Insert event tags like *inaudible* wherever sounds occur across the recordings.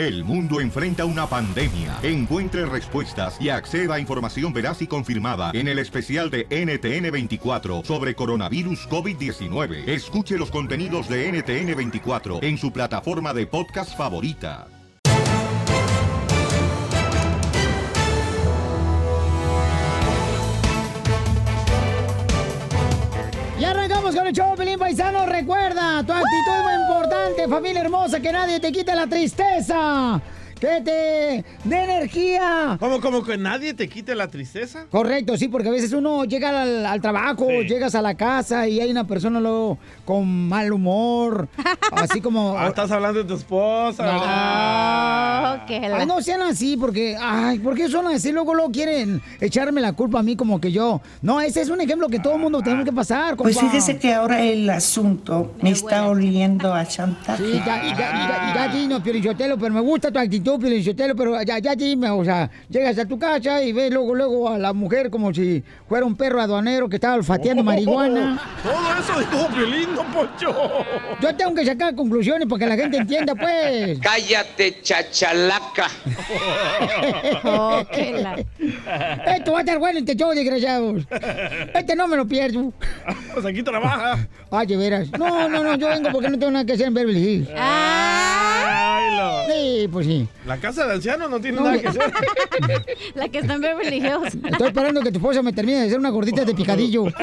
El mundo enfrenta una pandemia. Encuentre respuestas y acceda a información veraz y confirmada en el especial de NTN24 sobre coronavirus COVID-19. Escuche los contenidos de NTN24 en su plataforma de podcast favorita. Y arrancamos con el show, Pelín Paisano. Recuerda, tu actitud familia hermosa, que nadie te quite la tristeza. Que te dé energía. ¿Cómo, como que nadie te quite la tristeza? Correcto, sí, porque a veces uno llega al, al trabajo, Sí. llegas a la casa y hay una persona luego con mal humor, *laughs* así como... Ah, estás hablando de tu esposa. No. ¿verdad? Ay, no sean así, porque, ay, ¿por qué son así? Luego, luego quieren echarme la culpa a mí como que yo. No, ese es un ejemplo que todo el mundo tenemos que pasar, Pues fíjese que ahora el asunto me está oliendo a chantaje. Sí, ya, ya, ya, ya dino, Piolichotelo, pero me gusta tu actitud, Piolichotelo, pero ya, ya dime, o sea, llegas a tu casa y ves luego, luego a la mujer como si fuera un perro aduanero que estaba olfateando marihuana. Todo eso dijo Piolín, no Poncho. Yo tengo que sacar conclusiones para que la gente entienda, pues. Cállate, chachalaca. Oh, Esto va a estar bueno este show, desgraciados. Este no me lo pierdo. Pues aquí trabaja. Ay, de veras. No, no, no, yo vengo porque no tengo nada que hacer en Beverly Hills. Ay, Sí, pues sí. La casa de ancianos no tiene No, nada que hacer. *laughs* La que está en Beverly Hills. Estoy esperando que tu esposa me termine de hacer una gordita de picadillo. *laughs*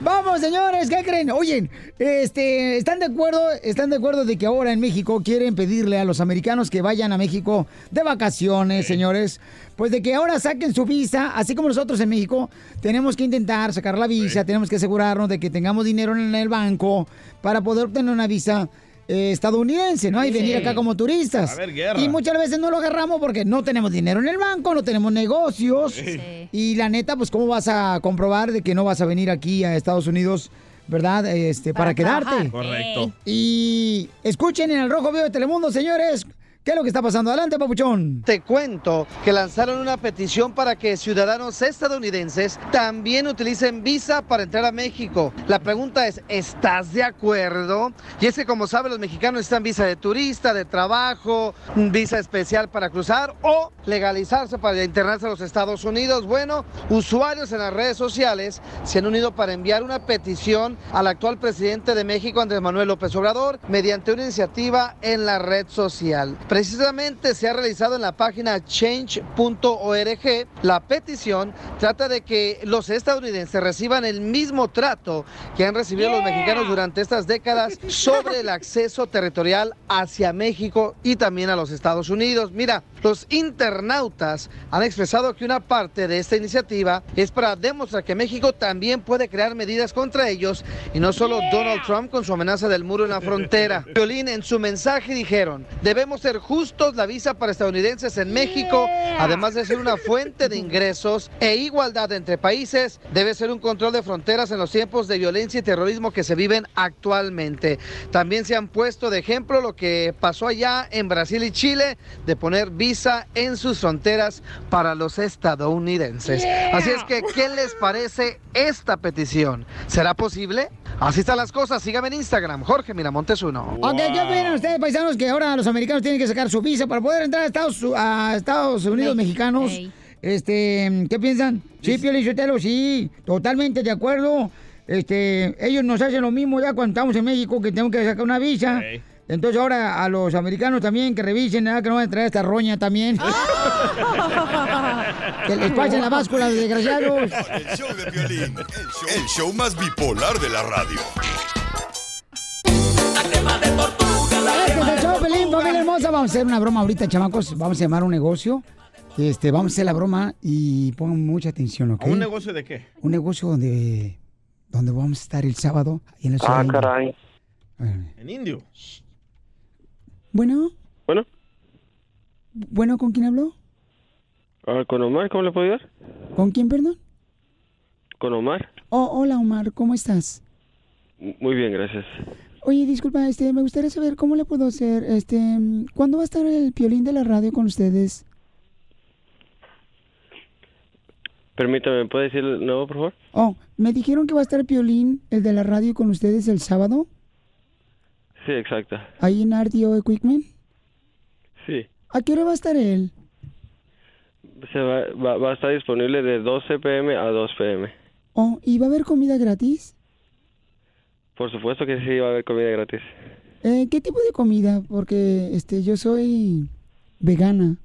Vamos, señores, ¿qué creen? Oye, este, ¿están de acuerdo? ¿Están de acuerdo de que ahora en México quieren pedirle a los americanos que vayan a México de vacaciones, señores? Pues de que ahora saquen su visa, así como nosotros en México tenemos que intentar sacar la visa, tenemos que asegurarnos de que tengamos dinero en el banco para poder obtener una visa eh, estadounidense, ¿no? Y Sí. venir acá como turistas. A ver, guerra. Y muchas veces no lo agarramos porque no tenemos dinero en el banco, no tenemos negocios. Sí. Y la neta, pues, ¿cómo vas a comprobar de que no vas a venir aquí a Estados Unidos, verdad? Este, para, quedarte. Correcto. Y escuchen en el Rojo Vivo de Telemundo, señores, ¿qué es lo que está pasando? Adelante, papuchón. Te cuento que lanzaron una petición para que ciudadanos estadounidenses también utilicen visa para entrar a México. La pregunta es, ¿estás de acuerdo? Y es que como saben los mexicanos están visa de turista, de trabajo, visa especial para cruzar o legalizarse para internarse a los Estados Unidos. Bueno, usuarios en las redes sociales se han unido para enviar una petición al actual presidente de México, Andrés Manuel López Obrador, mediante una iniciativa en la red social. Precisamente se ha realizado en la página change.org. La petición trata de que los estadounidenses reciban el mismo trato que han recibido los mexicanos durante estas décadas sobre el acceso territorial hacia México y también a los Estados Unidos. Mira, los internautas han expresado que una parte de esta iniciativa es para demostrar que México también puede crear medidas contra ellos y no solo Donald Trump con su amenaza del muro en la frontera. *laughs* Violín en su mensaje dijeron, debemos ser justos, la visa para estadounidenses en México, además de ser una fuente de *laughs* ingresos e igualdad entre países, debe ser un control de fronteras en los tiempos de violencia y terrorismo que se viven actualmente. También se han puesto de ejemplo lo que pasó allá en Brasil y Chile de poner visa en sus fronteras para los estadounidenses. Así es que, ¿qué les parece esta petición? ¿Será posible? Así están las cosas. Sígame en Instagram, Jorge Miramontes 1. Ok, ¿qué opinan ustedes, paisanos, que ahora los americanos tienen que sacar su visa para poder entrar a Estados, a Estados Unidos mexicanos? Este, ¿qué piensan? Sí, Pio Lizotelo, sí, totalmente de acuerdo. Este, ellos nos hacen lo mismo ya cuando estamos en México, que tenemos que sacar una visa. Entonces ahora a los americanos también que revisen, ¿verdad? que no van a traer esta roña también. *laughs* que les pasen la báscula, desgraciados. El show de violín, el show, el show más bipolar de la radio. Este es el show, Pelín, familia hermosa. Vamos a hacer una broma ahorita, chamacos. Vamos a llamar un negocio. Este, vamos a hacer la broma y pongan mucha atención, ¿ok? ¿A un negocio de qué? Un negocio donde, donde vamos a estar el sábado. en la ciudad Ah, de Indio. caray. En indio. Bueno, Bueno, bueno, ¿con quién habló? ah, con Omar, ¿cómo le puedo ayudar? ¿Con quién, perdón? Con Omar. Oh, hola, Omar, ¿cómo estás? Muy bien, gracias. Oye, disculpa, este, me gustaría saber cómo le puedo hacer, este, ¿cuándo va a estar el piolín de la radio con ustedes? Permítame, ¿puede decir el nuevo, por favor? Oh, me dijeron que va a estar el piolín, el de la radio, con ustedes el sábado. Sí, exacto. Ahí en RDO Equipment. Sí. ¿A qué hora va a estar él? Se va, va, va a estar disponible de 12 pm a 2 pm. Oh, ¿y va a haber comida gratis? Por supuesto que sí va a haber comida gratis. Eh, ¿Qué tipo de comida? Porque este, yo soy vegana.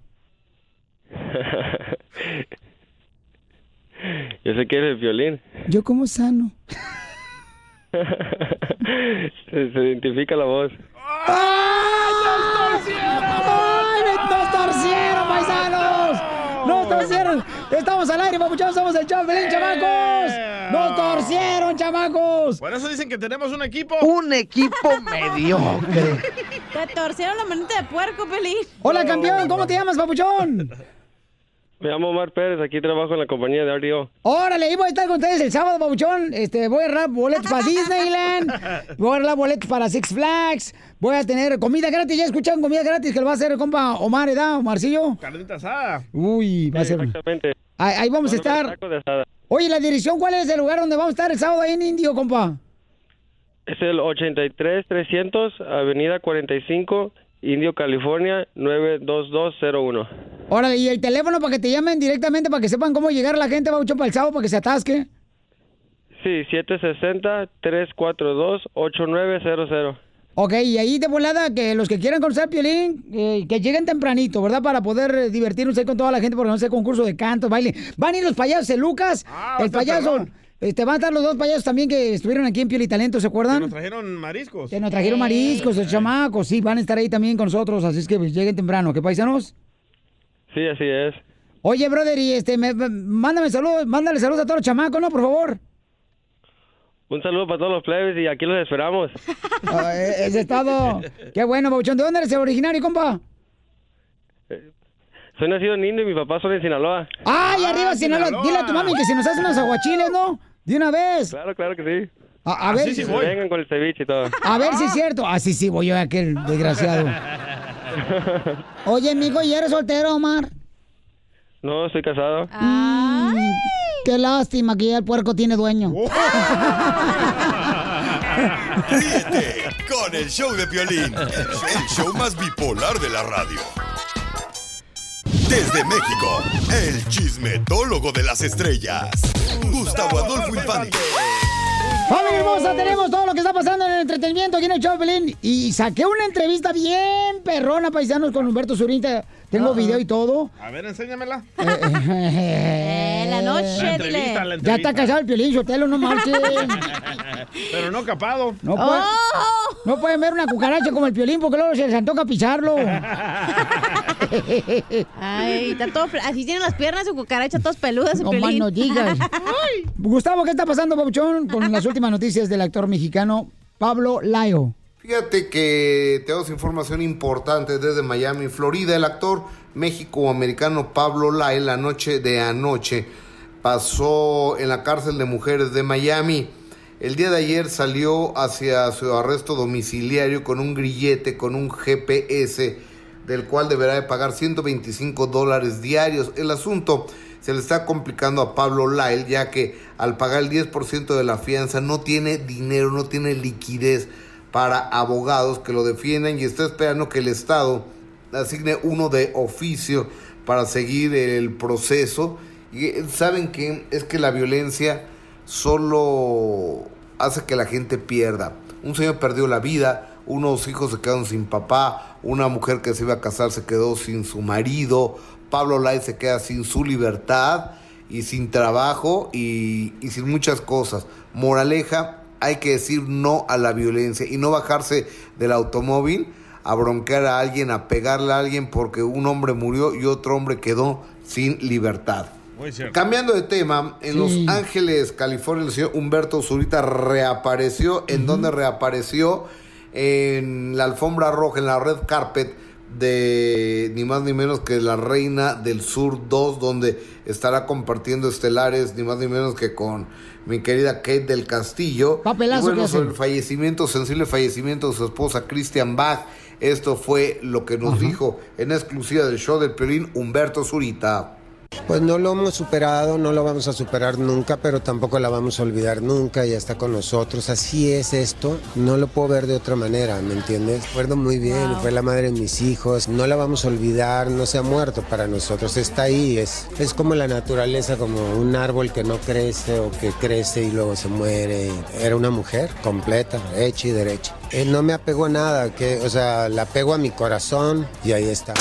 *laughs* Yo sé que eres el violín. Yo como sano. *laughs* se, *laughs* se identifica la voz. ¡Ay, ¡Nos torcieron, paisanos! ¡Nos torcieron! Estamos al aire, papuchón, somos el Chaplin, chamacos. ¡Nos torcieron, chamacos! Por eso dicen que tenemos un equipo. Un equipo *laughs* mediocre. Te torcieron la manita de puerco, Pelín. Hola, campeón, ¿cómo te llamas, papuchón? *laughs* Me llamo Omar Pérez, aquí trabajo en la compañía de RDO. Órale, y voy a estar con ustedes el sábado, papuchón. Este, voy a agarrar boletos para Disneyland. *laughs* Voy a agarrar boletos para Six Flags. Voy a tener comida gratis. ¿Ya escucharon comida gratis que lo va a hacer el compa Omar, ¿edad? Omarcillo. Carnita asada. Uy, va a ser. Exactamente. Ahí, ahí vamos a estar. Taco de asada. Oye, la dirección, ¿cuál es el lugar donde vamos a estar el sábado ahí en Indio, compa? Es el 83-300, Avenida 45, Indio, California, 92201. Órale, y el teléfono para que te llamen directamente para que sepan cómo llegar la gente, Papuchón, para el sábado, para que se atasque. Sí, 760-342-8900. Ok, y ahí de volada que los que quieran conocer a Piolín, eh, que lleguen tempranito, ¿verdad? Para poder eh, divertirnos ahí con toda la gente, porque no sé, concurso de canto, baile. Van a ir los payasos, el Lucas, Ah, va el payaso. Este, van a estar los dos payasos también que estuvieron aquí en Pioli Talento, ¿se acuerdan? Nos trajeron mariscos. Que nos trajeron mariscos, los chamacos, sí, van a estar ahí también con nosotros, así es que pues, lleguen temprano, ¿qué paisanos? Sí, así es. Oye, brother, y este, me- me- mándame saludos, mándale saludos a todos los chamacos, ¿no? Por favor. Un saludo para todos los plebes y aquí los esperamos. *laughs* Ah, eh, ese es todo. Qué bueno, Bauchón. ¿De dónde eres originario, compa? Soy nacido en Indio y mi papá son en Sinaloa. ¡Ay, arriba, Sinaloa! Dile a tu mami que si nos hace unos aguachiles, ¿no? De una vez. Claro, claro que sí. A, a ver, si- Vengan con el ceviche y todo. a ver si es cierto. Ah, sí, sí, voy yo, aquel desgraciado. *laughs* Oye, amigo, ¿y eres soltero, Omar? No, estoy casado. Mm, qué lástima que ya el puerco tiene dueño. *laughs* Ríete con el show de Piolín, el show más bipolar de la radio. Desde México, el chismetólogo de las estrellas, Gustavo Adolfo Infante. Familia hermosa, tenemos todo lo que está pasando en el entretenimiento aquí en el Pelín. Y saqué una entrevista bien perrona, paisanos, con Humberto Zurita. Tengo video y todo. A ver, enséñamela. Eh, la noche, La entrevista, la Ya entrevista. está casado el Piolín, Sotelo, no marchen. *laughs* Pero no capado. No, puede- ¡Oh! no pueden ver una cucaracha como el Piolín porque luego se les antoja pisarlo. *laughs* *laughs* Ay, está todo. Así tienen las piernas de cucaracha, todas peludas. el No más no digas. *laughs* Gustavo, ¿qué está pasando, Pabuchón? Con las últimas noticias del actor mexicano Pablo Layo. Fíjate que tenemos información importante desde Miami, Florida. El actor México-americano Pablo Lai la noche de anoche pasó en la cárcel de mujeres de Miami. El día de ayer salió hacia su arresto domiciliario con un grillete, con un GPS, del cual deberá de pagar 125 dólares diarios. El asunto se le está complicando a Pablo Lyle, ya que al pagar el 10% de la fianza no tiene dinero, no tiene liquidez para abogados que lo defiendan y está esperando que el Estado asigne uno de oficio para seguir el proceso. Y eh, saben que es que la violencia solo hace que la gente pierda. Un señor perdió la vida, unos hijos se quedaron sin papá, una mujer que se iba a casar se quedó sin su marido, Pablo Lai se queda sin su libertad y sin trabajo y, y sin muchas cosas. Moraleja, hay que decir no a la violencia y no bajarse del automóvil a broncear a alguien, a pegarle a alguien porque un hombre murió y otro hombre quedó sin libertad. Muy cierto. Cambiando de tema, en Los Ángeles, California, el señor Humberto Zurita reapareció. ¿En dónde reapareció? En la alfombra roja, en la red carpet de ni más ni menos que la Reina del Sur 2, donde estará compartiendo estelares, ni más ni menos que con mi querida Kate del Castillo. Papelazo Y bueno, sobre el fallecimiento, sensible fallecimiento de su esposa Christian Bach. Esto fue lo que nos dijo en exclusiva del show del Pelín Humberto Zurita. Pues no lo hemos superado, no lo vamos a superar nunca, pero tampoco la vamos a olvidar nunca, ya está con nosotros. Así es esto, no lo puedo ver de otra manera, ¿me entiendes? Recuerdo muy bien, fue la madre de mis hijos, no la vamos a olvidar, no se ha muerto para nosotros, está ahí, es, es como la naturaleza, como un árbol que no crece o que crece y luego se muere. Era una mujer completa, hecha y derecha. Eh, no me apegó a nada, que, o sea, la apego a mi corazón y ahí está.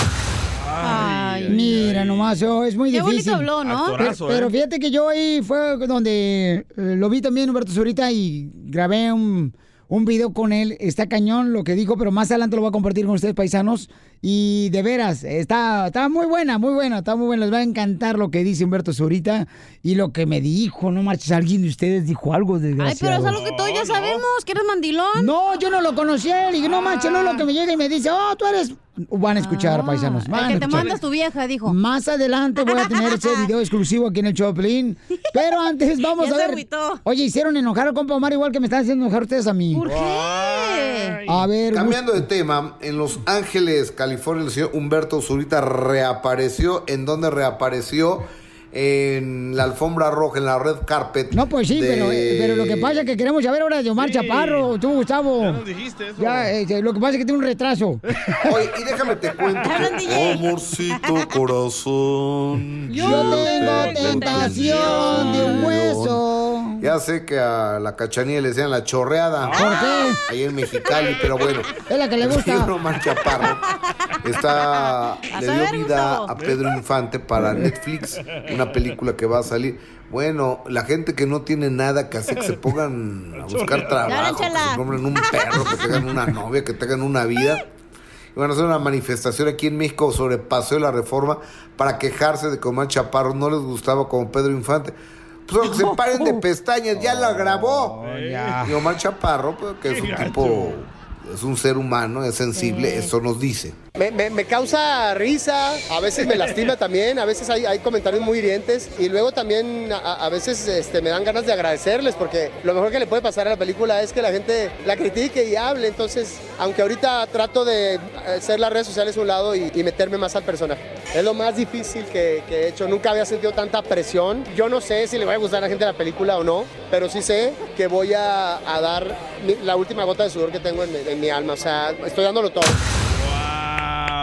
Ay, mira nomás, yo, es muy Qué difícil. bonito habló, ¿no? Actorazo, Pero, pero ¿eh? fíjate que yo ahí fue donde eh, lo vi también Humberto Zurita y grabé un, un video con él. Está cañón lo que dijo, pero más adelante lo voy a compartir con ustedes, paisanos. Y de veras, está, está muy buena, muy buena, está muy buena. Les va a encantar lo que dice Humberto Zurita y lo que me dijo. No marches, alguien de ustedes dijo algo Ay, desgraciado. pero es algo que todos ya sabemos, que eres mandilón. No, yo no lo conocí a él. Y no manches, no lo que me llega y me dice, oh, tú eres. Van a escuchar, paisanos. Van El a que te mandas tu vieja, dijo. Más adelante voy a tener ese *laughs* video exclusivo aquí en el Choplin. Pero antes *laughs* vamos Ya a se ver. agüitó. Oye, hicieron enojar al compa Omar igual que me están haciendo enojar ustedes a mí. ¿Por qué? A ver, Cambiando de tema, en Los Ángeles, California, el señor Humberto Zurita reapareció. ¿En dónde reapareció? En la alfombra roja, en la red carpet. No, pues sí, de- pero, pero lo que pasa es que queremos saber ahora de Omar Sí. Chaparro, tú, Gustavo. Ya nos dijiste eso. Ya, eh, lo que pasa es que tiene un retraso. *laughs* Oye, y déjame te cuento. Que-. Amorcito corazón. Yo tengo tentación de un hueso. Ya sé que a la cachanilla le decían la chorreada. ¿Por qué? Ahí en Mexicali, pero bueno. *laughs* Es la que le El gusta. Omar Chaparro está, le dio vida Gustavo. a Pedro Infante para Netflix, una *laughs* película que va a salir. Bueno, la gente que no tiene nada que hacer, que se pongan a *laughs* buscar trabajo, que se compren un perro, que tengan una *laughs* novia, que tengan una vida. Y van a hacer una manifestación aquí en México sobre el paseo de la reforma para quejarse de que Omar Chaparro no les gustaba como Pedro Infante. Pues solo que se paren de pestañas, ya la grabó. Y Omar Chaparro, pues, que es un tipo, es un ser humano, es sensible, eso nos dice. Me, me- me causa risa, a veces me lastima *laughs* también, a veces hay, hay comentarios muy hirientes y luego también a, a veces este, me dan ganas de agradecerles porque lo mejor que le puede pasar a la película es que la gente la critique y hable. Entonces, aunque ahorita trato de hacer las redes sociales a un lado y, y meterme más al personaje. Es lo más difícil que, que he hecho. Nunca había sentido tanta presión. Yo no sé si le va a gustar a la gente la película o no, pero sí sé que voy a, a dar mi- la última gota de sudor que tengo en, en mi alma. O sea, estoy dándolo todo.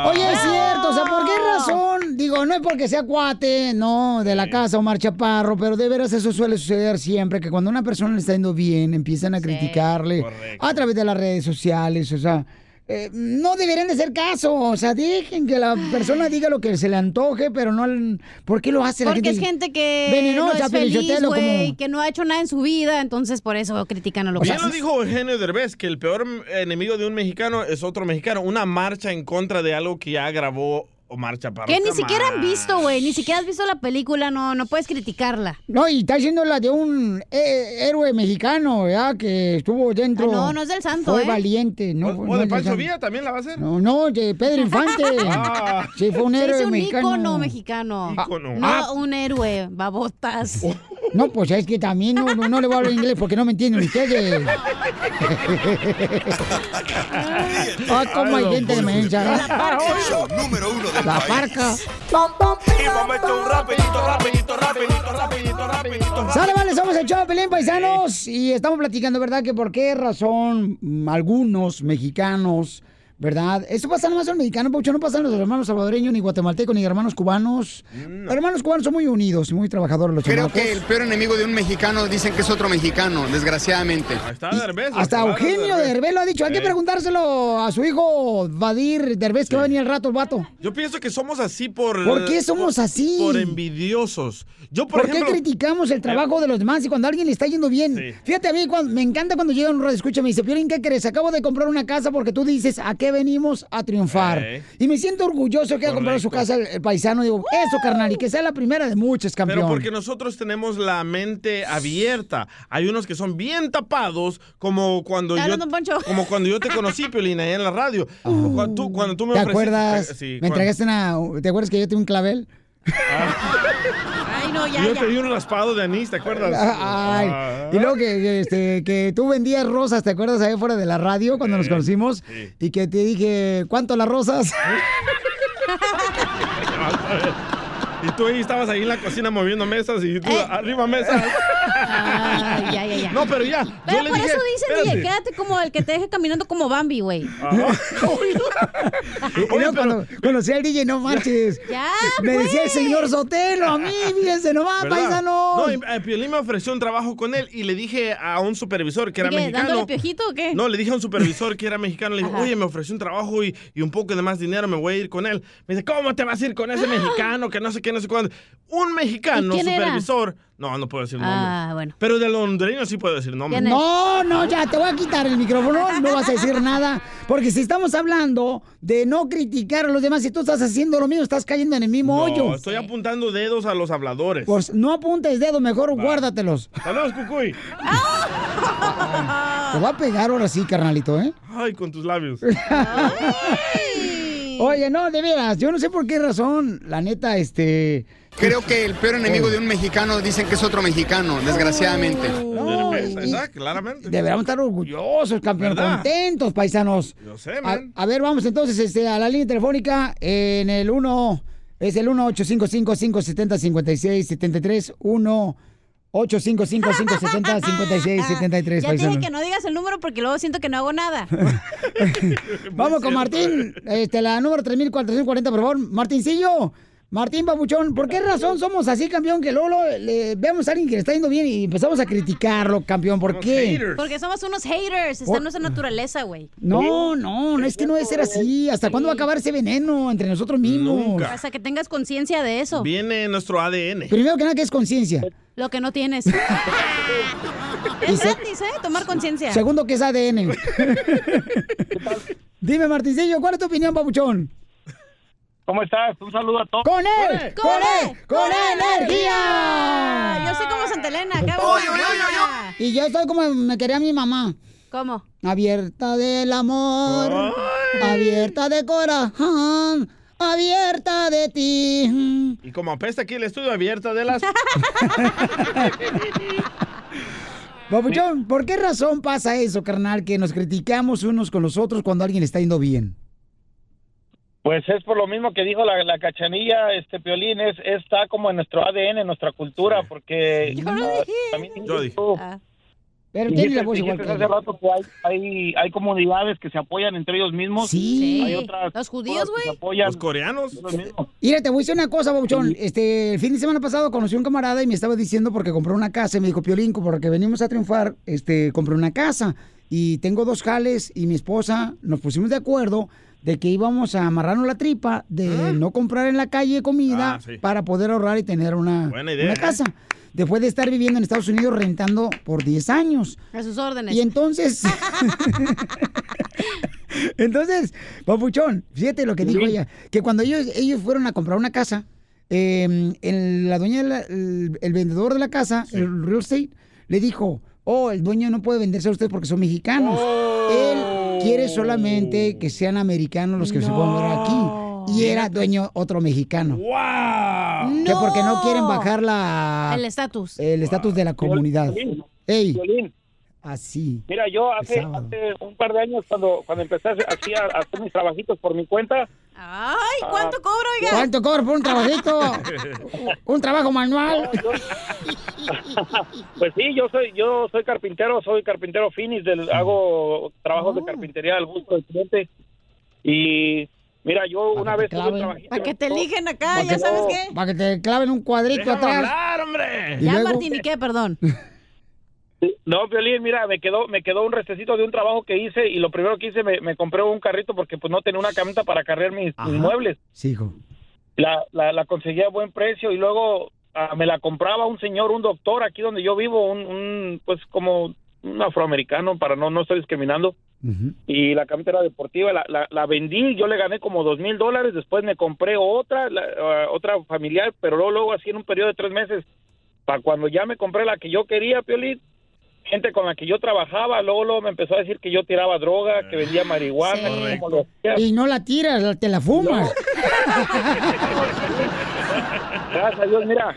Oye, es cierto, o sea, ¿por qué razón? Digo, no es porque sea cuate, no, de la casa Omar Chaparro, pero de veras eso suele suceder siempre, que cuando a una persona le está yendo bien, empiezan a criticarle a través de las redes sociales, o sea, eh, no deberían de hacer caso, o sea, dejen que la persona diga lo que se le antoje, pero no, al- ¿por qué lo hace la Porque gente? es gente que venenosa, no es feliz, Pelichotelo, como- güey, que no ha hecho nada en su vida, entonces por eso critican a los Bien lo dijo Eugenio Derbez, que el peor enemigo de un mexicano es otro mexicano. Una marcha en contra de algo que ya grabó Omar Chaparro. Que ni siquiera han visto, güey, ni siquiera has visto la película, no, no puedes criticarla. No, y está haciendo la de un eh, héroe mexicano, ¿verdad? Que estuvo dentro. Ah, no, no es del santo, Fue ¿eh? valiente, ¿no? ¿O, no o es de Pancho. Villa también la va a hacer? No, no, de Pedro Infante. *laughs* Ah. Sí, fue un héroe dice un mexicano. ícono mexicano. Ícono. No Ah. un héroe, babotas. No, pues es que también no, no, no le voy a hablar inglés porque no me entienden ustedes. *laughs* ah, cómo hay gente de mensa. Número uno del La parca. Y vamos a meter un rapidito, rapidito, rapidito, rapidito, rapidito. Sale, vale, somos el show, Pelín Paisanos. Y estamos platicando, ¿verdad? Que por qué razón algunos mexicanos, ¿verdad? Esto pasa nada más en mexicanos, Paucho, no pasa en los hermanos salvadoreños, ni guatemaltecos, ni hermanos cubanos. Hermanos cubanos son muy unidos y muy trabajadores los Creo chamacos. que el peor enemigo de un mexicano dicen que es otro mexicano, desgraciadamente. Está Derbez. Hasta Eugenio Derbez lo ha dicho. Hay que preguntárselo a su hijo Vadir Derbez, que va a venir al rato el vato. Yo pienso que somos así por... ¿Por qué somos así? Por envidiosos. Yo, por, ¿Por, ejemplo... qué criticamos el trabajo de los demás y cuando a alguien le está yendo bien? Sí. Fíjate a mí, cuando, me encanta cuando llega un radio escucha y me dice, Piolín, ¿qué crees? Acabo de comprar una casa porque tú dices, ¿a qué venimos? A triunfar. Y me siento orgulloso que ha comprado su casa el, el paisano. Digo, eso, carnal, y que sea la primera de muchas, campeón. Pero porque nosotros tenemos la mente abierta. Hay unos que son bien tapados, como cuando yo *laughs* como cuando yo te conocí, *laughs* Piolina, allá en la radio. Cuando, tú, cuando tú me ¿Te ofreciste- acuerdas? eh, sí, me cuando- entregaste una... ¿Te acuerdas que yo tengo un clavel? Ay, *laughs* no, ya, yo ya. te di un raspado de anís, ¿te acuerdas? Ay, Ah. y luego que, que, este, que tú vendías rosas, ¿te acuerdas ahí fuera de la radio cuando nos conocimos? sí. Y que te dije, ¿cuánto las rosas? *laughs* *laughs* Tú ahí estabas ahí en la cocina moviendo mesas y tú Eh. arriba mesas. Ah, ya, ya, ya. No, pero ya. Pero yo le por dije, eso dicen, espérate. DJ, quédate como el que te deje caminando como Bambi, güey. *laughs* Cuando conocí al DJ, no marches. Ya, Me decía el señor Sotelo, a mí, fíjense nomás, ¿Verdad? paisanos. No, y, eh, Piolín me ofreció un trabajo con él y le dije a un supervisor que era ¿Qué, mexicano. ¿Dándole piojito o qué? No, le dije a un supervisor que era mexicano, le dije, oye, me ofreció un trabajo y, y un poco de más dinero, me voy a ir con él. Me dice, ¿cómo te vas a ir con ese *gasps* mexicano? Que no sé qué, no sé cuándo. Un mexicano, ¿Y quién era? supervisor. No, no puedo decir nombre. Ah, bueno. Pero de hondureño sí puedo decir nombre. No, no, ya te voy a quitar el micrófono, no vas a decir nada, porque si estamos hablando de no criticar a los demás, si tú estás haciendo lo mismo, estás cayendo en el mismo No, hoyo. estoy apuntando dedos a los habladores. Pues no apuntes dedos, mejor guárdatelos. Saludos, Cucuy. Te voy a pegar ahora sí, carnalito, ¿eh? Ay, con tus labios. *laughs* Oye, no, de veras, yo no sé por qué razón, la neta, este... Creo que el peor enemigo de un mexicano dicen que es otro mexicano, desgraciadamente. Claramente. Deberíamos estar orgullosos, campeón, ¿Verdad? contentos, paisanos. Yo sé, man. a ver, vamos entonces este, a la línea telefónica en el 1, es el 1-855-570-5673, 1-855-570-5673, *laughs* Ya te dije que no digas el número porque luego siento que no hago nada. *laughs* Vamos con Martín, este, la número 3440, por favor. Martincillo, Martín Papuchón, ¿por qué razón somos así, campeón? Que luego, le vemos a alguien que le está yendo bien y empezamos a criticarlo, campeón. ¿Por qué? Porque somos unos haters. Está en nuestra naturaleza, güey. No, no, no es que no debe ser así. ¿Hasta cuándo va a acabar ese veneno entre nosotros mismos? Nunca. Hasta que tengas conciencia de eso. Viene en nuestro ADN. Primero que nada, ¿qué es conciencia? Lo que no tienes. *laughs* Es gratis, ¿eh? Tomar conciencia. Segundo, que es ADN. *laughs* Dime, Martincillo, ¿cuál es tu opinión, papuchón? ¿Cómo estás? Un saludo a todos. ¡Con él! ¡Con él! ¡Con energía! Yo soy como Santa Elena. acá Y yo soy como me quería mi mamá. ¿Cómo? Abierta del amor, abierta de corazón, abierta de ti. Y como apesta aquí el estudio abierto de las... *laughs* Papuchón, ¿por qué razón pasa eso, carnal, que nos criticamos unos con los otros cuando alguien está yendo bien? Pues es por lo mismo que dijo la, la cachanilla, este Piolín, es, está como en nuestro ADN, en nuestra cultura, porque... Yo ah, dije. también Yo dije. tú- Pero tiene la voz igual que hace rato que hay, hay, hay comunidades que se apoyan entre ellos mismos. Sí. Hay otras Los judíos, güey. apoyan. Los coreanos. Mira, te voy a decir una cosa, Papuchón. Este, el fin de semana pasado conocí a un camarada y me estaba diciendo porque compró una casa y me dijo, Piolín, porque venimos a triunfar, este, compré una casa y tengo dos jales y mi esposa nos pusimos de acuerdo de que íbamos a amarrarnos la tripa de no comprar en la calle comida Ah, sí. para poder ahorrar y tener una, Buena idea, una ¿eh? casa. Después de estar viviendo en Estados Unidos rentando por 10 años. A sus órdenes. Y entonces. *laughs* entonces, Papuchón, fíjate lo que dijo ella: que cuando ellos, ellos fueron a comprar una casa, eh, el- la dueña, de la- el, el vendedor de la casa, el real estate, le dijo: Oh, el dueño no puede venderse a ustedes porque son mexicanos. Él quiere solamente que sean americanos los que se puedan ver aquí. Y era dueño otro mexicano. ¡Wow! Que porque no quieren bajar la, El estatus. el estatus de la comunidad. Piolín, Ey, Piolín, así. Mira, yo hace, un par de años cuando, cuando empecé así a hacer mis trabajitos por mi cuenta, Ay, ¿cuánto cobro, oiga? ¿Cuánto cobro por un trabajito? *laughs* un trabajo manual. *laughs* pues sí, yo soy yo soy carpintero, soy carpintero finis, del, hago trabajos de carpintería al gusto del cliente. Y mira, yo una vez tuve un trabajito. Para que te eligen acá, ya sabes no- qué. Para que te claven un cuadrito ¡Déjame atrás. hablar, hombre! ¿Y Ya, luego? Martín, ¿y qué? Perdón. *laughs* No, Violín, mira, me quedó me quedó un restecito de un trabajo que hice y lo primero que hice me, me compré un carrito porque pues no tenía una camioneta para cargar mis, muebles. Sí, hijo. La, la, la conseguí a buen precio y luego ah, me la compraba un señor, un doctor aquí donde yo vivo, un, un pues como un afroamericano, para no no estoy discriminando. Y la camioneta era deportiva, la, la, la vendí, yo le gané como dos mil dólares, después me compré otra, la- ah, otra familiar, pero luego, luego así en un periodo de tres meses, para cuando ya me compré la que yo quería, Piolín, gente con la que yo trabajaba, luego, luego me empezó a decir que yo tiraba droga, que vendía marihuana, Sí. que cómo lo hacía. Y no la tiras, te la fumas. *laughs* Gracias a Dios, mira,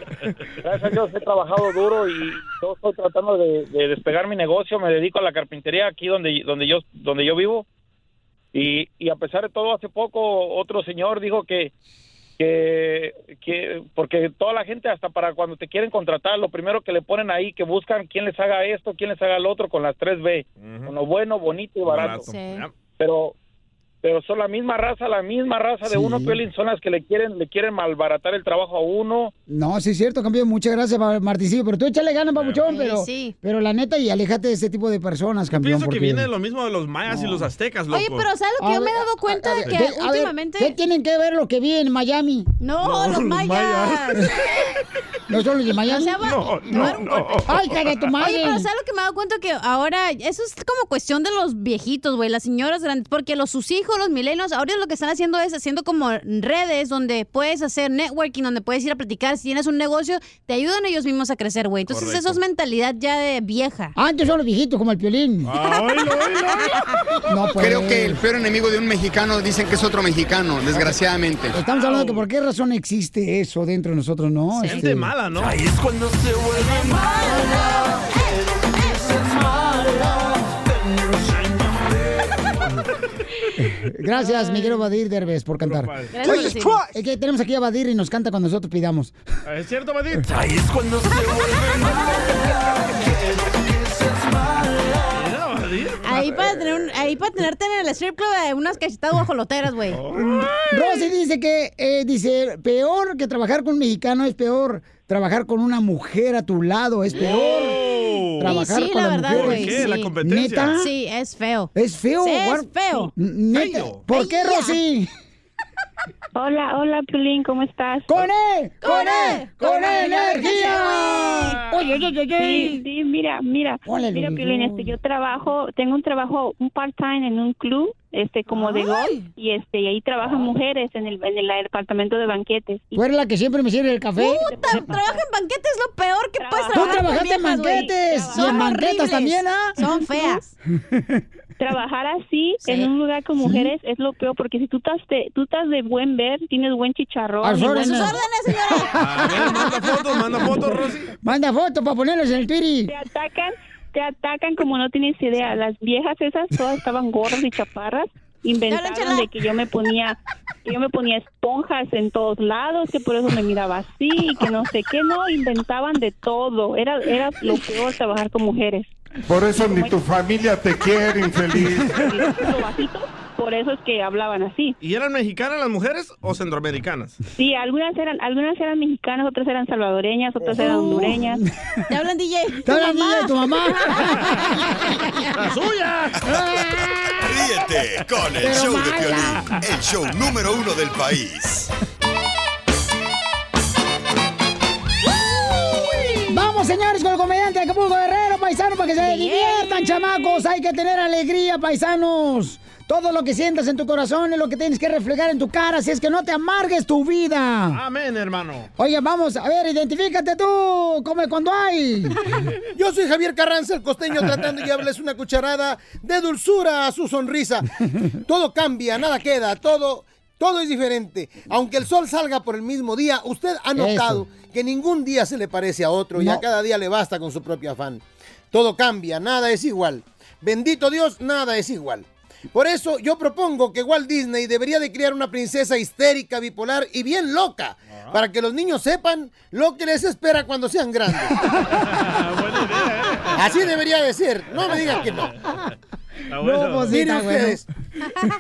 gracias a Dios he trabajado duro y yo estoy tratando de, de despegar mi negocio, me dedico a la carpintería aquí donde, donde yo donde yo vivo y, y a pesar de todo hace poco otro señor dijo que que, que porque toda la gente hasta para cuando te quieren contratar lo primero que le ponen ahí que buscan quién les haga esto quién les haga lo otro con las tres B con lo bueno bonito y barato Barato. Sí. pero pero son la misma raza la misma raza de uno Piolín son las que le quieren le quieren malbaratar el trabajo a uno No, sí es cierto, campeón. Muchas gracias, Marticillo. Pero tú échale ganas, papuchón. Sí, pero, sí. pero la neta, y aléjate de ese tipo de personas, campeón. Pienso que viene lo mismo de los mayas y los aztecas, loco. Oye, pero ¿sabes lo que A yo me he dado cuenta? a que ¿qué- a ver, últimamente... ¿Qué tienen que ver lo que vi en Miami? No, No, los los mayas. mayas. *laughs* ¿No son los de Miami? O sea, va- No, no, no. Ay, cara tu madre. Oye, pero ¿sabes lo que me he dado cuenta? Que ahora eso es como cuestión de los viejitos, güey, las señoras grandes, porque los sus hijos, los milenios, ahora lo que están haciendo es haciendo como redes donde puedes hacer networking, donde puedes ir a platicar. Si tienes un negocio, te ayudan ellos mismos a crecer, güey. Entonces Correcto. eso es mentalidad ya de vieja. Antes son los viejitos, como el piolín. Ah. *laughs* No, pues. Creo que el peor enemigo de un mexicano dicen que es otro mexicano, desgraciadamente. Estamos hablando de que por qué razón existe eso dentro de nosotros, ¿no? Gente Este, mala, ¿no? Ahí es cuando se vuelve mala. *laughs* Gracias, Miguel Badir Derbez, por cantar. Gracias, es que tenemos aquí a Badir y nos canta cuando nosotros pidamos. ¿Es cierto, Badir? Ahí es cuando se. Ahí para, tener un- ahí para tenerte en el strip club de unas cachetadas guajoloteras, güey. Rosy dice que, eh, dice, peor que trabajar con un mexicano es peor. Trabajar con una mujer a tu lado es peor. Trabajar Y sí, con la verdad, mujeres. güey, ¿Qué? sí. La competencia. ¿Neta? Sí, es feo. Es feo. Sí, es feo. Neta. Feo. ¿Por qué. Rosy? Hola, hola, Piolín, ¿cómo estás? ¡Con él! ¡Con él! ¡Con él, energía! Oye, oye, oye, Sí, oye. sí, mira, mira, mira. Piolín, este, yo trabajo, tengo un trabajo, un part-time en un club, este, como de golf, y este, y ahí trabajan mujeres en el, en el departamento de banquetes. Y ¿Tú eres la que siempre me sirve el café? Puta, trabajar en banquetes es lo peor que puedes Tú trabajar con trabajaste en banquetes, y Son en banquetas también, ¿ah? Son feas. *laughs* trabajar así Sí. en un lugar con mujeres es lo peor, porque si tú estás de, tú estás de buen ver, tienes buen chicharrón. A sus y buen- órdenes. ¡Sus órdenes, señora! A ver, manda fotos, manda fotos, Rosy. Manda fotos para ponerlos en el Twitter. te atacan, te atacan como no tienes idea. Las viejas esas todas estaban gordas y chaparras. Inventaron de que yo me ponía que yo me ponía esponjas en todos lados, que por eso me miraba así, y que no sé qué, no, inventaban de todo. Era era lo peor trabajar con mujeres. Por eso ni tu familia te quiere, *laughs* infeliz. Por eso es que hablaban así. ¿Y eran mexicanas las mujeres o centroamericanas? Sí, algunas eran algunas eran mexicanas, otras eran salvadoreñas, otras eran hondureñas. Te hablan, DJ. ¡Te hablan, DJ, tu mamá! ¡La suya! Ríete con el Pero show de. Piolín, el show número uno del país. Vamos, señores, con el comediante de Acapulco Guerrero, paisano, para que se diviertan, chamacos. Hay que tener alegría, paisanos. Todo lo que sientas en tu corazón es lo que tienes que reflejar en tu cara, si es que no te amargues tu vida. Amén, hermano. Oye, vamos, a ver, identifícate tú, come cuando hay. Yo soy Javier Carranza, el costeño, tratando de darles una cucharada de dulzura a su sonrisa. Todo cambia, nada queda, todo, todo es diferente. Aunque el sol salga por el mismo día, usted ha notado que ningún día se le parece a otro y No. a cada día le basta con su propio afán. Todo cambia, nada es igual. Bendito Dios, nada es igual. Por eso yo propongo que Walt Disney debería de crear una princesa histérica, bipolar y bien loca, para que los niños sepan lo que les espera cuando sean grandes. *laughs* Así debería de ser, no me digan que no. Bueno. pues sí, Miren bueno. ustedes,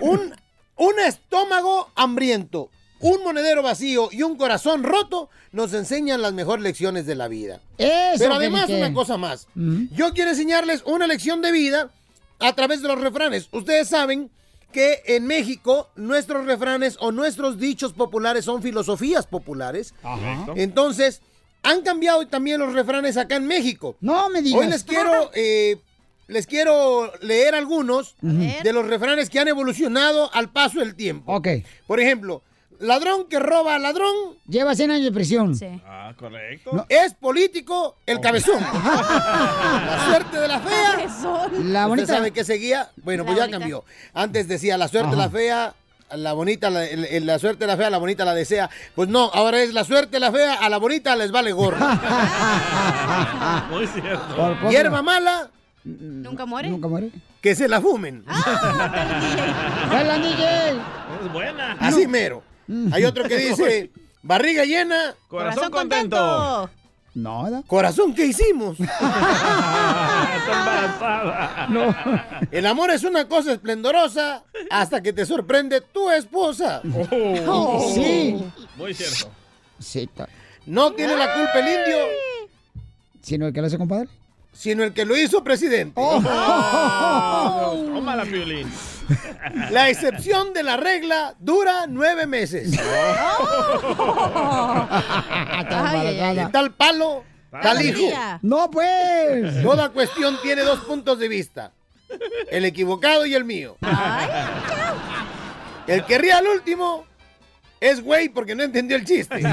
un, un estómago hambriento, un monedero vacío y un corazón roto nos enseñan las mejores lecciones de la vida. Eso, Pero además Felipe. una cosa más. Yo quiero enseñarles una lección de vida a través de los refranes. Ustedes saben que en México nuestros refranes o nuestros dichos populares son filosofías populares. Ajá. Entonces, han cambiado también los refranes acá en México. No me digas. Hoy les quiero, eh, les quiero leer algunos de los refranes que han evolucionado al paso del tiempo. Ok. Por ejemplo, ladrón que roba a ladrón Lleva 100 años de prisión. Sí. Ah, correcto. es político el cabezón. *laughs* la suerte de la fea. Cabezón. La ¿Usted bonita. sabe qué seguía? Bueno, La pues ya bonita. cambió. Antes decía la suerte de la fea, la bonita, la, suerte de la fea, la bonita la desea. Pues no, ahora es la suerte de la fea, a la bonita les vale gorro. *laughs* Muy cierto. Hierba mala, ¿Nunca muere? Nunca muere. que se la fumen. ¡Hola, DJ! Es buena. Así mero. Hay otro que *laughs* dice, barriga llena. Corazón contento. No, ¿verdad? Corazón, ¿qué hicimos? *laughs* No. El amor es una cosa esplendorosa hasta que te sorprende tu esposa. Oh, sí. Muy cierto. Sí, No tiene la culpa el indio, ¿Sino el que lo hace, compadre? Sino el que lo hizo presidente. Oh. Tómala, Piolín. La excepción de la regla dura nueve meses. *laughs* De tal palo, tal hijo. No, pues. Toda cuestión tiene dos puntos de vista. El equivocado y el mío. *laughs* El que ríe al último es güey porque no entendió el chiste. *laughs*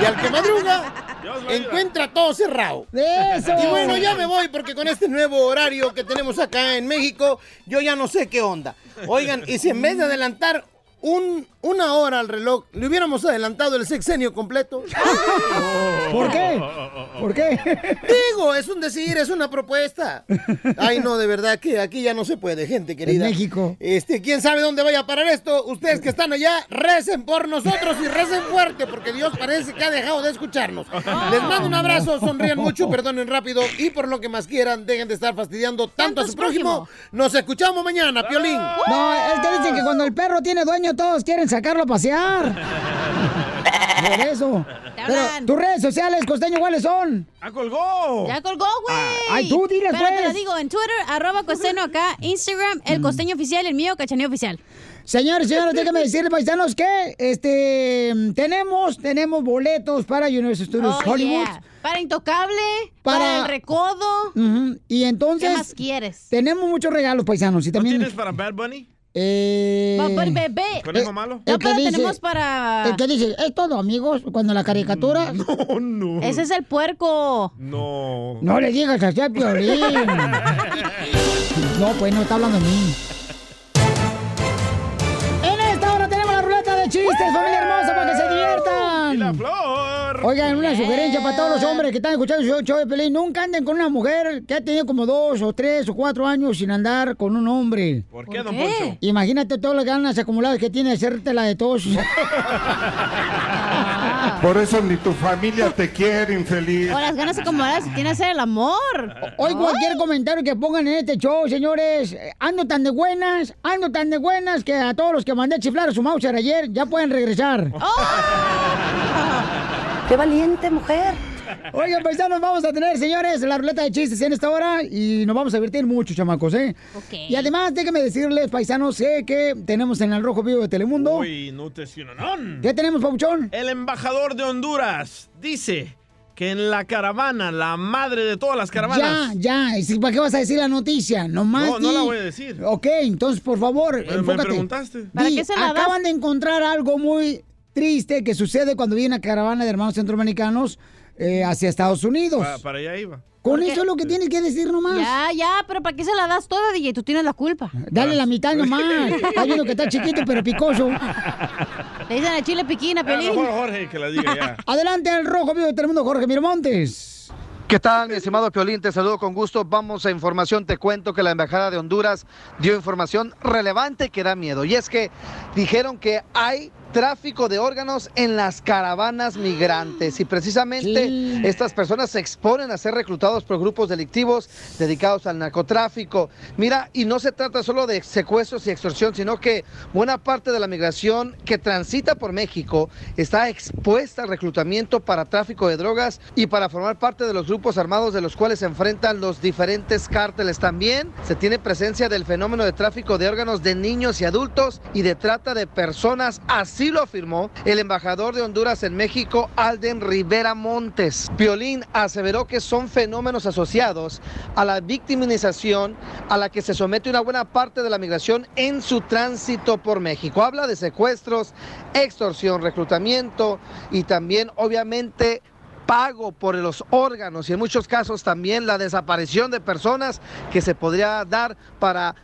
Y al que madruga encuentra todo cerrado. ¡Eso! Y bueno, ya me voy porque con este nuevo horario que tenemos acá en México, yo ya no sé qué onda. Oigan, y si en vez de adelantar un, una hora al reloj, le hubiéramos adelantado el sexenio completo. *laughs* ¿Por qué? ¿Por qué? Digo, es un decir, es una propuesta. Ay, no, de verdad que aquí ya no se puede, gente querida. En México. Este, quién sabe dónde vaya a parar esto. Ustedes que están allá, recen por nosotros y recen fuerte, porque Dios parece que ha dejado de escucharnos. Les mando un abrazo, sonrían mucho, perdonen rápido y por lo que más quieran, dejen de estar fastidiando tanto a su prójimo. Nos escuchamos mañana, Piolín. No, es que dicen que cuando el perro tiene dueño, todos quieren sacarlo a pasear. *laughs* Por eso. Pero tus redes sociales, costeño, ¿cuáles son? ¡Ah, colgó! Ya colgó, güey. Ay, tú diles, Espérate, pues. la digo. En Twitter, arroba costeño acá. Instagram, el costeño oficial. El mío, cachaneo oficial. Señores, señores, déjenme decirles, paisanos, que este tenemos, tenemos boletos para Universal Studios Oh, Hollywood. yeah. Para Intocable, Para- para, El Recodo. Y entonces. ¿Qué más quieres? Tenemos muchos regalos, paisanos. Y también. ¿Tienes para Bad Bunny? Eh, Bad Bunny Bebé. ¿Conejo eh, malo? el No, que dice- tenemos para... El que dice, es todo, amigos, cuando la caricatura. *laughs* No, no. Ese es el puerco. No. No le digas así a Piolín. *laughs* no, pues no está hablando de mí. En esta hora tenemos la ruleta de chistes, familia hermosa, para que se diviertan. ¡Y la flor! Oigan, una sugerencia para todos los hombres que están escuchando el show de Pelín. Nunca anden con una mujer que ha tenido como dos o tres o cuatro años sin andar con un hombre. ¿Por qué, don Poncho? Imagínate todas las ganas acumuladas que tiene de hacerte la de todos. *laughs* Por eso ni tu familia te quiere, infeliz. O las ganas acomodadas si tiene que hacer el amor. Hoy cualquier comentario que pongan en este show, señores, eh, ando tan de buenas, ando tan de buenas que a todos los que mandé a chiflar a su Mauser ayer ya pueden regresar. ¡Qué valiente mujer! Oigan, paisanos, vamos a tener, señores, la ruleta de chistes en esta hora y nos vamos a divertir mucho, chamacos, ¿eh? Ok. Y además, déjenme decirles, paisanos, sé que tenemos en el Rojo Vivo de Telemundo. Uy, no te no. ¿Qué tenemos, Pauchón? El embajador de Honduras dice que en la caravana, la madre de todas las Ya, caravanas. ya, ¿y si- ¿para qué vas a decir la noticia? Nomás No, no la voy a decir. Ok, entonces, por favor, Me- preguntaste. ¿Para qué se la das? acaban de encontrar algo muy triste que sucede cuando viene una caravana de hermanos centroamericanos eh, hacia Estados Unidos. Pa- para allá iba. Con eso es lo que tienes que decir nomás. Ya, ya, pero ¿para qué se la das toda, DJ? Tú tienes la culpa. Dale la mitad *laughs* nomás. Está viendo que está chiquito pero picoso. Le dicen a Chile Piquina, Pelín. mejor Jorge que la diga ya. *laughs* Adelante el rojo vivo de Telemundo, Jorge Miramontes. ¿Qué tal, mi estimado Piolín? Te saludo con gusto. Vamos a información. Te cuento que la Embajada de Honduras dio información relevante que da miedo. Y es que dijeron que hay tráfico de órganos en las caravanas migrantes y precisamente Sí. estas personas se exponen a ser reclutados por grupos delictivos dedicados al narcotráfico. Mira, y no se trata solo de secuestros y extorsión, sino que buena parte de la migración que transita por México está expuesta al reclutamiento para tráfico de drogas y para formar parte de los grupos armados de los cuales se enfrentan los diferentes cárteles. También se tiene presencia del fenómeno de tráfico de órganos de niños y adultos y de trata de personas. Así lo afirmó el embajador de Honduras en México, Alden Rivera Montes. Piolín aseveró que son fenómenos asociados a la victimización a la que se somete una buena parte de la migración en su tránsito por México. Habla de secuestros, extorsión, reclutamiento y también obviamente pago por los órganos y en muchos casos también la desaparición de personas que se podría dar para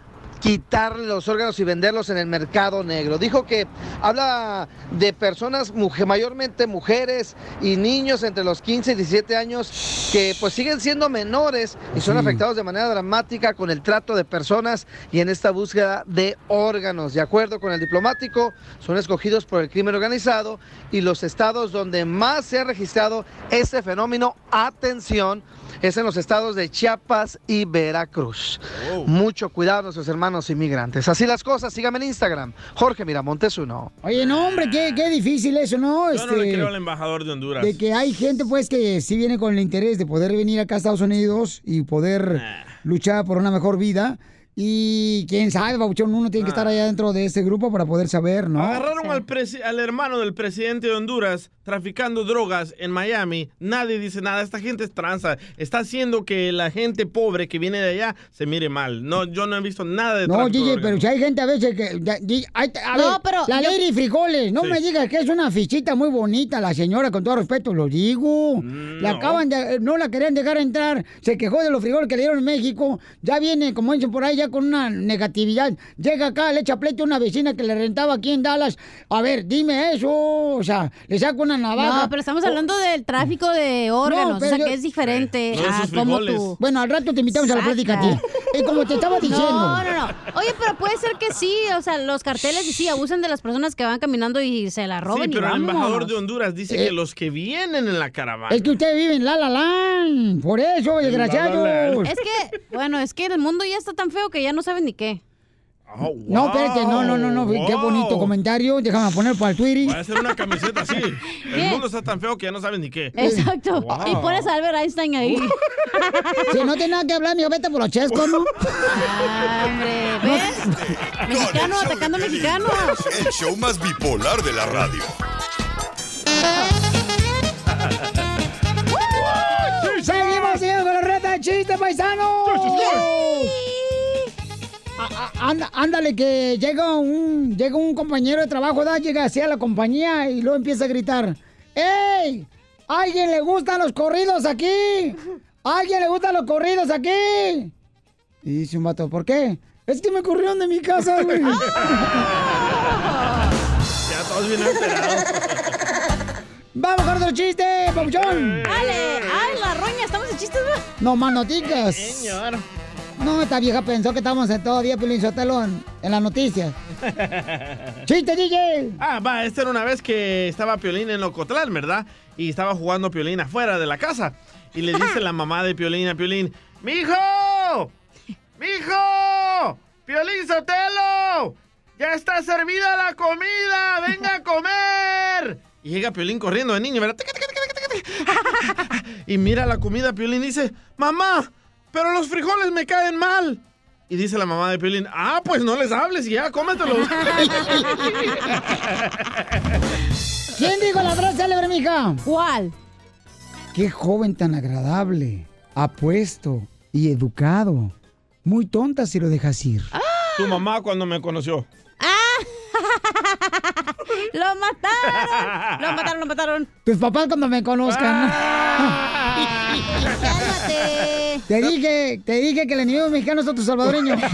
quitarle los órganos y venderlos en el mercado negro. Dijo que habla de personas, mujer, mayormente mujeres y niños entre los 15 y 17 años que pues siguen siendo menores y son Sí. afectados de manera dramática con el trato de personas y en esta búsqueda de órganos. De acuerdo con el diplomático, son escogidos por el crimen organizado y los estados donde más se ha registrado este fenómeno, atención, es en los estados de Chiapas y Veracruz. Mucho cuidado a nuestros hermanos inmigrantes. Así las cosas, síganme en Instagram, Jorge Miramontes uno. Oye, no, hombre, qué, qué difícil eso, ¿no? Yo no le Este, creo al embajador de Honduras. De que hay gente, pues, que sí viene con el interés de poder venir acá a Estados Unidos y poder luchar por una mejor vida. Y quién sabe, Babuchón, uno tiene que estar allá dentro de ese grupo para poder saber, ¿no? Agarraron al, presi- al hermano del presidente de Honduras traficando drogas en Miami. Nadie dice nada. Esta gente es tranza. Está haciendo que la gente pobre que viene de allá se mire mal. No, yo no he visto nada de No, DJ, pero si hay gente a veces que... ya, a No, ver, pero la yo- Lady Frijoles, no Sí. me digas que es una fichita muy bonita la señora, con todo respeto, lo digo. La no. acaban de... No la querían dejar entrar, se quejó de los frijoles que le dieron en México, ya viene, como dicen por ahí, ya con una negatividad. Llega acá, le echa pleito a una vecina que le rentaba aquí en Dallas. A ver, dime eso, o sea, le saco una navaja. No, pero estamos hablando del tráfico de órganos, o sea, yo- que es diferente No, a frijoles. tú. Bueno, al rato te invitamos a la plática a ti. Y como te estaba diciendo... No, no, no. Oye, pero puede ser que sí, o sea, los carteles y sí abusan de las personas que van caminando y se la roban Sí, y pero el embajador de Honduras dice Eh. que los que vienen en la caravana. Es que ustedes viven la la la, por eso, La, la, desgraciados. la. Es que, bueno, es que el mundo ya está tan feo que ya no saben ni qué. Oh, No, espérate, no, no, no, no, qué bonito comentario. Déjame poner para el Voy a Twitter. hacer una camiseta así. *laughs* El mundo está tan feo que ya no saben ni qué. Exacto. Wow. Y pones a Albert Einstein ahí. *laughs* Si no tienes nada que hablar, mijo, vete por los chescos, *laughs* ¿no? Ah, hombre, ¿ves? Mexicano atacando mexicanos. El show más bipolar de la radio. Seguimos, señor, con la reta de chiste, paisano. A- a- anda- Ándale, que llega un, llega un compañero de trabajo, ¿da? llega hacia la compañía y luego empieza a gritar: ¡Ey! ¿A ¿Alguien le gustan los corridos aquí? ¿A ¿Alguien le gustan los corridos aquí? Y dice un vato, ¿por qué? Es que me corrieron de mi casa, güey. *laughs* Ya todos vienen alterados. ¡Vamos con otro chiste, papuchón! ¡Ale! ¡Ay, la roña! ¿Estamos en chistes, va? No más noticias. Señor. No, esta vieja pensó que estábamos en todavía Pelín Sotelo en, en las noticias. *laughs* ¡Chiste, DJ! Ah, va, esta era una vez que estaba Piolín en Ocotlán, ¿verdad? Y estaba jugando Piolín afuera de la casa. Y le dice la mamá de Piolín a Piolín, ¡Mijo! ¡Mijo! ¡Piolín Sotelo! ¡Ya está servida la comida! ¡Venga a comer! Y llega Piolín corriendo de niño, ¿verdad? *laughs* Y mira la comida, Piolín dice, ¡Mamá! ¡Pero los frijoles me caen mal! Y dice la mamá de Piolín, ¡Ah, pues no les hables y ya, cómetelos! *laughs* ¿Quién dijo la frase célebre, mija? ¿Cuál? Qué joven tan agradable, apuesto y educado. Muy tonta si lo dejas ir. Tu mamá cuando me conoció. *laughs* ¡Lo mataron! ¡Lo mataron, lo mataron! Tus papás cuando me conozcan. *laughs* ¡Cálmate! Te dije, te dije que el enemigo mexicano es otro salvadoreño. *laughs*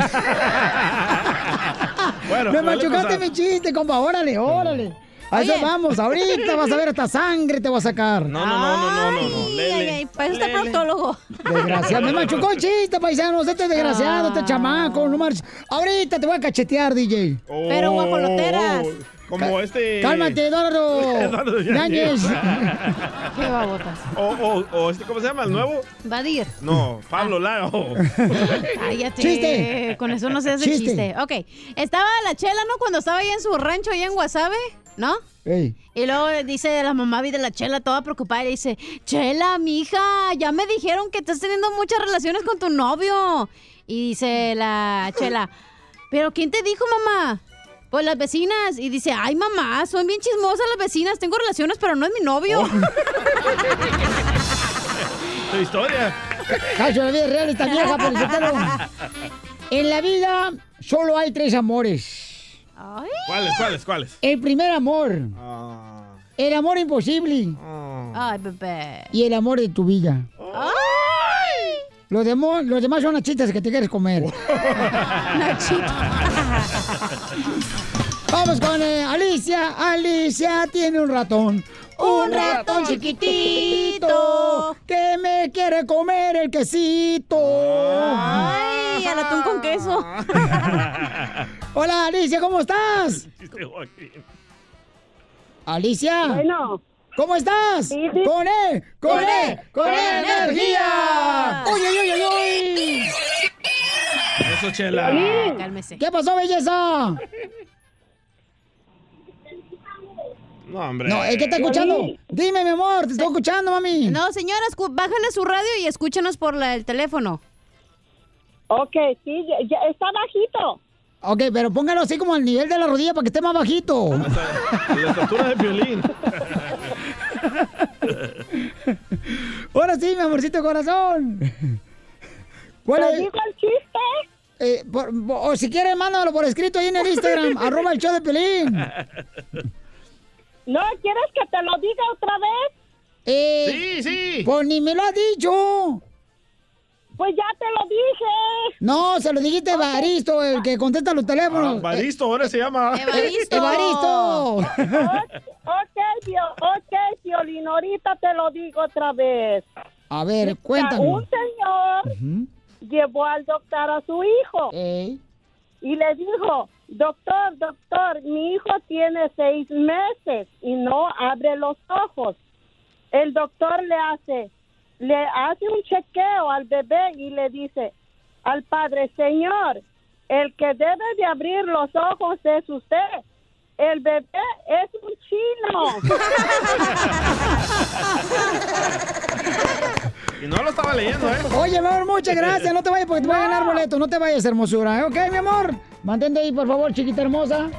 Bueno, me suele machucaste pasar. mi chiste, compa. Órale, órale. A eso vamos, ahorita vas a ver hasta sangre te va a sacar. No, no, no, no, no, no, no. Ay, Lele. ay, ay, para eso está proctólogo. Desgraciado, me machucó el chiste, paisanos. Este es desgraciado, este chamaco, no marches. Ahorita te voy a cachetear, DJ. Pero guajoloteras. Como este. Cálmate, Eduardo. *laughs* Eduardo Yáñez. *laughs* ¡Qué babotas! O, o, o este, ¿cómo se llama? ¿El nuevo? Vadir. No, Pablo Lago. *laughs* Cállate. Chiste. Con eso no se hace Chiste. chiste. Ok. Estaba la chela, ¿no? Cuando estaba ahí en su rancho, ahí en Guasave, ¿no? Ey. Y luego dice la mamá de la Chela toda preocupada y dice, Chela, mija, ya me dijeron que estás teniendo muchas relaciones con tu novio. Y dice la Chela, ¿pero quién te dijo, mamá? Pues las vecinas. Y dice, ay, mamá, son bien chismosas las vecinas. Tengo relaciones, pero no es mi novio. *laughs* Tu historia. Cacho, la vida real esta vieja, pero *laughs* En la vida solo hay tres amores. Ay. ¿Cuáles, cuáles, cuáles? El primer amor, Ah, el amor imposible ah. Ay, bebé. y el amor de tu vida. Ay. Los, demo- los demás son nachitas que te quieres comer. *laughs* Vamos con eh, Alicia. Alicia tiene un ratón. Un ratón chiquitito que me quiere comer el quesito. Ay, al atún con queso. *laughs* Hola Alicia, ¿cómo estás? Alicia. Bueno. ¿Cómo estás? sí. Con E, con E, E, con con energía. energía. ¡Uy, uy, uy, uy! Eso, Chela. Cálmese. ¿Qué pasó, belleza? No, hombre. No, es que está escuchando. Dime, mi amor, te estoy escuchando, mami. No, señora, escu- bájale su radio y escúchanos por la- el teléfono. Ok, sí, ya, ya está bajito. Ok, pero póngalo así como al nivel de la rodilla para que esté más bajito. La estatura de violín. Ahora sí, mi amorcito corazón. ¿Cuál ¿Te es? digo el chiste? Eh, por- o si quieres, mándalo por escrito ahí en el Instagram, *laughs* arroba el show de Pelín. ¿No quieres que te lo diga otra vez? Eh, sí, sí. Pues ni me lo has dicho. Pues ya te lo dije. No, se lo dijiste a Evaristo, el que contesta los teléfonos. Ah, Baristo, ahora se llama. Evaristo. Evaristo. Ok, Pio- ok, Piolín, ahorita te lo digo otra vez. A ver, Un cuéntame. señor llevó al doctor a su hijo y le dijo, doctor, doctor, mi hijo tiene seis meses y no abre los ojos. El doctor le hace, le hace un chequeo al bebé y le dice al padre, señor, el que debe de abrir los ojos es usted. El bebé es un chino. Y no lo estaba leyendo, ¿eh? Oye, mi amor, muchas *laughs* gracias. No te vayas porque te voy a ganar boleto. No te vayas, hermosura. ¿eh? Ok, mi amor. Mantente ahí, por favor, chiquita hermosa.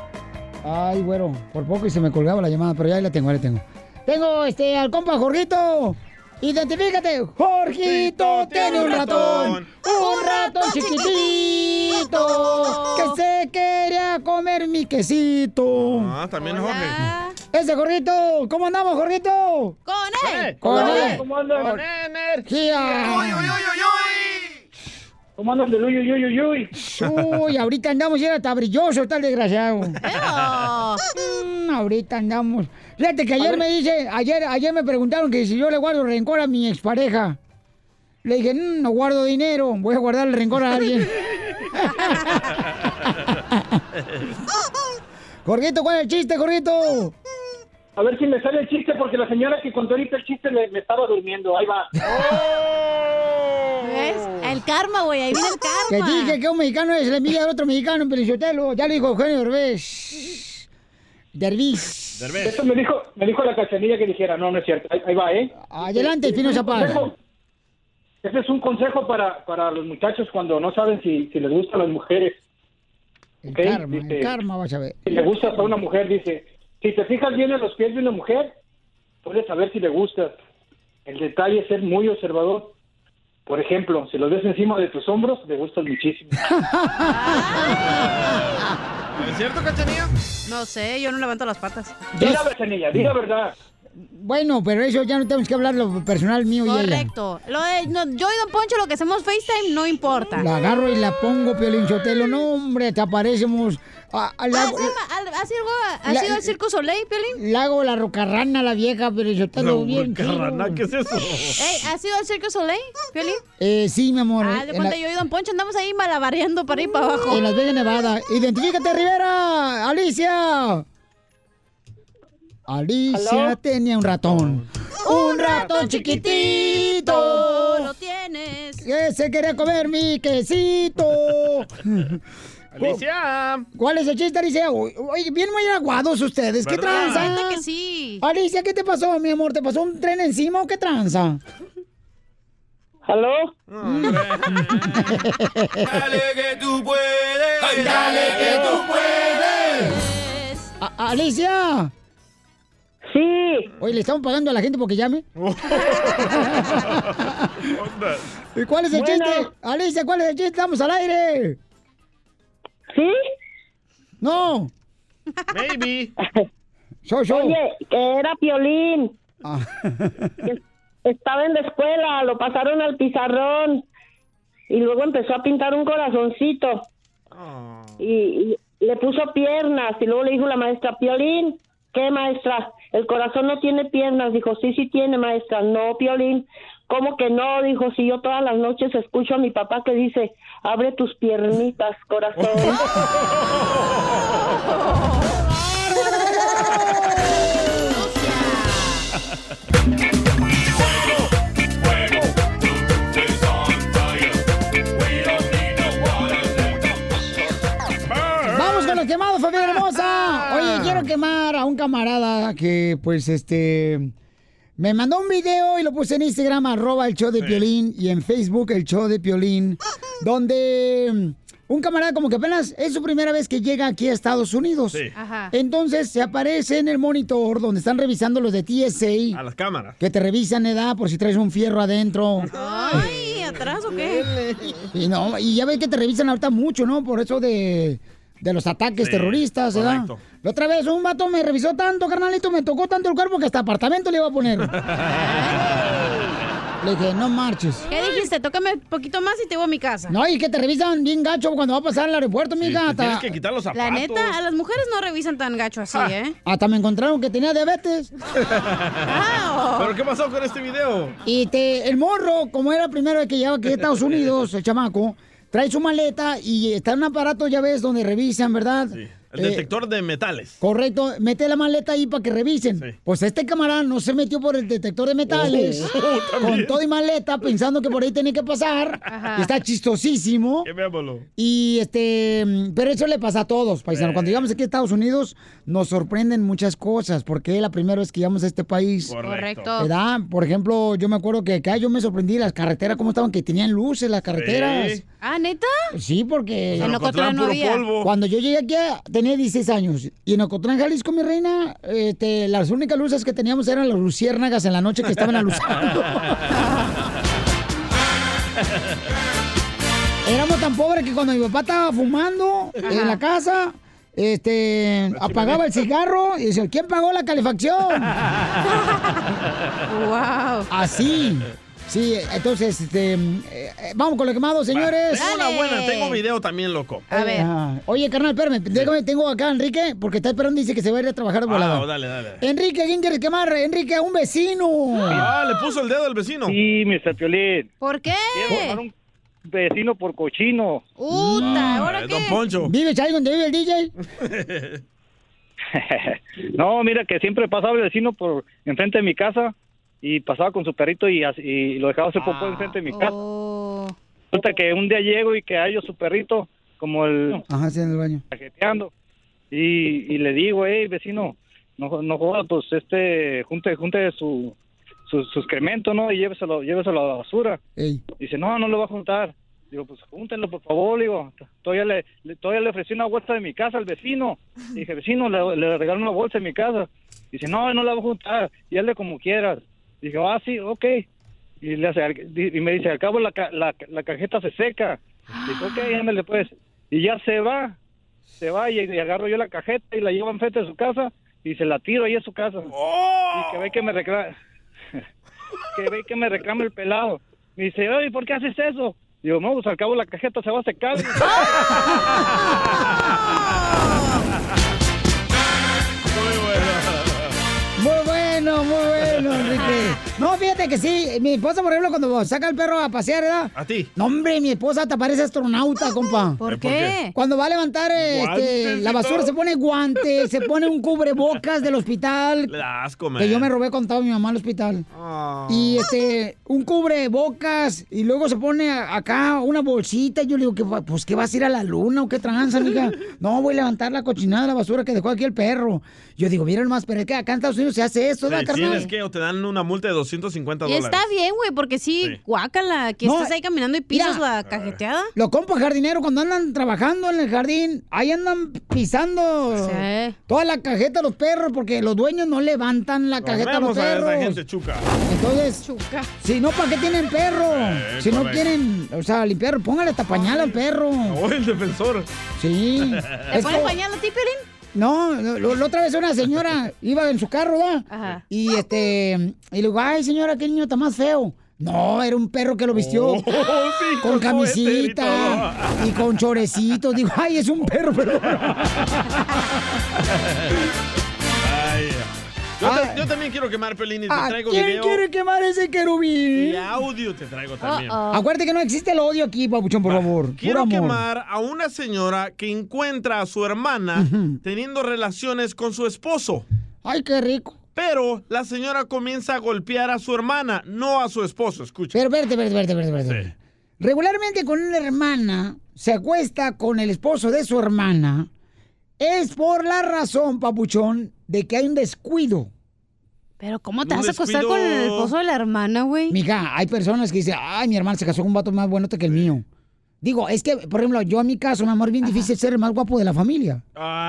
Ay, güero. Por poco y se me colgaba la llamada, pero ya ahí la tengo, ahí la tengo. Tengo este al compa Jorgito. Identifícate. Jorgito tiene un ratón. Un ratón chiquitito. Que se quería comer mi quesito. Ah, también Jorge. Ese Jorgito. ¿Cómo andamos, Jorgito? Con él. Con él. ¿Cómo andan? Con energía. ¿Cómo andan de uy, uy, uy, uy, uy? Ahorita andamos y era hasta brilloso, está el desgraciado. Mm, ahorita andamos. Fíjate que ayer me dice, ayer, ayer me preguntaron que si yo le guardo rencor a mi expareja. Le dije, "Mm, no guardo dinero, voy a guardar el rencor a alguien. *laughs* Jorgito, ¿cuál es el chiste, Jorgito? A ver si me sale el chiste, porque la señora que contó ahorita el chiste me, me estaba durmiendo. Ahí va. *laughs* El karma, güey, ahí viene el *laughs* Que karma. dije que un mexicano es la envidia del otro mexicano en Pelizotelo. Ya lo dijo Eugenio Derbez. Derbez. Eso me dijo, me dijo la cachanilla que dijera. No, no es cierto. Ahí, ahí va, ¿eh? Adelante, Ese Fino es un Zapata. Ese es un consejo para, para los muchachos cuando no saben si, si les gustan las mujeres. El karma, Dice, el karma, vas a ver. Si le gustas a una mujer, dice, si te fijas bien en los pies de una mujer, puedes saber si le gustas. El detalle es ser muy observador. Por ejemplo, si los ves encima de tus hombros, le gustan muchísimo. *laughs* ¿Es cierto, Cachanilla? No sé, yo no levanto las patas. Diga, Cachanilla, diga verdad. Bueno, pero eso ya no tenemos que hablar lo personal mío y ella. Correcto. Lo de, no, yo y Don Poncho, lo que hacemos FaceTime, no importa. La agarro y la pongo, Piolín Sotelo. No, hombre, te aparecemos. A, a- la- Ah, llama- al- ¿Ha sido, algo- ha La- sido el Circo Soleil, Piolín? la hago la rocarrana a la vieja, Piolín Sotelo. bien Carrana, chido. ¿qué es eso? Ey, ¿Ha sido el Circo Soleil, Piolín? Eh, sí, mi amor. Ah, de en, cuenta la- yo y Don Poncho andamos ahí malabareando para ir para abajo. en Las Vegas, Nevada. Identifícate, Rivera. Alicia. Alicia ¿Aló? tenía un ratón. Un ratón chiquitito. Lo tienes. Que se quería comer mi quesito. *laughs* Alicia. ¿Cuál es el chiste, Alicia? Oye, bien muy aguados ustedes. ¿Qué ¿Verdad? tranza? Que sí. Alicia, ¿qué te pasó, mi amor? ¿Te pasó un tren encima o qué tranza? ¿Aló? *laughs* Dale que tú puedes. Dale que tú puedes. A- Alicia. Sí. Oye, ¿le estamos pagando a la gente porque llame? *laughs* ¿Y cuál es el Bueno. chiste? Alicia, ¿cuál es el chiste? Estamos al aire. ¿Sí? No. Maybe. *laughs* Show, show. Oye, que era Piolín. Ah. *laughs* Estaba en la escuela, lo pasaron al pizarrón y luego empezó a pintar un corazoncito. Y, y le puso piernas y luego le dijo la maestra, Piolín, ¿qué maestra? El corazón no tiene piernas. Dijo, sí, sí tiene maestra. No, Piolín. ¿Cómo que no? Dijo, si yo todas las noches escucho a mi papá que dice, abre tus piernitas, corazón. *laughs* Vamos con los quemados, familia hermosa. Oye, quiero quemar a un camarada que, pues, este, me mandó un video y lo puse en Instagram, arroba el show de Piolín, y en Facebook el show de Piolín, *laughs* donde mm, un camarada como que apenas es su primera vez que llega aquí a Estados Unidos. Ajá. Entonces se aparece en el monitor donde están revisando los de TSA. A las cámaras. Que te revisan edad por si traes un fierro adentro. Ay, ¿atrás o qué? Y no, y ya ves que te revisan ahorita mucho, ¿no? Por eso de, de los ataques Sí, terroristas, ¿verdad? correcto. La otra vez un vato me revisó tanto, carnalito, me tocó tanto el cuerpo que hasta apartamento le iba a poner. *laughs* le dije, no marches. ¿Qué dijiste? Tócame un poquito más y te voy a mi casa. No, y que te revisan bien gacho cuando va a pasar al aeropuerto, te hasta, tienes que quitar los La zapatos. neta, a las mujeres no revisan tan gacho así, ¿eh? hasta me encontraron que tenía diabetes. *laughs* ¿Pero qué pasó con este video? Y te, el morro, como era la primera vez que llegaba aquí a Estados *laughs* Unidos, el chamaco, trae su maleta y está en un aparato, ya ves, donde revisan, ¿verdad? El Eh, detector de metales. Correcto, mete la maleta ahí para que revisen. Pues este camarada no se metió por el detector de metales. Oh, también. con todo y maleta, pensando que por ahí tenía que pasar. Está chistosísimo. Y este, pero eso le pasa a todos, paisano. Cuando llegamos aquí a Estados Unidos, nos sorprenden muchas cosas, porque es la primera vez que llegamos a este país. Correcto. ¿Verdad? Por ejemplo, yo me acuerdo que acá yo me sorprendí las carreteras, cómo estaban, que tenían luces las carreteras. Sí. Ah, ¿neta? Sí, porque En Ocotlán no había. cuando yo llegué aquí tenía 16 años y en Ocotlán, Jalisco, mi reina, este, las únicas luces que teníamos eran las luciérnagas en la noche que estaban aluzando. *laughs* Éramos tan pobres que cuando mi papá estaba fumando en la casa, este, apagaba el cigarro y decía, ¿quién pagó la calefacción? *laughs* wow. Así. Sí, entonces, este, eh, eh, vamos con lo quemado, señores. Tengo una buena, tengo video también, loco. Ah, Oye, carnal, espérame, déjame, tengo acá a Enrique, porque está esperando, dice que se va a ir a trabajar. Ah, dale, dale. Enrique, ¿quién quieres quemar? Enrique, a un vecino. Ah, le puso el dedo al vecino. Sí, Mr. Piolín. ¿Por qué? Quiero un vecino por cochino. ¿ahora Ah, qué? Don Poncho. ¿Vives ahí donde vive el DJ? *laughs* no, mira que siempre pasaba el vecino por enfrente de mi casa y pasaba con su perrito y, así- y lo dejaba hacer popó enfrente de mi casa. Resulta que un día llego y que hallo su perrito como el Ajá, sí, en el baño. cajeteando y, y le digo, hey vecino, no, no joda, pues este, junte, junte su, su, su excremento, ¿no? Y lléveselo, lléveselo a la basura. Dice, no, no lo va a juntar. Digo, pues júntenlo, por favor. Digo, todavía le, le- todavía le ofrecí una bolsa de mi casa al vecino. Dije, vecino, le, le regalo una bolsa de mi casa. Dice, no, no la voy a juntar. Y hazle como quieras. Dije, ah, sí, ok. Y, le hace, y me dice, al cabo la, ca- la, la cajeta se seca. Dice, ok, ándale pues. Y ya se va. Se va y, y agarro yo la cajeta y la llevo enfrente de su casa y se la tiro ahí a su casa. Y que ve que me reclama, *laughs* que ve que me reclama el pelado. Me dice, oye, ¿por qué haces eso? Digo, no, pues al cabo la cajeta se va a secar. *laughs* Muy bueno, muy bueno, Enrique. *laughs* No, fíjate que sí. Mi esposa, por ejemplo, cuando saca al perro a pasear, ¿verdad? A ti. No, hombre, mi esposa te parece astronauta, compa. ¿Por qué? Cuando va a levantar este, la basura, todo. se pone guantes, se pone un cubrebocas del hospital. *laughs* Le da asco, man. Que yo me robé cuando estaba mi mamá al hospital. Y este, un cubrebocas. Y luego se pone acá una bolsita. Y yo le digo, que pues, ¿qué vas a ir a la luna o qué tranza, amiga? *laughs* No, voy a levantar la cochinada de la basura que dejó aquí el perro. Yo digo, miren más, pero es que acá en Estados Unidos se hace eso, Sí, ¿verdad, carnal? tienes que o te dan una multa de 250 Y dólares. está bien, güey, porque sí, Sí. guácala, que No, estés ahí caminando y pisas mira. la cajeteada. Los compas jardineros cuando andan trabajando en el jardín, ahí andan pisando toda la cajeta de los perros porque los dueños no levantan la Nos cajeta de los vemos a esa perros. gente chuca. Entonces, si no, ¿para qué tienen perro? Eh, si no quieren, o sea, limpiar, póngale hasta pañal al perro. O el defensor. Sí. ¿Le Es pones pañal a ti, Pelín? No, la otra vez una señora *laughs* iba en su carro, ¿verdad? Ajá. Y este, y le digo, ay señora, qué niño está más feo. No, era un perro que lo vistió Oh, *laughs* sí, con y camisita y, con chorecitos. Digo, ay, es un perro, pero... *laughs* Yo, ta- yo también quiero quemar Pelín y te ¿A traigo quién video quiere quemar ese querubín? y audio te traigo también. Acuérdate que no existe el odio aquí, papuchón, por favor. Quiero amor. quemar a una señora que encuentra a su hermana teniendo relaciones con su esposo. Ay, qué rico. Pero la señora comienza a golpear a su hermana, no a su esposo. Escucha. Pero verte, verte, verte, verte, verte. Regularmente con una hermana se acuesta con el esposo de su hermana es por la razón, papuchón, de que hay un descuido. Pero ¿cómo te vas a acostar con el esposo de la hermana, güey? Mija, hay personas que dicen, ay, mi hermana se casó con un vato más bueno que el mío. Digo, es que, por ejemplo, yo en mi caso, mi amor, es bien difícil ser el más guapo de la familia.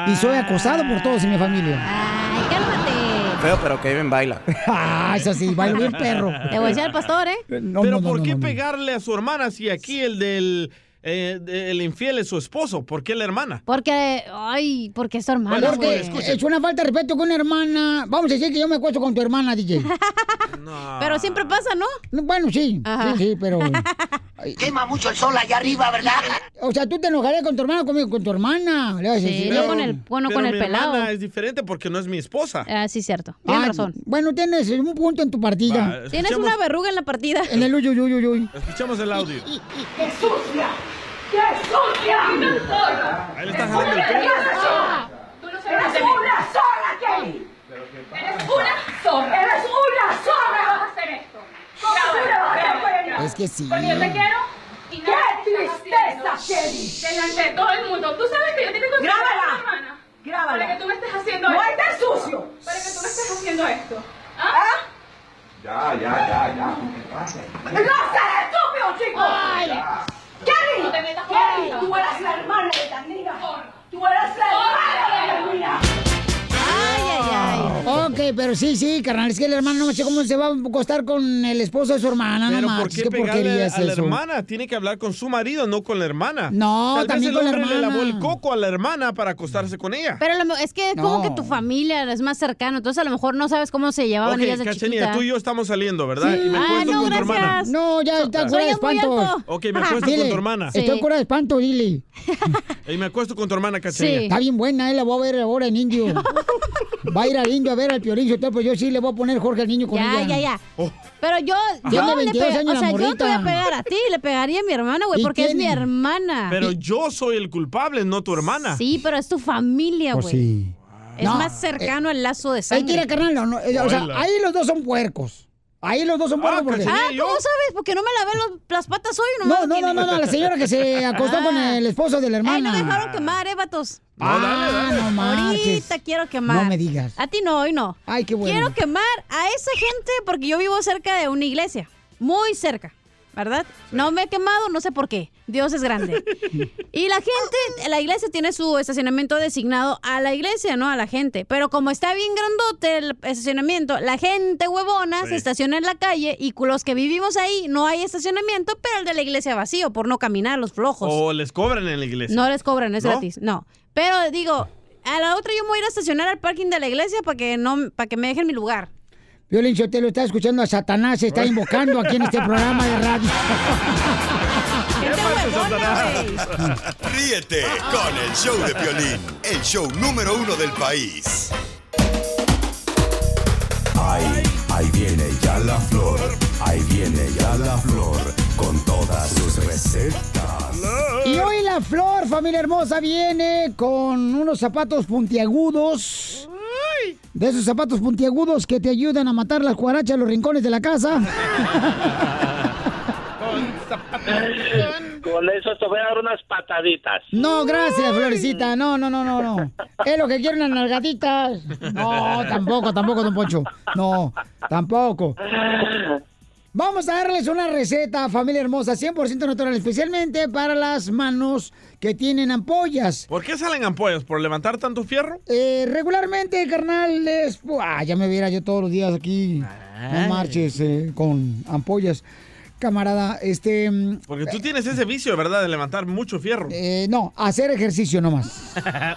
Y soy acosado por todos en mi familia. Ay, cálmate. Feo, pero Kevin baila. *laughs* Ah, eso sí, bailo bien perro. Te voy a decir al pastor, ¿eh? No, Pero no, no, ¿por no, qué no, no. pegarle a su hermana si aquí el del eh, el infiel es su esposo? ¿Por qué la hermana? Porque, ay, porque es tu hermana, Porque güey. es una falta de respeto con una hermana. Vamos a decir que yo me acuesto con tu hermana, DJ. *laughs* Pero siempre pasa, ¿no? Bueno, sí, sí, sí, pero... *laughs* Quema mucho el sol allá arriba, ¿verdad? O sea, tú te enojarías con tu hermana o conmigo, con tu hermana. Le vas a decir, no con el- bueno, Pero con el mi pelado. hermana es diferente porque no es mi esposa. Ah, sí, cierto. Tienes Ah, razón. Bueno, tienes un punto en tu partida. Va, Tienes una verruga en la partida. En el uy, uy, uy, uy, uy. Escuchamos el audio. *laughs* ¡Qué sucia! ¡Qué sucia! Ahí le está jalando el pelo. ¡Eres una zorra, Kelly! ¡Eres una zorra! ¡Eres una zorra! vas a hacer esto? ¿Cómo tú le vas a hacer Es que sí. Porque yo te quiero y no ¡Qué tristeza, Kelly! Delante de todo el mundo. Tú sabes que yo te tengo que Grábala. hermana. Grábala. Para que tú me estés haciendo ¡No esto. estés sucio! Para que tú me estés haciendo esto. ¿Ah? Ya, ya, ya, ya. ¡No seas estúpido, chico! ¡Kelly! No te metas con ¡Kelly! ella. ¡Tú eres la hermana de Tanina! ¡Tú eres la hermana de Tanina! Ay, ay, ay. Ok, pero sí, sí, carnal, es que el hermano no sé cómo se va a acostar con el esposo de su hermana, Pero no ¿por qué qué porquería pegarle es a la eso. hermana? Tiene que hablar con su marido, no con la hermana. No, Tal también vez con el la hombre le lavó hermana. el coco a la hermana para acostarse con ella. Pero lo- es que es como No. que tu familia es más cercano, entonces a lo mejor no sabes cómo se llevaban Ok, ellas de Cachanilla, chiquita. tú y yo estamos saliendo, ¿verdad? Y me Ah, no, con tu gracias. hermana. No, ya está cura de espanto. Ok, me acuesto con tu hermana. Estoy cura de espanto, dile. *laughs* Y me acuesto con tu hermana, Cachanilla. Está bien buena, eh, la voy a ver ahora en indio. *laughs* Va a ir al indio a ver al Piolín, pues yo sí le voy a poner Jorge al niño con Ya, ella. ya, ya. Oh. Pero yo, yo le 22 pega- o sea, yo te voy a pegar a ti, le pegaría a mi hermana, güey, ¿Y porque es mi hermana. Pero yo soy el culpable, no tu hermana. Sí, pero es tu familia, Pues güey. sí. Es No, más cercano el lazo de Ahí sangre. tira, carnal, no, no, eh, o sea, ahí los dos son puercos. Ahí los dos son puercos porque... Ah, ¿cómo sabes? Porque no me lavé los- las patas hoy, No, no, no, no, no, la señora que se *laughs* acostó con el esposo de la Ay, hermana. no me dejaron quemar, eh, vatos. Ah, no marches. Ahorita quiero quemar. No me digas. A ti no, hoy no. Ay, qué bueno. Quiero quemar a esa gente porque yo vivo cerca de una iglesia. Muy cerca, ¿verdad? No me he quemado, no sé por qué. Dios es grande. *laughs* y la gente, la iglesia tiene su estacionamiento designado a la iglesia, no a la gente. Pero como está bien grandote el estacionamiento, la gente huevona Sí. se estaciona en la calle y los que vivimos ahí no hay estacionamiento, pero el de la iglesia vacío por no caminar, los flojos. O les cobran en la iglesia. No les cobran, es ¿No? gratis. No. Pero digo, a la otra yo me voy a ir a estacionar al parking de la iglesia para que no, para que me dejen mi lugar. Violín Sotelo está escuchando a Satanás, se está invocando aquí en este programa de radio. Ríete con el show de Piolín, el show número uno del país. Ahí, ahí viene ya la flor, ahí viene ya la flor, con todas sus recetas. Y hoy la flor, familia hermosa, viene con unos zapatos puntiagudos. De esos zapatos puntiagudos que te ayudan a matar las cuarachas en los rincones de la casa. *laughs* Con eso te voy a dar unas pataditas. No, gracias, Florecita. No, no, no, no, no. Es lo que quieren unas nalgaditas. No, tampoco, tampoco, don Poncho. No, tampoco. Vamos a darles una receta, familia hermosa, 100% natural, especialmente para las manos que tienen ampollas. ¿Por qué salen ampollas? ¿Por levantar tanto fierro? Eh, regularmente, carnal, es... Ah, ya me viera yo todos los días aquí. No marches eh, con ampollas. Camarada. Este, mm, Porque tú tienes ese vicio, ¿verdad? De levantar mucho fierro. eh, no, hacer ejercicio nomás. *laughs*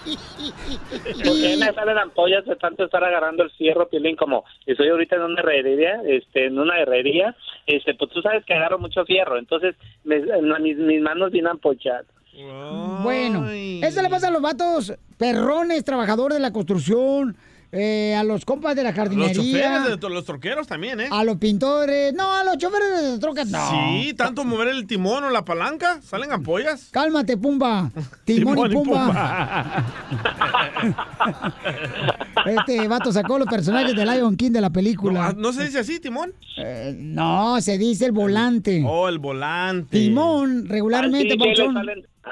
¿Por qué me salen ampollas de tanto estar agarrando el fierro, Piolín? Como estoy ahorita en una herrería, este, en una herrería, este, pues tú sabes que agarro mucho fierro, entonces me- en- mis, mis manos vienen ampolladas. Bueno, eso le pasa a los vatos perrones, trabajadores de la construcción, eh, a los compas de la Los jardinería, choferes, de los troqueros también, ¿eh? a los pintores, no, a los choferes de trocas, no. Sí, tanto mover el timón o la palanca, salen ampollas. Cálmate, Pumba. *laughs* Timón, y Pumba. *laughs* Este vato sacó los personajes de Lion King de la película. ¿No se dice así, timón? Eh, no, se dice el volante. Oh, el volante. Timón, regularmente,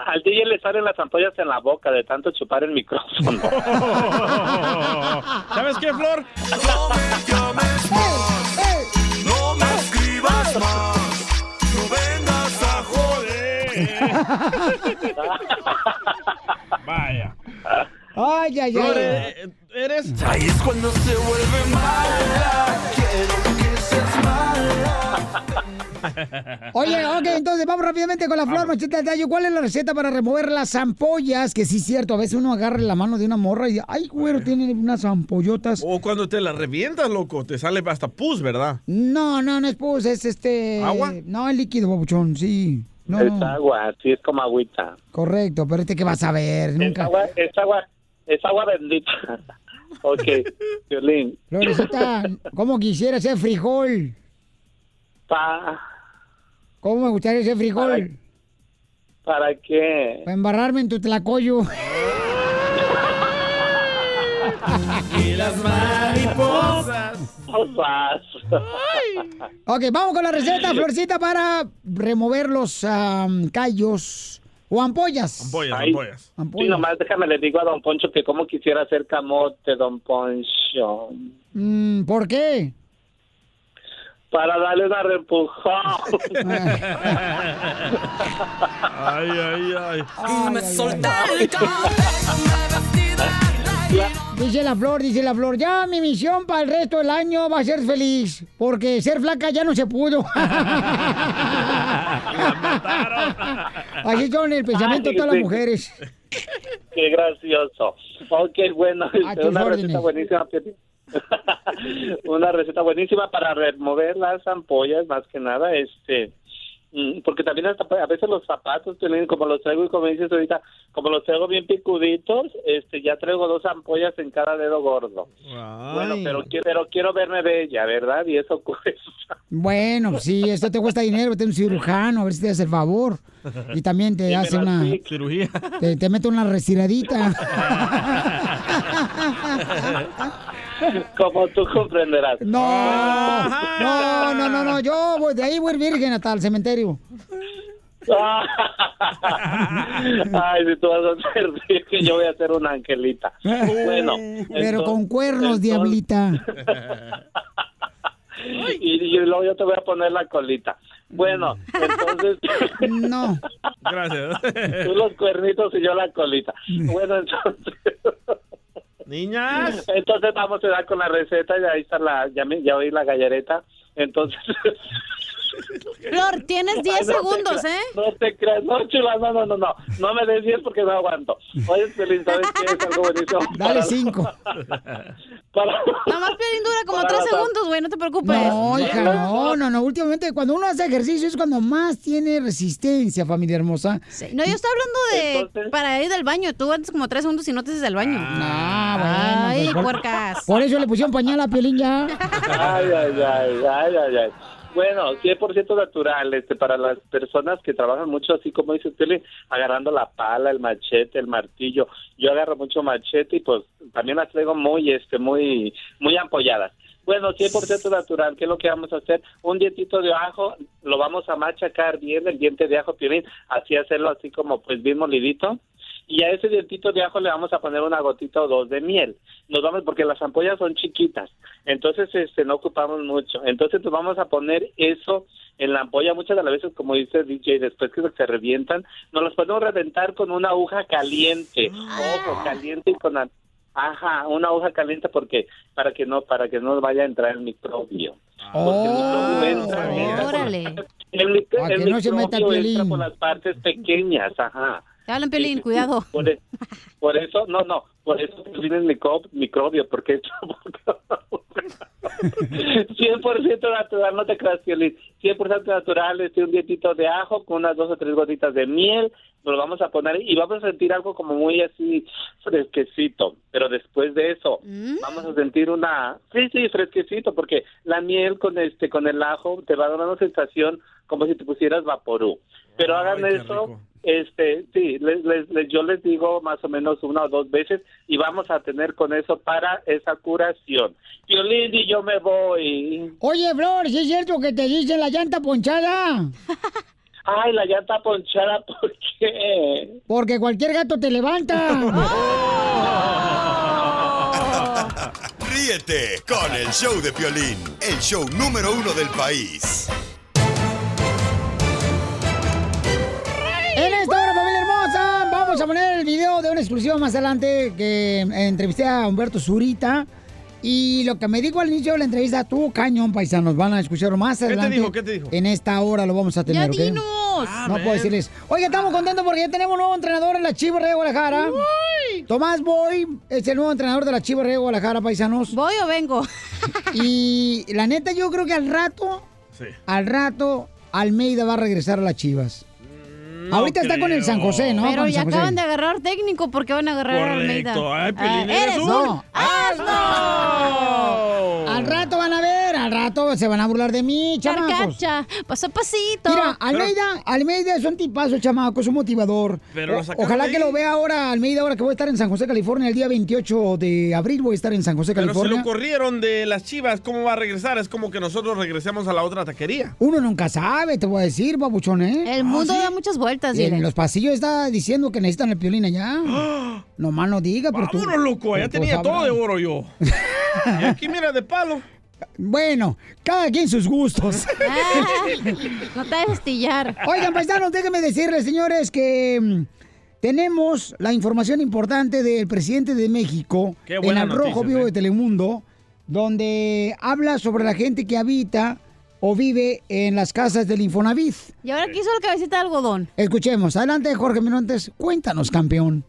al, DJ le salen, las ampollas en la boca de tanto chupar el micrófono. *laughs* ¿Sabes qué, Flor? No me escribas más, no vengas a joder. *laughs* Vaya. Ay, ay, ay. eh, eres. Ahí es cuando se vuelve mala. Quiero que seas mala. Oye, *laughs* ok, entonces vamos rápidamente con la flor macheta de tallo. ¿Cuál es la receta para remover las ampollas? Que sí es cierto, a veces uno agarra la mano de una morra y ay, güero, tiene unas ampollotas. O cuando te la revientas, loco, te sale hasta pus, ¿verdad? No, no, no es pus, es este... ¿Agua? No, es líquido, babuchón, sí. No, es no, agua, sí, es como agüita. correcto, pero este que vas a ver, Es nunca... agua, es agua, es agua bendita. *laughs* ok, Violín. Florecita, ¿cómo quisiera ser frijol? Pa, ¿Cómo me gustaría ser frijol? ¿Para qué? Para embarrarme en tu tlacoyo. *laughs* Y las mariposas. Ok, vamos con la receta, Florcita, para remover los am, callos o ampollas. Ampollas, Ay, ampollas. Sí, nomás déjame le digo a don Poncho que cómo quisiera hacer camote, don Poncho. Mm, ¿Por qué? Para darle una repujón. *laughs* Ay, ay, ay. Y me Dice la flor, dice la flor, ya mi misión para el resto del año va a ser feliz, porque ser flaca ya no se pudo. *laughs* Así son el pensamiento de todas las sí. mujeres. Qué gracioso. Ok, bueno, tus una órdenes. receta buenísima. *laughs* Una receta buenísima para remover las ampollas, más que nada, este, porque también hasta a veces los zapatos, Piolín, como los traigo y como dices ahorita, como los traigo bien picuditos, este, ya traigo dos ampollas en cada dedo gordo. Bueno, pero, quiero- pero quiero verme bella, ¿verdad? Y eso *laughs* cuesta. Bueno, sí, esto te cuesta dinero, vete a un cirujano, a ver si te hace el favor. Y también te hace una... Cirugía. Te, te mete una restiradita. *laughs* *laughs* como tú comprenderás. No, no, no, no, no, yo voy, de ahí voy virgen hasta el cementerio. *laughs* Ay, si tú vas a hacer *laughs* que yo voy a hacer una angelita. Bueno, Pero con entonces- cuernos, diablita. y, y luego yo te voy a poner la colita. Bueno, entonces. No. Gracias. Tú los cuernitos y yo la colita. Bueno, entonces. Niñas. *laughs* Entonces vamos a dar con la receta. Ya ahí está la. Ya, me- ya oí la gallareta. Entonces. *laughs* Flor, tienes 10 Ay, no te segundos, ¿eh? No te creas, no, chula, no, no, no, no. No me des 10 porque no aguanto. Oye, Pelín, ¿sabes qué? Es algo buenísimo. *laughs* Dale Para- cinco. *laughs* para- Nomás Piolín dura como Para 3 las- segundos, güey, no te preocupes. No, hija, no, no, no. Últimamente, cuando uno hace ejercicio es cuando más tiene resistencia, familia hermosa. No, yo estoy hablando de para ir del baño. Tú antes como 3 segundos y no te haces del baño. Ah, bueno. Ay, pues, por- puercas. Por eso le pusieron pañal a Piolín ya. *laughs* Ay, ay, ay, ay, ay, ay. Bueno, 100% natural, este, para las personas que trabajan mucho, así como dice Pili, agarrando la pala, el machete, el martillo. Yo agarro mucho machete y pues también las traigo muy, este, muy, muy ampolladas. Bueno, 100% natural, ¿qué es lo que vamos a hacer? Un dientito de ajo, lo vamos a machacar bien, el diente de ajo, Piolín, así hacerlo así como pues bien molidito. Y a ese dientito de ajo le vamos a poner una gotita o dos de miel. Nos vamos, porque las ampollas son chiquitas, entonces este no ocupamos mucho. Entonces nos vamos a poner eso en la ampolla. Muchas de las veces, como dice DJ, después que se revientan, nos las podemos reventar con una aguja caliente. Ojo, caliente y con... Ajá, una aguja caliente porque para que no para que no vaya a entrar el microbio. Porque Oh, el microbio entra- órale. El, el que no se meta microbio Piolín. entra por las partes pequeñas, ajá. Te hablan, Pelín, cuidado. Por, e- por eso, no, no, por eso micro- microbio, porque es *laughs* 100% natural, no te creas, Piolín. 100% natural, este, un dietito de ajo con unas dos o tres gotitas de miel, nos lo vamos a poner y vamos a sentir algo como muy así fresquecito, pero después de eso vamos a sentir una, sí, sí, fresquecito, porque la miel con este, con el ajo te va a dar una sensación como si te pusieras vaporú. Pero hagan eso, este, sí, les, les- les- yo les digo más o menos una o dos veces y vamos a tener con eso para esa curación. Piolín y yo me voy. Oye, Flor, ¿sí es cierto que te dicen la llanta ponchada? *laughs* Ay, la llanta ponchada, *laughs* ¿por qué? Porque cualquier gato te levanta. *laughs* Ríete con el show de Piolín, el show número uno del país. A poner el video de una exclusiva más adelante que entrevisté a Humberto Zurita. Y lo que me dijo al inicio de la entrevista, tú, cañón, paisanos, van a escucharlo más te adelante. dijo? ¿Qué te dijo? En esta hora lo vamos a tener, ¿ok? Ah, no man. puedo decirles. Oye, estamos contentos porque ya tenemos un nuevo entrenador en la Chivas de Guadalajara. Tomás Boy es el nuevo entrenador de la Chivas de Guadalajara, paisanos. ¿Voy o vengo? *laughs* y la neta, yo creo que al rato, Sí. al rato, Almeida va a regresar a las Chivas. Ahorita está con el San José, ¿no? Pero ya acaban de agarrar técnico porque van a agarrar a Almeida. Correcto. Ay, Piolín, Ah, eres eres un un asno. Al rato van a ver, al rato se van a burlar de mí, chamacos. Carcacha, paso a pasito. Mira, Almeida, Almeida es un tipazo, chamaco, es un motivador. Pero lo O- sacaron ojalá que lo vea ahora Almeida, ahora que voy a estar en San José, California, el día 28 de abril voy a estar en San José, Pero se California. lo corrieron de las chivas, ¿cómo va a regresar? Es como que nosotros regresemos a la otra taquería. Uno nunca sabe, te voy a decir, babuchón, ¿eh? El mundo ¿Ah, da muchas vueltas, Y en los pasillos está diciendo que necesitan el piolín allá. No más no diga, pero tú... Vámonos, loco, ya tú tenía todo de oro yo. *laughs* y aquí mira de palo. Bueno, cada quien sus gustos. *laughs* Ah, no te dejes tillar. Oigan, paisanos, déjenme decirles, señores, que mm, tenemos la información importante del presidente de México Qué en el Rojo Vivo ¿eh? de Telemundo, donde habla sobre la gente que habita o vive en las casas del Infonavit. Y ahora quiso el cabecita de algodón. Escuchemos, adelante Jorge Mirontes, cuéntanos, campeón.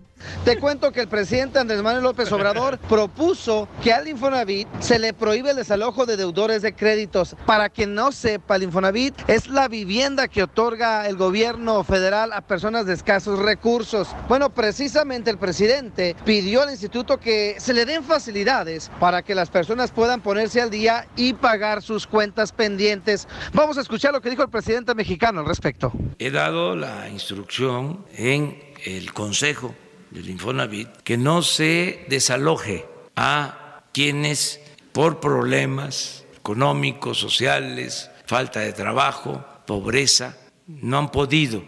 Te cuento que el presidente Andrés Manuel López Obrador *laughs* propuso que al Infonavit se le prohíbe el desalojo de deudores de créditos. Para quien no sepa, el Infonavit es la vivienda que otorga el gobierno federal a personas de escasos recursos. Bueno, precisamente el presidente pidió al instituto que se le den facilidades para que las personas puedan ponerse al día y pagar sus cuentas pendientes. Vamos a escuchar lo que dijo el presidente mexicano al respecto. He dado la instrucción en el Consejo del Infonavit que no se desaloje a quienes por problemas económicos, sociales, falta de trabajo, pobreza, no han podido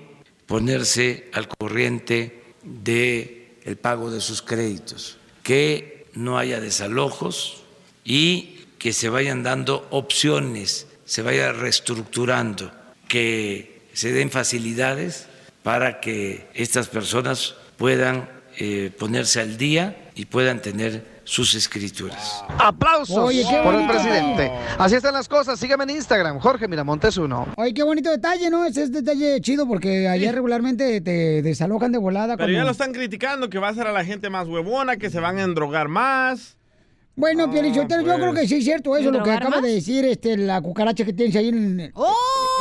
ponerse al corriente de pago de sus créditos, que no haya desalojos y que se vayan dando opciones, se vaya reestructurando, que se den facilidades para que estas personas puedan eh, ponerse al día y puedan tener sus escrituras. Aplausos Oye, qué por el presidente. Así están las cosas. Sígueme en Instagram, Jorge Miramontes uno. Oye, qué bonito detalle, ¿no? Ese es detalle chido porque allá regularmente te desalojan de volada. Pero cuando- ya lo están criticando, que va a ser a la gente más huevona, que se van a endrogar más. Bueno, Pielichotero, yo pues. creo que sí es cierto eso, lo que ¿Drogar acaba más? de decir este, la cucaracha que tienes ahí en,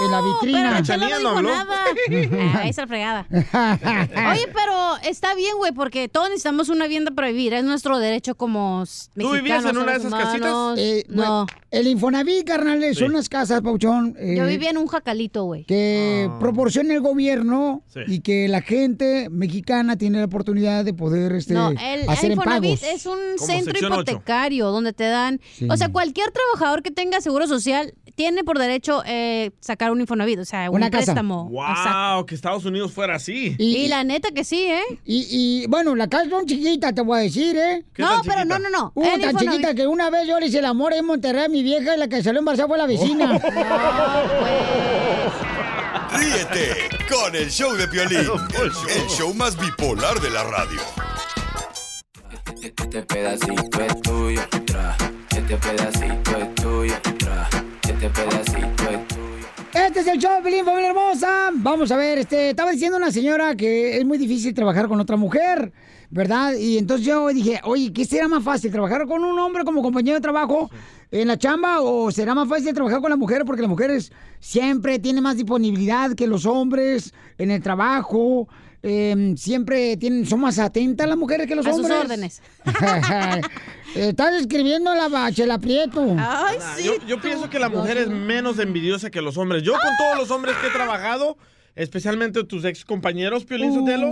en la vitrina. Pero Chela no dijo habló. nada. *laughs* Ah, Ahí está la fregada. *laughs* Oye, pero está bien, güey, porque todos necesitamos una vivienda para vivir. Es nuestro derecho como s- ¿Tú mexicanos. vivías en una de esas casitas? Eh, no. el Infonavit, carnales, son unas casas, Pauchón. eh, Yo vivía en un jacalito, güey. que proporciona el gobierno Sí. y que la gente mexicana tiene la oportunidad de poder este, No, el, hacer el Infonavit pagos. es un Como centro hipotecario donde te dan, Sí. o sea, cualquier trabajador que tenga seguro social tiene por derecho eh, sacar un Infonavit, o sea, un Una casa. préstamo. Exacto. Wow, que Estados Unidos fuera así. Y, la neta que sí, ¿eh? Y, y, bueno, la casa son chiquitas, te voy a decir, ¿eh? ¿Qué No, tan pero chiquita? no, no, no. Uh, El tan Infonavit- chiquita que una vez yo le hice el amor en Monterrey a mi vieja y la que salió embarazada fue la vecina. *laughs* No, pues. Ríete con el show de Piolín, *laughs* el show más bipolar de la radio. Este pedacito es tuyo, tra. Este pedacito es tuyo, tra. Este Este pedacito es Este es el show Pelín, familia hermosa. Vamos a ver, este, estaba diciendo una señora que es muy difícil trabajar con otra mujer, ¿verdad? Y entonces yo dije, oye, ¿qué será más fácil? ¿Trabajar con un hombre como compañero de trabajo en la chamba o será más fácil trabajar con la mujer? Porque las mujeres siempre tienen más disponibilidad que los hombres en el trabajo. Eh, siempre tienen, son más atentas las mujeres que los A sus hombres. órdenes. *laughs* Estás escribiendo la bachela Prieto. Ay, Nah, yo, yo pienso que la mujer es menos envidiosa que los hombres. Yo con todos los hombres que he trabajado, especialmente tus ex compañeros, Piolín Sotelo,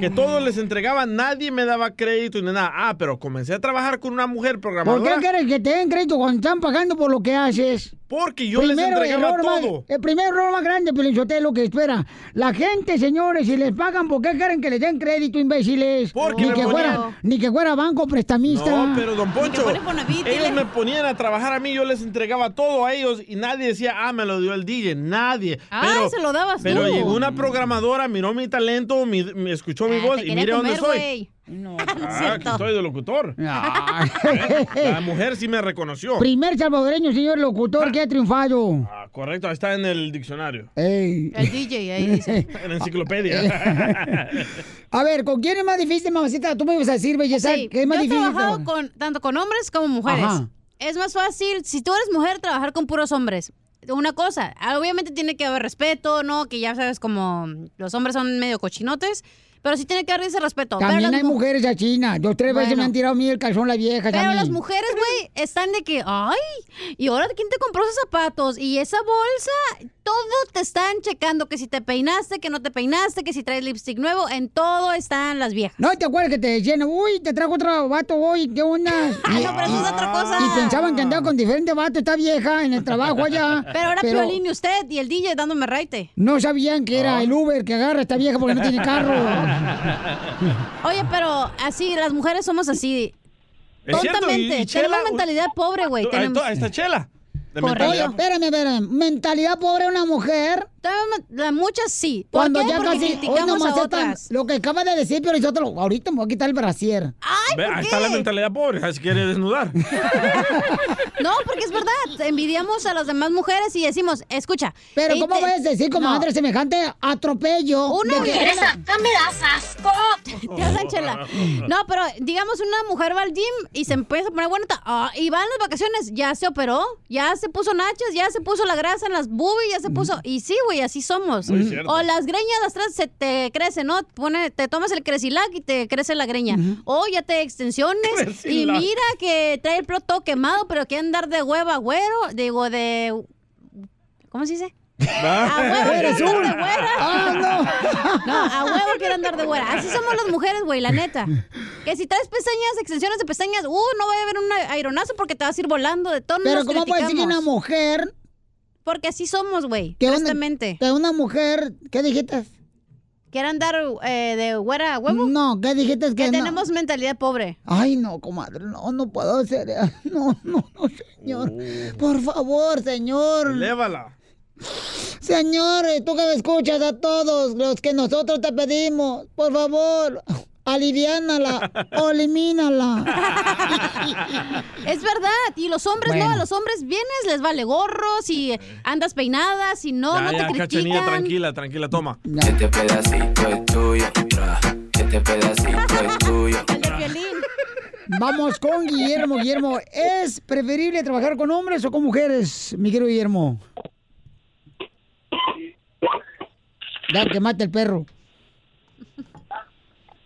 que todos les entregaban, nadie me daba crédito ni nada. Ah, pero comencé a trabajar con una mujer ¿Por programadora. qué quieres que te den crédito cuando están pagando por lo que haces? Porque yo les entregaba error más- todo. el primer error más grande, Pelizotelo, que espera. La gente, señores, si les pagan, ¿por qué quieren que les den crédito, imbéciles? Porque ni me que ponía- fuera, Ni que fuera banco prestamista. No, pero don Poncho, ellos me ponían a trabajar a mí, yo les entregaba todo a ellos y nadie decía, ah, me lo dio el DJ, nadie. Ah, pero, se lo dabas Pero tú. llegó una programadora, miró mi talento, mi- me escuchó mi voz Te y mire dónde soy. Güey. Ah, aquí estoy de locutor. *laughs* La mujer sí me reconoció. Primer salvadoreño, señor locutor, que ha triunfado. Ah, correcto, ahí está en el diccionario. Ey. El DJ ahí dice. *laughs* En la enciclopedia. *laughs* A ver, ¿con quién es más difícil, mamacita? Tú me ibas a decir, belleza, Sí, que es más yo he difícil. trabajado con, tanto con hombres como mujeres. Ajá. Es más fácil, si tú eres mujer, trabajar con puros hombres. Una cosa, obviamente tiene que haber respeto, ¿no? Que ya sabes, como los hombres son medio cochinotes, pero sí tiene que haber ese respeto. También hay mu- mujeres a China. Dos, tres veces me han tirado a mí el calzón las viejas. a Pero las mujeres, güey, están de que, ay, ¿y ahora quién te compró esos zapatos? Y esa bolsa, todo te están checando, que si te peinaste, que no te peinaste, que si traes lipstick nuevo, en todo están las viejas. No, ¿te acuerdas que te decían, uy, te trajo otro vato hoy, qué onda? Ay, *laughs* no, pero eso es otra cosa. Y pensaban que andaba con diferente vato, esta vieja, en el trabajo allá. *laughs* Pero ahora Piolín y usted y el DJ dándome raite. No sabían que Ah. era el Uber que agarra a esta vieja porque no tiene carro. *laughs* Oye, pero así, las mujeres somos así. Tontamente. tenemos mentalidad pobre, güey. Ahí Tenemos... está- ahí está Chela. Mentalidad. espérame, espérame. Mentalidad pobre una mujer. La, muchas sí. ¿Por Cuando qué? ya Porque casi. criticamos nomás a otras. Lo que acaba de decir, pero otro, ahorita me voy a quitar el brasier. Ve, ahí está la mentalidad pobre, si quiere desnudar. *laughs* No, porque es verdad. Envidiamos a las demás mujeres y decimos, escucha. Pero ey, ¿cómo te- puedes decir, No. comadre, semejante atropello? Una de que- mujer me das asco. *laughs* Te hacen chela. No, pero digamos una mujer va al gym y se empieza a poner buena ah, y va en las vacaciones, ya se operó, ya se puso nachas, ya se puso la grasa en las boobies, ya se puso. Y sí, güey, así somos. Cierto. o las greñas de atrás se te crecen, ¿no? Pone, te tomas el cresilac y te crece la greña. O ya te extensiones *laughs* y mira que trae el pelo todo quemado, pero quiere andar de hueva güero, digo de ¿Cómo se dice? A huevo Eres andar de güera. Ah, *laughs* no. a huevo quiere andar de güera. Así somos las mujeres, güey, la neta. Que si traes pestañas, extensiones de pestañas, uh, no va a haber un aironazo porque te vas a ir volando de todo. Pero ¿cómo puedes decir que una mujer... Porque así somos, güey. Que una, Honestamente. que una mujer... ¿Qué dijiste? ¿Quiere andar eh, de güera a huevo? No, ¿qué dijiste? Que, Que no? tenemos mentalidad pobre. Ay, no, comadre, no, no puedo hacer. *laughs* No, no, no, señor. Por favor, señor. Lévala. Señor, eh, tú que me escuchas a todos los que nosotros te pedimos, por favor, aliviánala o *laughs* elimínala. Es verdad. Y los hombres no, a los hombres vienes, les vale gorro, si andas peinada, si no, ya, no ya, te cachanilla, critican. tranquila, tranquila, toma. Este pedacito es tuyo. Este pedacito es *laughs* tuyo. Vamos con Guillermo. Guillermo, ¿es preferible trabajar con hombres o con mujeres, mi querido Guillermo? Ya que mate el perro.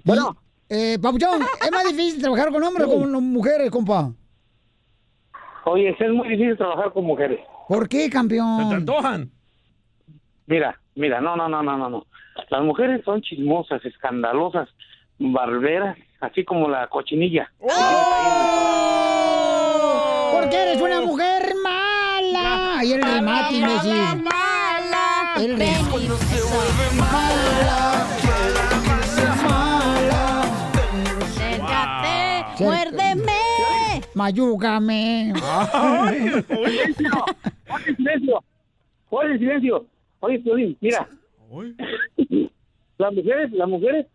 Bueno. Eh, Papuchón, ¿es más difícil trabajar con hombres o con mujeres, compa? Oye, es muy difícil trabajar con mujeres. ¿Por qué, campeón? ¿Te antojan? Mira, mira, no, no, no, no, no, no. Las mujeres son chismosas, escandalosas, barberas, así como la cochinilla. Porque eres una mujer mala. Ahí el remate, imbécil. Mala. El Ven remate. y Mala. Mayúgame. Oye, silencio. Oye, silencio. Oye, Piolín, mira. Las mujeres, las mujeres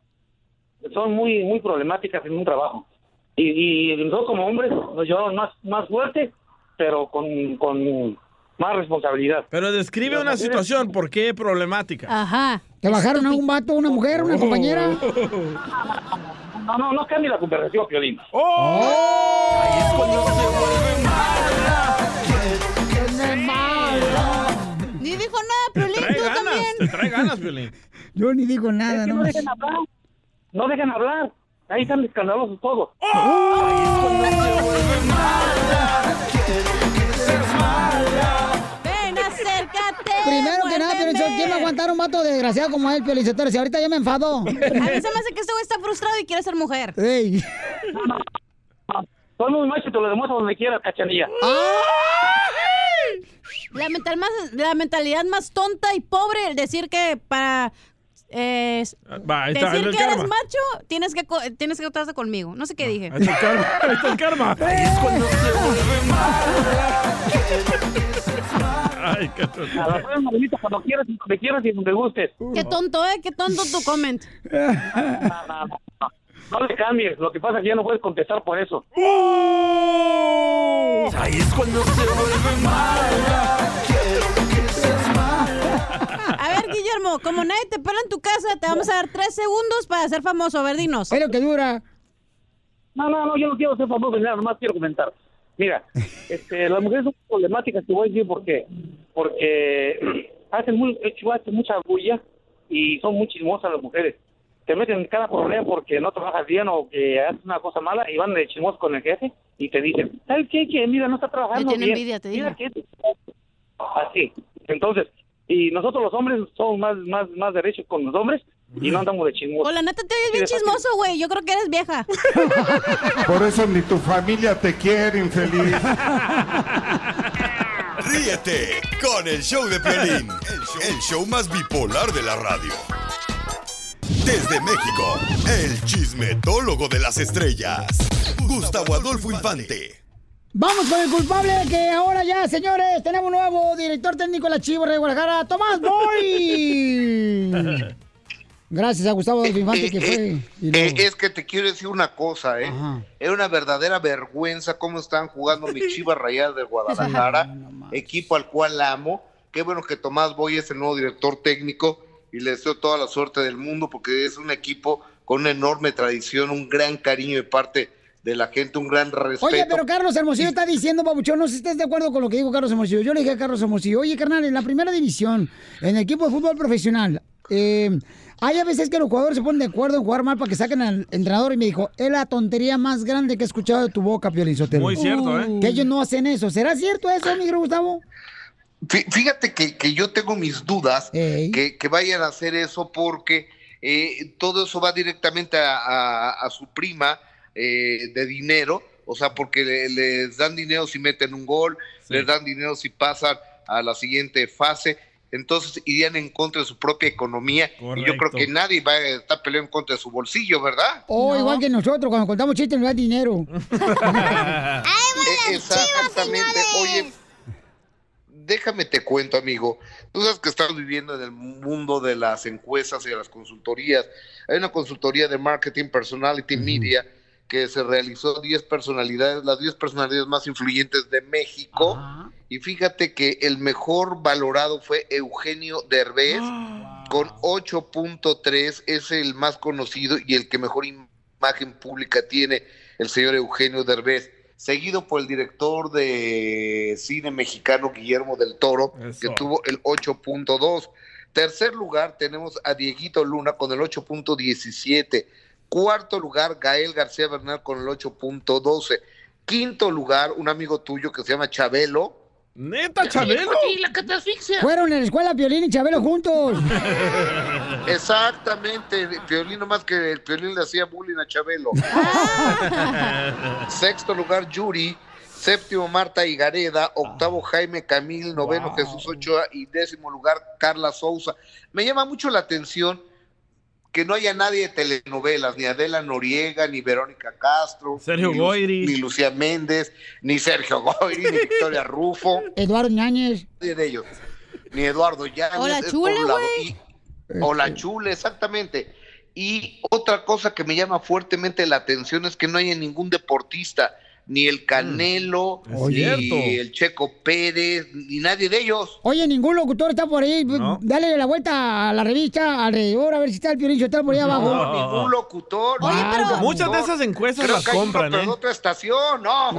son muy, muy problemáticas en un trabajo. Y, y nosotros como hombres, pues yo más, más fuerte, pero con, con, más responsabilidad. Pero describe Las una mujeres- situación, ¿por qué problemática? Ajá. ¿Te bajaron a un vato, una mujer, una compañera? *laughs* No, no, no cambie la conversación, Piolín. Ni dijo nada, Piolín, Trae tú ganas, también. te trae ganas, Piolín. *laughs* Yo ni digo nada, Es que no dejen hablar. No dejen hablar. Ahí están escandalosos todos. Ven, acércate. Primero que nada. Piolín, ¿quién va a aguantar un vato desgraciado como él, Piolín Sotelo? Si ahorita ya me enfadó. A mí se me hace que este güey está frustrado y quiere ser mujer. Ey. Soy muy macho y te lo demuestro donde quieras, cachanilla. La, mental más, la mentalidad más tonta y pobre, el decir que para eh, Va, ahí está, ahí decir está que eres karma. macho, tienes que, tienes que acostarte conmigo. No sé qué dije. Ahí está el karma. Ahí está el karma. *laughs* Ay, qué tonto. A la prueba, Manuelito, cuando quieras, y donde quieras y donde gustes. Qué tonto, ¿eh? Qué tonto tu comment. No, no, no, no. No le cambies. Lo que pasa es que ya no puedes contestar por eso. Ahí es cuando se vuelve mala. *laughs* A ver, Guillermo, como nadie te pela en tu casa, te vamos a dar tres segundos para ser famoso. A ver, dinos. Es lo que dura. No, no, no, yo no quiero ser famoso nada, nomás quiero comentar. Mira, *laughs* este, las mujeres son problemáticas, te voy a decir por qué. Porque *clears throat* hacen, muy, hacen mucha bulla y son muy chismosas las mujeres. Te meten en cada problema porque no trabajas bien o que haces una cosa mala y van de chismosos con el jefe y te dicen, ¿sabes qué? Que mira, no está trabajando tiene bien. envidia, te Mira digo. que- Así. Entonces, y nosotros los hombres somos más, más, más derechos con los hombres y no andamos de chismosos. O la neta te oyes bien chismoso, güey. Yo creo que eres vieja. *laughs* Por eso ni tu familia te quiere, infeliz. Ríete con el show de Piolín, el show, el show más bipolar de la radio. Desde México, el chismetólogo de las estrellas, Gustavo Adolfo Infante. Vamos con el culpable que ahora ya, señores, tenemos un nuevo director técnico de la Chivas de Guadalajara, Tomás Boy. *laughs* Gracias a Gustavo Adolfo Infante que fue. y Eh, luego- es que te quiero decir una cosa, ¿eh? Es una verdadera vergüenza cómo están jugando mis *laughs* chivas rayadas de Guadalajara, *laughs* equipo al cual amo. Qué bueno que Tomás Boy es el nuevo director técnico y le deseo toda la suerte del mundo porque es un equipo con una enorme tradición, un gran cariño de parte de la gente, un gran respeto. Oye, pero Carlos Hermosillo está diciendo, Babuchón, no sé si estás de acuerdo con lo que dijo Carlos Hermosillo. Yo le dije a Carlos Hermosillo, oye, carnal, en la primera división, en el equipo de fútbol profesional, eh, hay a veces que los jugadores se ponen de acuerdo en jugar mal para que saquen al entrenador y me dijo, es la tontería más grande que he escuchado de tu boca, Piolín Sotelo. Muy cierto, ¿eh? Que ellos no hacen eso. ¿Será cierto eso, mi Gustavo? Fí- Fíjate que, que yo tengo mis dudas que, que vayan a hacer eso porque eh, todo eso va directamente a, a- a su prima eh, de dinero, o sea, porque le- les dan dinero si meten un gol, les dan dinero si pasan a la siguiente fase, entonces irían en contra de su propia economía y yo creo que nadie va a estar peleando en contra de su bolsillo, ¿verdad? O igual que nosotros, cuando contamos chistes nos da dinero. *laughs* Eh, Exactamente. Oye, déjame te cuento, amigo. Tú sabes que estamos viviendo en el mundo de las encuestas y de las consultorías. Hay una consultoría de marketing personality media que se realizó 10 personalidades, las 10 personalidades más influyentes de México. Y fíjate que el mejor valorado fue Eugenio Derbez *gasps* con 8.3, es el más conocido y el que mejor imagen pública tiene el señor Eugenio Derbez, seguido por el director de cine mexicano Guillermo del Toro, que tuvo el 8.2. Tercer lugar tenemos a Dieguito Luna con el 8.17. Cuarto lugar, Gael García Bernal con el 8.12. Quinto lugar, un amigo tuyo que se llama Chabelo. ¿Neta, Chabelo? Fueron en la escuela Piolín y Chabelo juntos. *laughs* Exactamente, Piolín nomás que el Piolín le hacía bullying a Chabelo. Sexto lugar, Yuri. Séptimo, Marta Higareda. Octavo, Jaime Camil. Noveno, Jesús Ochoa. Y décimo lugar, Carla Souza. Me llama mucho la atención que no haya nadie de telenovelas, ni Adela Noriega, ni Verónica Castro, Sergio ni Goyri. ni Lucía Méndez, ni Sergio Goyri, ni Victoria *laughs* Rufo, Eduardo Ñañez. nadie de ellos, ni Eduardo Yáñez. O la es por Chule, O la Chule, exactamente. Y otra cosa que me llama fuertemente la atención es que no haya ningún deportista, ni el Canelo, Es ni el Checo Pérez, ni nadie de ellos. Oye, ningún locutor está por ahí. Dale la vuelta a la revista alrededor a ver si está el Piolín está por ahí abajo. No, ningún locutor. Oye, pero- locutor. Muchas de esas encuestas Creo las que hay compran, pero ¿eh? otra estación, no.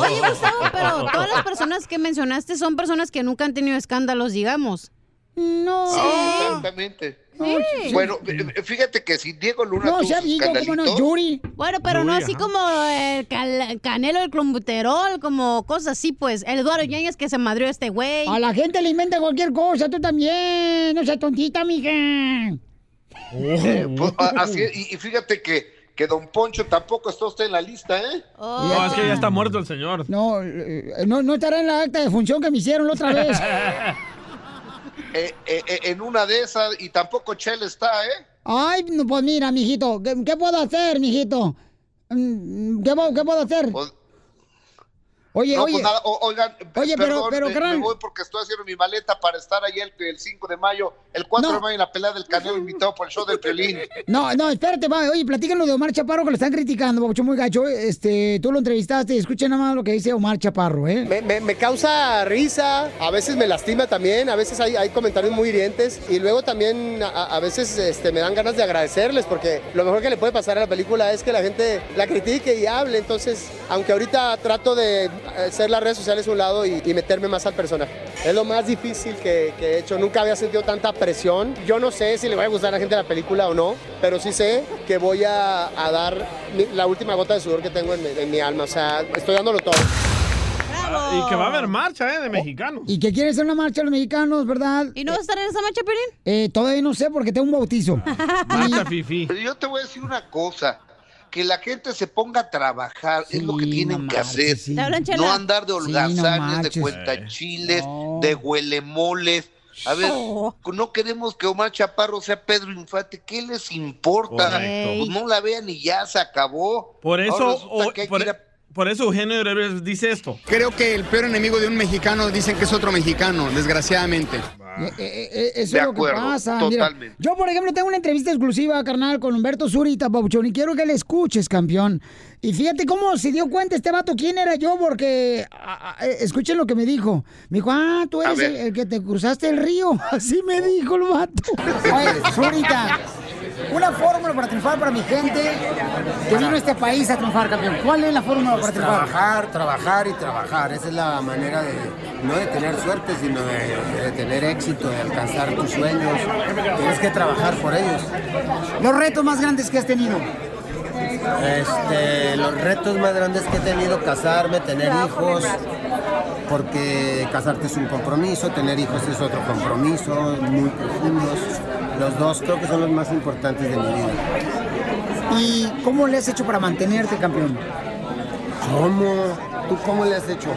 Oye, Gustavo, pero todas las personas que mencionaste son personas que nunca han tenido escándalos, digamos. No. Sí, exactamente. Sí. Bueno, eh, fíjate que si Diego Luna No, sus habido, ¿cómo no? Yuri. Bueno, pero no así ajá. como el cal- Canelo del Clombuterol, como cosas así, pues. El Eduardo Yáñez que se madrió este güey. A la gente le inventa cualquier cosa, tú también. No seas tontita, mija. eh, pues, así y, y fíjate que, que Don Poncho tampoco está usted en la lista, ¿eh? No, es que ya está muerto el señor. No, eh, no, no estará en la acta de función que me hicieron la otra vez. *laughs* Eh, eh, eh, en una de esas, y tampoco Chel está, ¿eh? Ay, pues mira, mijito, ¿qué, qué puedo hacer, mijito? ¿Qué, qué puedo hacer? Oye, no, oye. pues nada, o- oigan, Oye, pero- perdón, pero, me- me voy porque estoy haciendo mi maleta para estar ahí el, el 5 de mayo, el 4 de mayo en la pelea del Canelo invitado por el show del Pelín. No, no, espérate, va. Oye, platícanos de Omar Chaparro que lo están criticando, Papucho, muy gacho. Este, tú lo entrevistaste y escuchen nada más lo que dice Omar Chaparro, ¿eh? Me, me- me causa risa, a veces me lastima también, a veces hay, hay comentarios muy hirientes y luego también a, a veces este, me dan ganas de agradecerles porque lo mejor que le puede pasar a la película es que la gente la critique y hable. Entonces, aunque ahorita trato de hacer las redes sociales a un lado y, y meterme más al personaje. Es lo más difícil que, que he hecho. Nunca había sentido tanta presión. Yo no sé si le va a gustar a la gente la película o no, pero sí sé que voy a, a dar mi- la última gota de sudor que tengo en, mi- en mi alma. O sea, estoy dándolo todo. Y que va a haber marcha, ¿eh? De mexicanos. Y que quieren hacer una marcha los mexicanos, ¿verdad? ¿Y no vas a estar en esa marcha, Pelín? Eh, todavía no sé porque tengo un bautizo. *laughs* Marcha fifi. Yo te voy a decir una cosa. Que la gente se ponga a trabajar es lo que tienen que hacer. No andar de Sí, no holgazanes, de cuentachiles, de huelemoles. A ver, no queremos que Omar Chaparro sea Pedro Infante. ¿Qué les importa? Pues no la vean y ya se acabó. Por eso, o- que hay que por, ir a- por eso Eugenio Derbez dice esto. Creo que el peor enemigo de un mexicano dicen que es otro mexicano, desgraciadamente. Eh, eh, eh, eso De es lo que pasa. Mira, yo, por ejemplo, tengo una entrevista exclusiva, carnal, con Humberto Zurita, Pabuchón, y quiero que le escuches, campeón. Y fíjate cómo se dio cuenta este vato quién era yo, porque a- a- eh, escuchen lo que me dijo. Me dijo, ah, tú eres el, que te cruzaste el río. *laughs* Así me dijo el vato. *laughs* Oye, Zurita, una fórmula para triunfar para mi gente que vino a este país a triunfar, campeón. ¿Cuál es la fórmula para triunfar? trabajar, trabajar y trabajar. Esa es la manera de, no de tener suerte, sino de, de tener éxito, de alcanzar tus sueños. Tienes que trabajar por ellos. Los retos más grandes que has tenido. Este, los retos más grandes que he tenido, casarme, tener hijos, porque casarte es un compromiso, tener hijos es otro compromiso, muy profundos. Los dos creo que son los más importantes de mi vida. ¿Y cómo le has hecho para mantenerte, campeón? ¿Cómo? ¿Tú cómo le has hecho?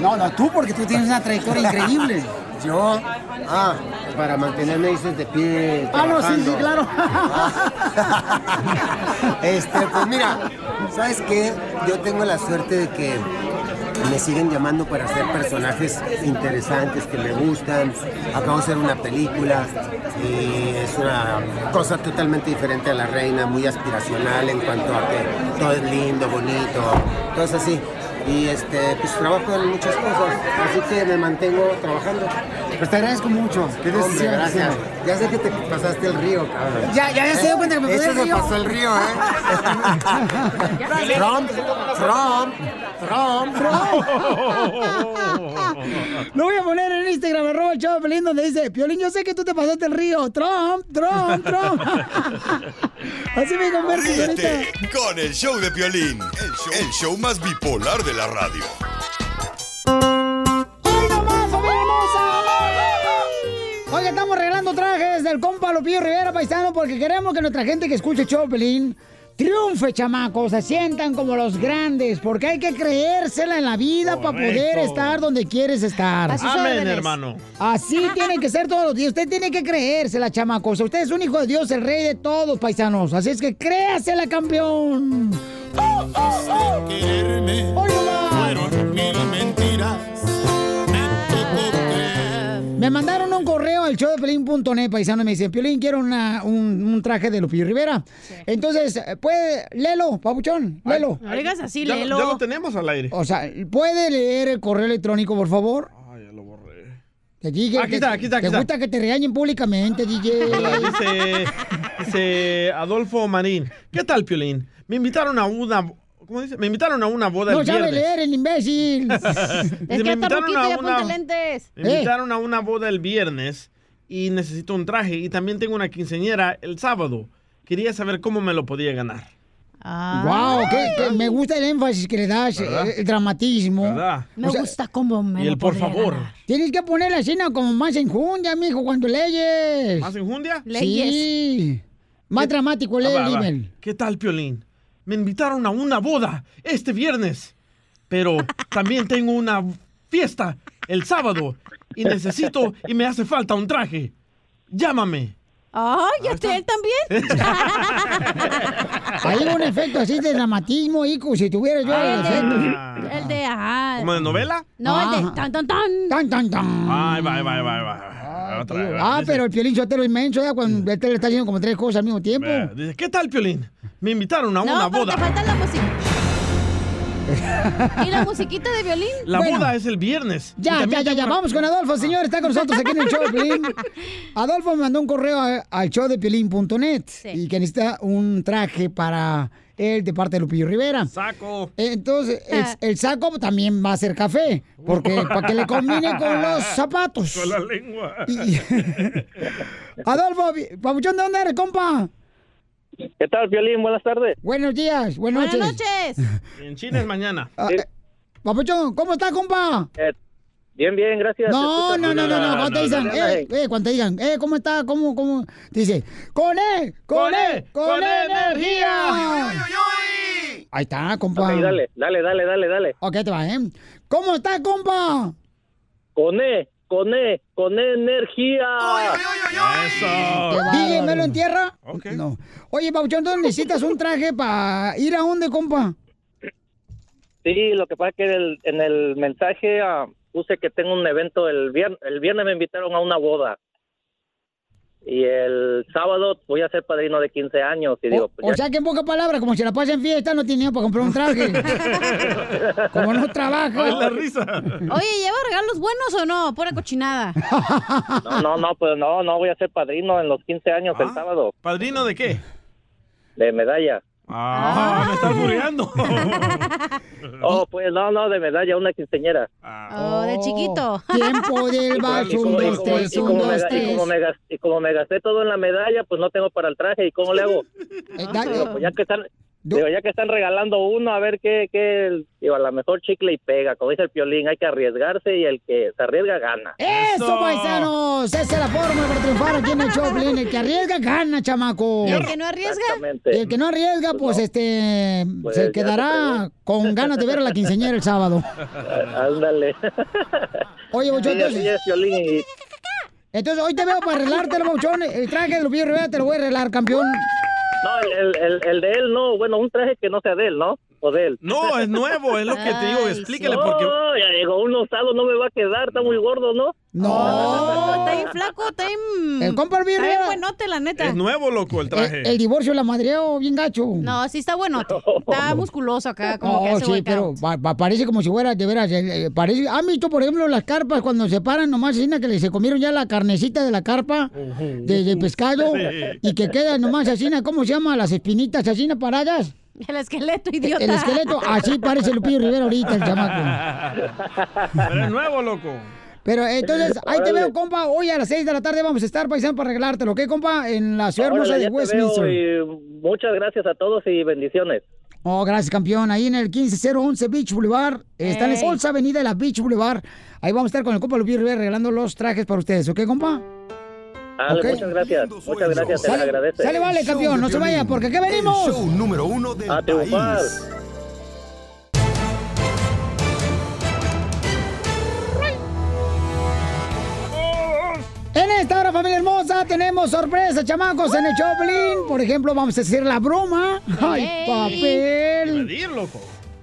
No, no, tú, porque tú tienes una trayectoria increíble. *laughs* Yo, ah, para mantenerme dices de pie. Ah, no, sí, sí, trabajando. claro. *laughs* Este, pues mira, ¿sabes qué? Yo tengo la suerte de que me siguen llamando para hacer personajes interesantes que me gustan. Acabo de hacer una película y es una cosa totalmente diferente a La Reina, muy aspiracional en cuanto a que todo es lindo, bonito, todo es así. Y este, pues trabajo en muchas cosas, así que me mantengo trabajando. Pues te agradezco mucho. Qué Hombre, gracias. Ya sé que te pasaste el río, cabrón. Ya, ya, ya se dio cuenta que me pasé Eso el se río. pasó el río, ¿eh? *laughs* Trump, Trump, Trump. *laughs* Lo voy a poner en Instagram, arroba el show de Pelín, donde dice, Piolín, yo sé que tú te pasaste el río. Trump, Trump, Trump. *laughs* Así me convertí. Ríete con el show de Piolín, el show, el show más bipolar de la radio. Oiga, estamos regalando trajes del compa Lupillo Rivera, paisano, porque queremos que nuestra gente que escuche el show de Pelín triunfe, chamacos, se sientan como los grandes, porque hay que creérsela en la vida para poder estar donde quieres estar. Amén, hermano. Así tiene que ser todos los días. Usted tiene que creérsela, chamacos. Usted es un hijo de Dios, el rey de todos, paisanos. Así es que créasela, campeón. ¡Oh, oh, oh! ¡Hoy nomás! Fueron mil mentiras. Me mandaron un correo al show de Pelín.net, paisano, me dicen, Piolín, quiero una, un, un traje de Lupillo Rivera. Entonces, puede, léelo, papuchón, léelo. No digas así, Ya, léelo. ya lo tenemos al aire. O sea, ¿puede leer el correo electrónico, por favor? Ay, ya lo borré. Te dije Aquí que- está, aquí está, aquí ¿Te está. gusta que te regañen públicamente, DJ? Dice, dice Adolfo Marín. ¿Qué tal, Piolín? Me invitaron a una... ¿Cómo dice? Me invitaron a una boda No el sabe viernes. leer el imbécil. *laughs* Dice, me invitaron a una- lentes. Me invitaron a una boda el viernes y necesito un traje. Y también tengo una quinceañera el sábado. Quería saber cómo me lo podía ganar. Wow, que, que me gusta el énfasis que le das, ¿Verdad? el, dramatismo. ¿Verdad? Me gusta cómo me Y lo el por favor. ganar. Tienes que poner la escena como más enjundia, mijo, cuando leyes. ¿Más enjundia? Sí. Más dramático, lee Ah, el email. ¿Qué tal, Piolín? Me invitaron a una boda este viernes, pero también tengo una fiesta el sábado y necesito y me hace falta un traje. Llámame. Ay, ya está él también. *laughs* Hay un efecto así de dramatismo, hijo, si tuviera yo el efecto. Ah. El de ajá. ¿Como de novela? No, el de Ajá. tan tan tan. Tan, tan, tan. Ay, va, va, va, va. Otra vez. Ah, Dice- pero el piolín sotero inmenso, ya cuando este le está haciendo como tres cosas al mismo tiempo. Dice, ¿qué tal, Piolín? Me invitaron a una No, boda. te falta la música. *laughs* ¿Y la musiquita de violín? La Bueno. boda es el viernes. Y Ya, ya, ya, ya, una- vamos con Adolfo, señor, está con nosotros aquí en el show de Piolín. *laughs* Adolfo me mandó un correo a- al showdepiolín.net y que necesita un traje para él de parte de Lupillo Rivera. Saco. Entonces, *laughs* el, el saco también va a ser café, porque para que le combine con los *laughs* zapatos. Con la lengua. *laughs* Adolfo, papuchón, ¿de dónde eres, compa? ¿Qué tal, Violín? Buenas tardes. Buenos días, buenas noches. Buenas noches. En China es mañana. Ah, eh, papuchón, ¿cómo está, compa? Eh, bien, bien, gracias. No, no, no, no, no, cuando te digan, eh, eh, cuando te digan, eh, ¿cómo está? ¿Cómo, cómo? Dice, con E, con E, con E energía. Ahí está, compa. Ok, dale, dale, dale, dale, dale. Ok, te va, ¿eh? ¿Cómo está, compa? Con E, con E, con E energía. Eso. Dígamelo en tierra. No. Oye, Papuchón, ¿tú necesitas un traje para ir a dónde, compa? Sí, lo que pasa es que el- en el mensaje ah, puse que tengo un evento el viernes. El viernes me invitaron a una boda. Y el sábado voy a ser padrino de 15 años. Y digo, pues O ya- sea que en pocas palabras, como si la pasa en fiesta, no tiene dinero para comprar un traje. *laughs* como no trabaja. Ay, la risa. Oye, ¿lleva regalos buenos o no? Pura cochinada. no, no, no, pues no, no voy a ser padrino en los 15 años el sábado. ¿Padrino de qué? De medalla. Ah, me estás muriendo. *laughs* Oh, pues no, no, de medalla, una quinceñera. Oh, de chiquito. Tiempo del Y vals, como- un, y dos, como- tres, un, me dos, tres. y como gasté todo en la medalla, pues no tengo para el traje. ¿Y cómo le hago? Eh, da- Digo, pues ya que están, digo, ya que están regalando uno, a ver qué, qué, digo, a lo mejor chicle y pega. Como dice el piolín, hay que arriesgarse y el que se arriesga gana. ¡Eso, paisanos! Esa es la forma para triunfar aquí en el Choplin. El que arriesga, gana, chamaco. ¿Y el que no arriesga? Y el que no arriesga, pues, este, Pues se quedará con ganas de ver a la quinceañera el sábado. *laughs* Ándale. *laughs* Oye, Sí, así entonces, es, Piolín, entonces hoy te veo para arreglártelo, Bochón. El traje de Lupillo Rivera te lo voy a arreglar, campeón. No, el, el, el, el de él no, bueno, un traje que no sea de él, ¿no? O de él. No, es nuevo, es lo que te digo. Explícale no, porque. ya digo, un osado no me va a quedar, está muy gordo, ¿no? No, está bien flaco, está bien... El compa Está bien buenote, la neta. Es nuevo, loco, el traje. El, el divorcio la madreó bien gacho. No, sí está buenote. Está musculoso acá, como que No, hace sí, pero workout. pa- pa- parece como si fuera, de veras, eh, eh, parece... ¿Han visto, por ejemplo, las carpas cuando se paran nomás, así, que le- se comieron ya la carnecita de la carpa de, de pescado y que quedan nomás así, ¿cómo se llama? Las espinitas así paradas. El esqueleto, idiota. El esqueleto, así parece Lupillo Rivera ahorita, el chamaco. Pero es nuevo, loco. Pero entonces, ahí te veo, compa. Hoy a las 6 de la tarde vamos a estar, paisano, para arreglártelo, ¿ok, compa? En la ciudad hermosa de Westminster. muchas gracias a todos y bendiciones. Oh, gracias, campeón. Ahí en el 15011 Beach Boulevard. Está en la. Bolsa Avenida de la Beach Boulevard. Ahí vamos a estar con el compa Lupillo Rivera regalando los trajes para ustedes, ¿ok, compa? Dale, muchas gracias, muchas gracias, se le Sale, agradece. sale, vale, campeón. No se vaya, porque aquí venimos. show número uno del A país. En esta hora, familia hermosa, tenemos sorpresa, chamacos, en el Choplin. Por ejemplo, vamos a hacer la broma. ¡Ay, papel! loco.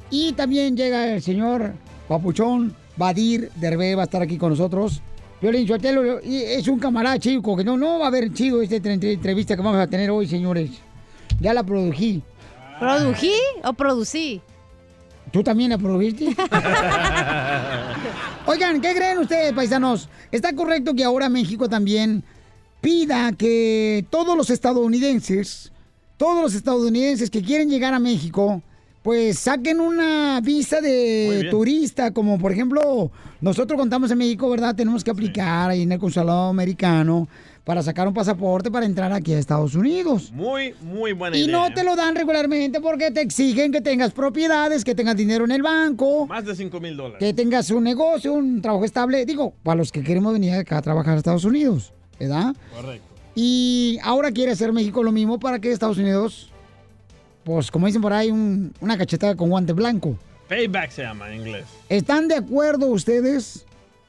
Y también llega el señor Papuchón Badir Derbe, va a estar aquí con nosotros. Violín Sotelo es un camarada chico, que no, no va a haber chido esta entre- entrevista que vamos a tener hoy, señores. Ya la prodují. ¿Prodují o producí? ¿Tú también la produjiste? *laughs* *laughs* Oigan, ¿qué creen ustedes, paisanos? ¿Está correcto que ahora México también pida que todos los estadounidenses, todos los estadounidenses que quieren llegar a México, pues saquen una visa de turista, como por ejemplo, nosotros contamos en México, ¿verdad? Tenemos que aplicar ahí en el consulado americano para sacar un pasaporte para entrar aquí a Estados Unidos. Muy, muy buena Y idea. no te lo dan regularmente porque te exigen que tengas propiedades, que tengas dinero en el banco, Más de 5 mil dólares. que tengas un negocio, un trabajo estable. Digo, para los que queremos venir acá a trabajar a Estados Unidos, ¿verdad? Correcto. Y ahora quiere hacer México lo mismo para que Estados Unidos, pues como dicen por ahí, un- una cachetada con guante blanco. Payback se llama en inglés. ¿Están de acuerdo ustedes?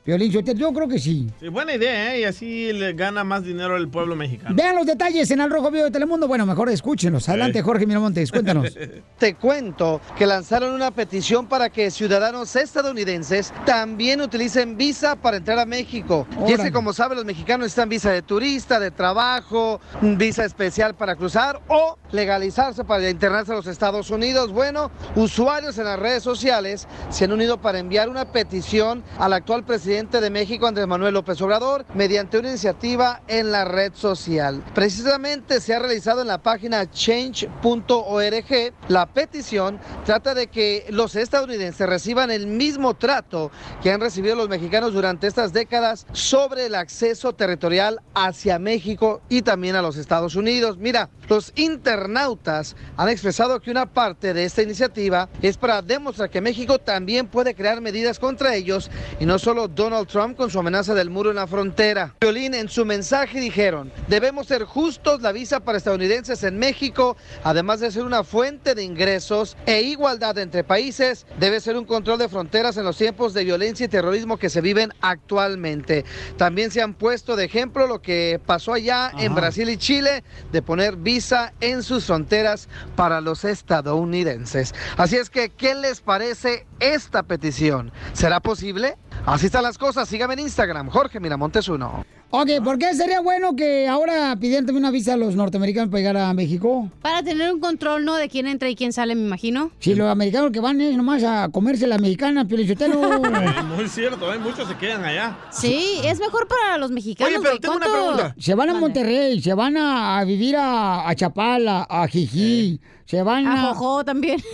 Violín, yo creo que sí. Sí, buena idea, ¿eh? Y así le gana más dinero el pueblo mexicano. Vean los detalles en el Rojo Vivo de Telemundo. Bueno, mejor escúchenlos. Adelante, Jorge Miramontes, cuéntanos. *laughs* Te cuento que lanzaron una petición para que ciudadanos estadounidenses también utilicen visa para entrar a México. Y es Órale. que, como saben, los mexicanos necesitan visa de turista, de trabajo, visa especial para cruzar o legalizarse para internarse a los Estados Unidos. Bueno, usuarios en las redes sociales se han unido para enviar una petición al actual presidente de México, Andrés Manuel López Obrador, mediante una iniciativa en la red social. Precisamente se ha realizado en la página change.org. La petición trata de que los estadounidenses reciban el mismo trato que han recibido los mexicanos durante estas décadas sobre el acceso territorial hacia México y también a los Estados Unidos. Mira, los internautas han expresado que una parte de esta iniciativa es para demostrar que México también puede crear medidas contra ellos y no solo Donald Trump con su amenaza del muro en la frontera. Violín en su mensaje dijeron, debemos ser justos, la visa para estadounidenses en México, además de ser una fuente de ingresos e igualdad entre países, debe ser un control de fronteras en los tiempos de violencia y terrorismo que se viven actualmente. También se han puesto de ejemplo lo que pasó allá en Brasil y Chile de poner visa en sus fronteras para los estadounidenses. Así es que, ¿qué les parece esta petición? ¿Será posible? Así están las cosas. Sígame en Instagram, Jorge Miramontes 1. Ok, ¿por qué sería bueno que ahora pidieran también una visa a los norteamericanos para llegar a México? Para tener un control, ¿no? De quién entra y quién sale, me imagino. Si los americanos que van es nomás a comerse la mexicana, Piolichotelo. Eh, *laughs* Muy cierto, ¿eh? Muchos se quedan allá. Sí, es mejor para los mexicanos. Oye, pero tengo una ¿Cuánto- pregunta. Se van a Monterrey, se van a, a vivir a, a Chapala, a Jijí, se van A a, Jojo también. *laughs*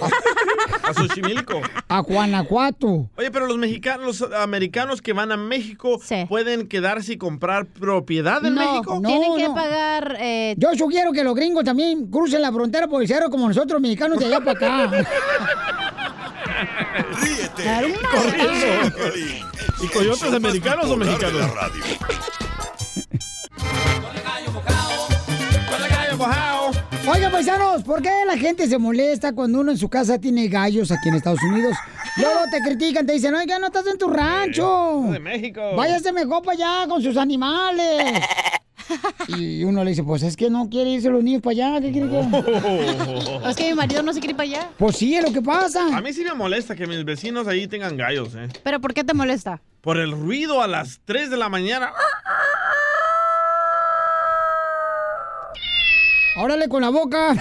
A Xochimilco. a Guanajuato. Oye, pero los mexicanos, los americanos que van a México pueden quedarse y comprar propiedad en no, México. tienen que pagar. eh, Yo sugiero que los gringos también crucen la frontera por el cerro como nosotros mexicanos de allá para acá. *laughs* Ríete con ¿Y coyotes americanos o mexicanos? Oigan, paisanos, ¿por qué la gente se molesta cuando uno en su casa tiene gallos aquí en Estados Unidos? Luego te critican, te dicen, oiga, no estás en tu rancho. de México. Váyase mejor para allá con sus animales. *laughs* Y uno le dice, pues es que no quiere irse los niños para allá, ¿qué quiere que Es que mi marido no se quiere ir para allá. Pues sí, es lo que pasa. A mí sí me molesta que mis vecinos ahí tengan gallos, ¿eh? ¿Pero por qué te molesta? Por el ruido a las 3 de la mañana. Órale con la boca. O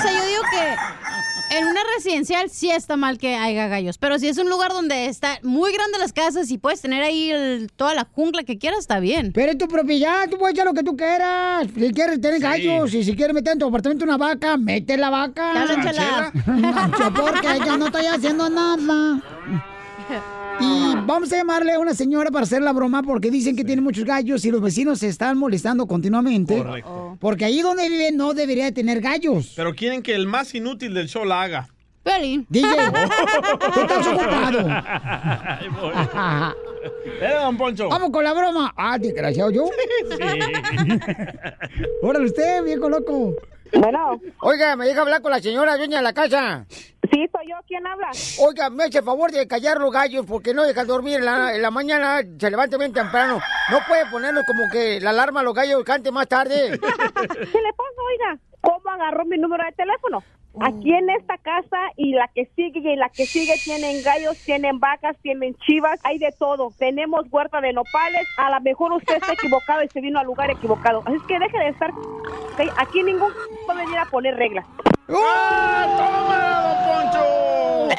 sea, yo digo que en una residencial sí está mal que haya gallos, pero si es un lugar donde está muy grande las casas y puedes tener ahí el- toda la jungla que quieras, está bien. Pero es tu propiedad, tú puedes echar lo que tú quieras. Si quieres tener gallos y si quieres meter en tu apartamento una vaca, mete la vaca. No, porque yo no estoy haciendo nada. *laughs* Y vamos a llamarle a una señora para hacer la broma porque dicen que tiene muchos gallos y los vecinos se están molestando continuamente. Correcto. Porque ahí donde vive no debería de tener gallos. Pero quieren que el más inútil del show la haga. Pelín. DJ, tú *laughs* estás ocupado. Voy. *laughs* Era don Poncho. Vamos con la broma. Ah, desgraciado yo. *laughs* Órale usted, viejo loco. Bueno. Oiga, me deja hablar con la señora dueña de la casa. Sí, soy yo. ¿Quién habla? Oiga, me hace favor de callar los gallos porque no dejan dormir en la, en la mañana, se levanta bien temprano. No puede ponernos como que la alarma a los gallos cante más tarde. *laughs* ¿Qué le pasa, oiga? cómo agarró mi número de teléfono. Aquí en esta casa y la que sigue y la que sigue tienen gallos, tienen vacas, tienen chivas, hay de todo. Tenemos huerta de nopales. A lo mejor usted está equivocado y se vino al lugar equivocado. Así es que deje de estar. ¿ok? Aquí ningún puede venir a poner reglas. *laughs*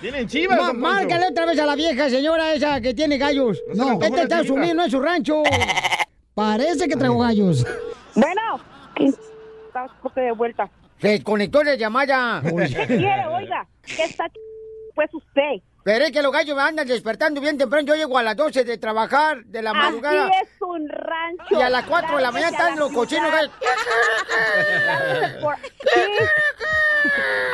Tienen chivas, Ma- don Poncho. márcale otra vez a la vieja señora esa que tiene gallos. No No, este está subido, no es su rancho. *laughs* Parece que traigo gallos. Bueno, está de vuelta. Se desconectó la llamada. ¿Qué quiere, oiga? ¿Qué está pues *laughs* usted? Pero es que los gallos me andan despertando bien temprano. Yo llego a las 12 de trabajar, de la madrugada. Aquí es un rancho. Y a las 4 de la mañana están los cochinos gallos. Lárguese por- Sí.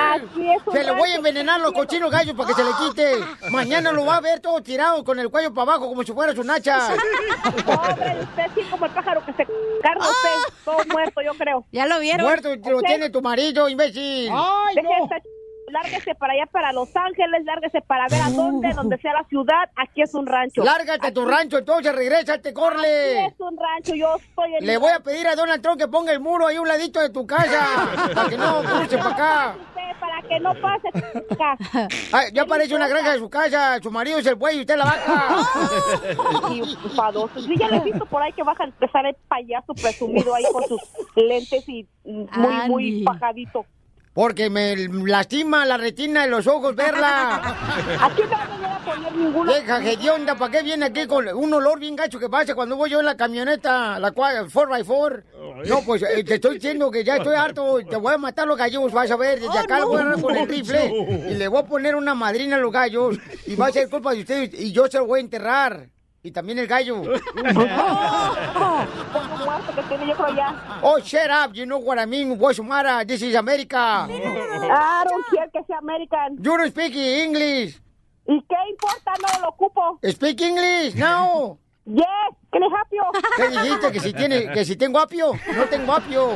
Aquí es un Se le voy a rancho. envenenar los cochinos gallos para que se le quite. Mañana lo va a ver todo tirado con el cuello para abajo como si fuera su nacha. Pobre, usted sí como el pájaro que se carga usted. Todo muerto, yo creo. Ya lo vieron. Muerto lo tiene tu marido, imbécil. Esta ch- Lárguese para allá, para Los Ángeles, lárguese para ver a dónde, donde sea la ciudad. Aquí es un rancho. Lárgate a tu Aquí- rancho, entonces regrésate, corle. Aquí es un rancho, yo estoy en Le voy a pedir a Donald Trump que ponga el muro ahí a un ladito de tu casa. *laughs* para que no cruce para acá. Para que no pase acá. *laughs* Ay, ya parece una granja de su casa. Su marido es el buey y usted la vaca. *laughs* Y enfadoso. Sí, ya le he visto por ahí que baja a empezar el payaso presumido ahí con sus lentes y muy, muy Andy. pajadito. Porque me lastima la retina de los ojos verla. *laughs* Aquí no me voy a poner ninguna. Deja, hedionda, ¿para qué viene aquí con un olor bien gacho que pasa cuando voy yo en la camioneta, la 4x4? No, pues eh, te estoy diciendo que ya estoy harto, *laughs* te voy a matar los gallos, vas a ver, desde acá lo voy a agarrar con el rifle *laughs* y le voy a poner una madrina a los gallos y va a ser culpa de ustedes y yo se lo voy a enterrar. Y también el gallo. Ya. *laughs* Oh, shut up, you know what I mean, what's the matter? This is America. I don't care que sea American. You don't speak English. ¿Y qué importa? No lo ocupo. Speak English, no. Yes, help *laughs* you? ¿Qué dijiste? ¿Que si, tiene, que si tengo apio? No tengo apio.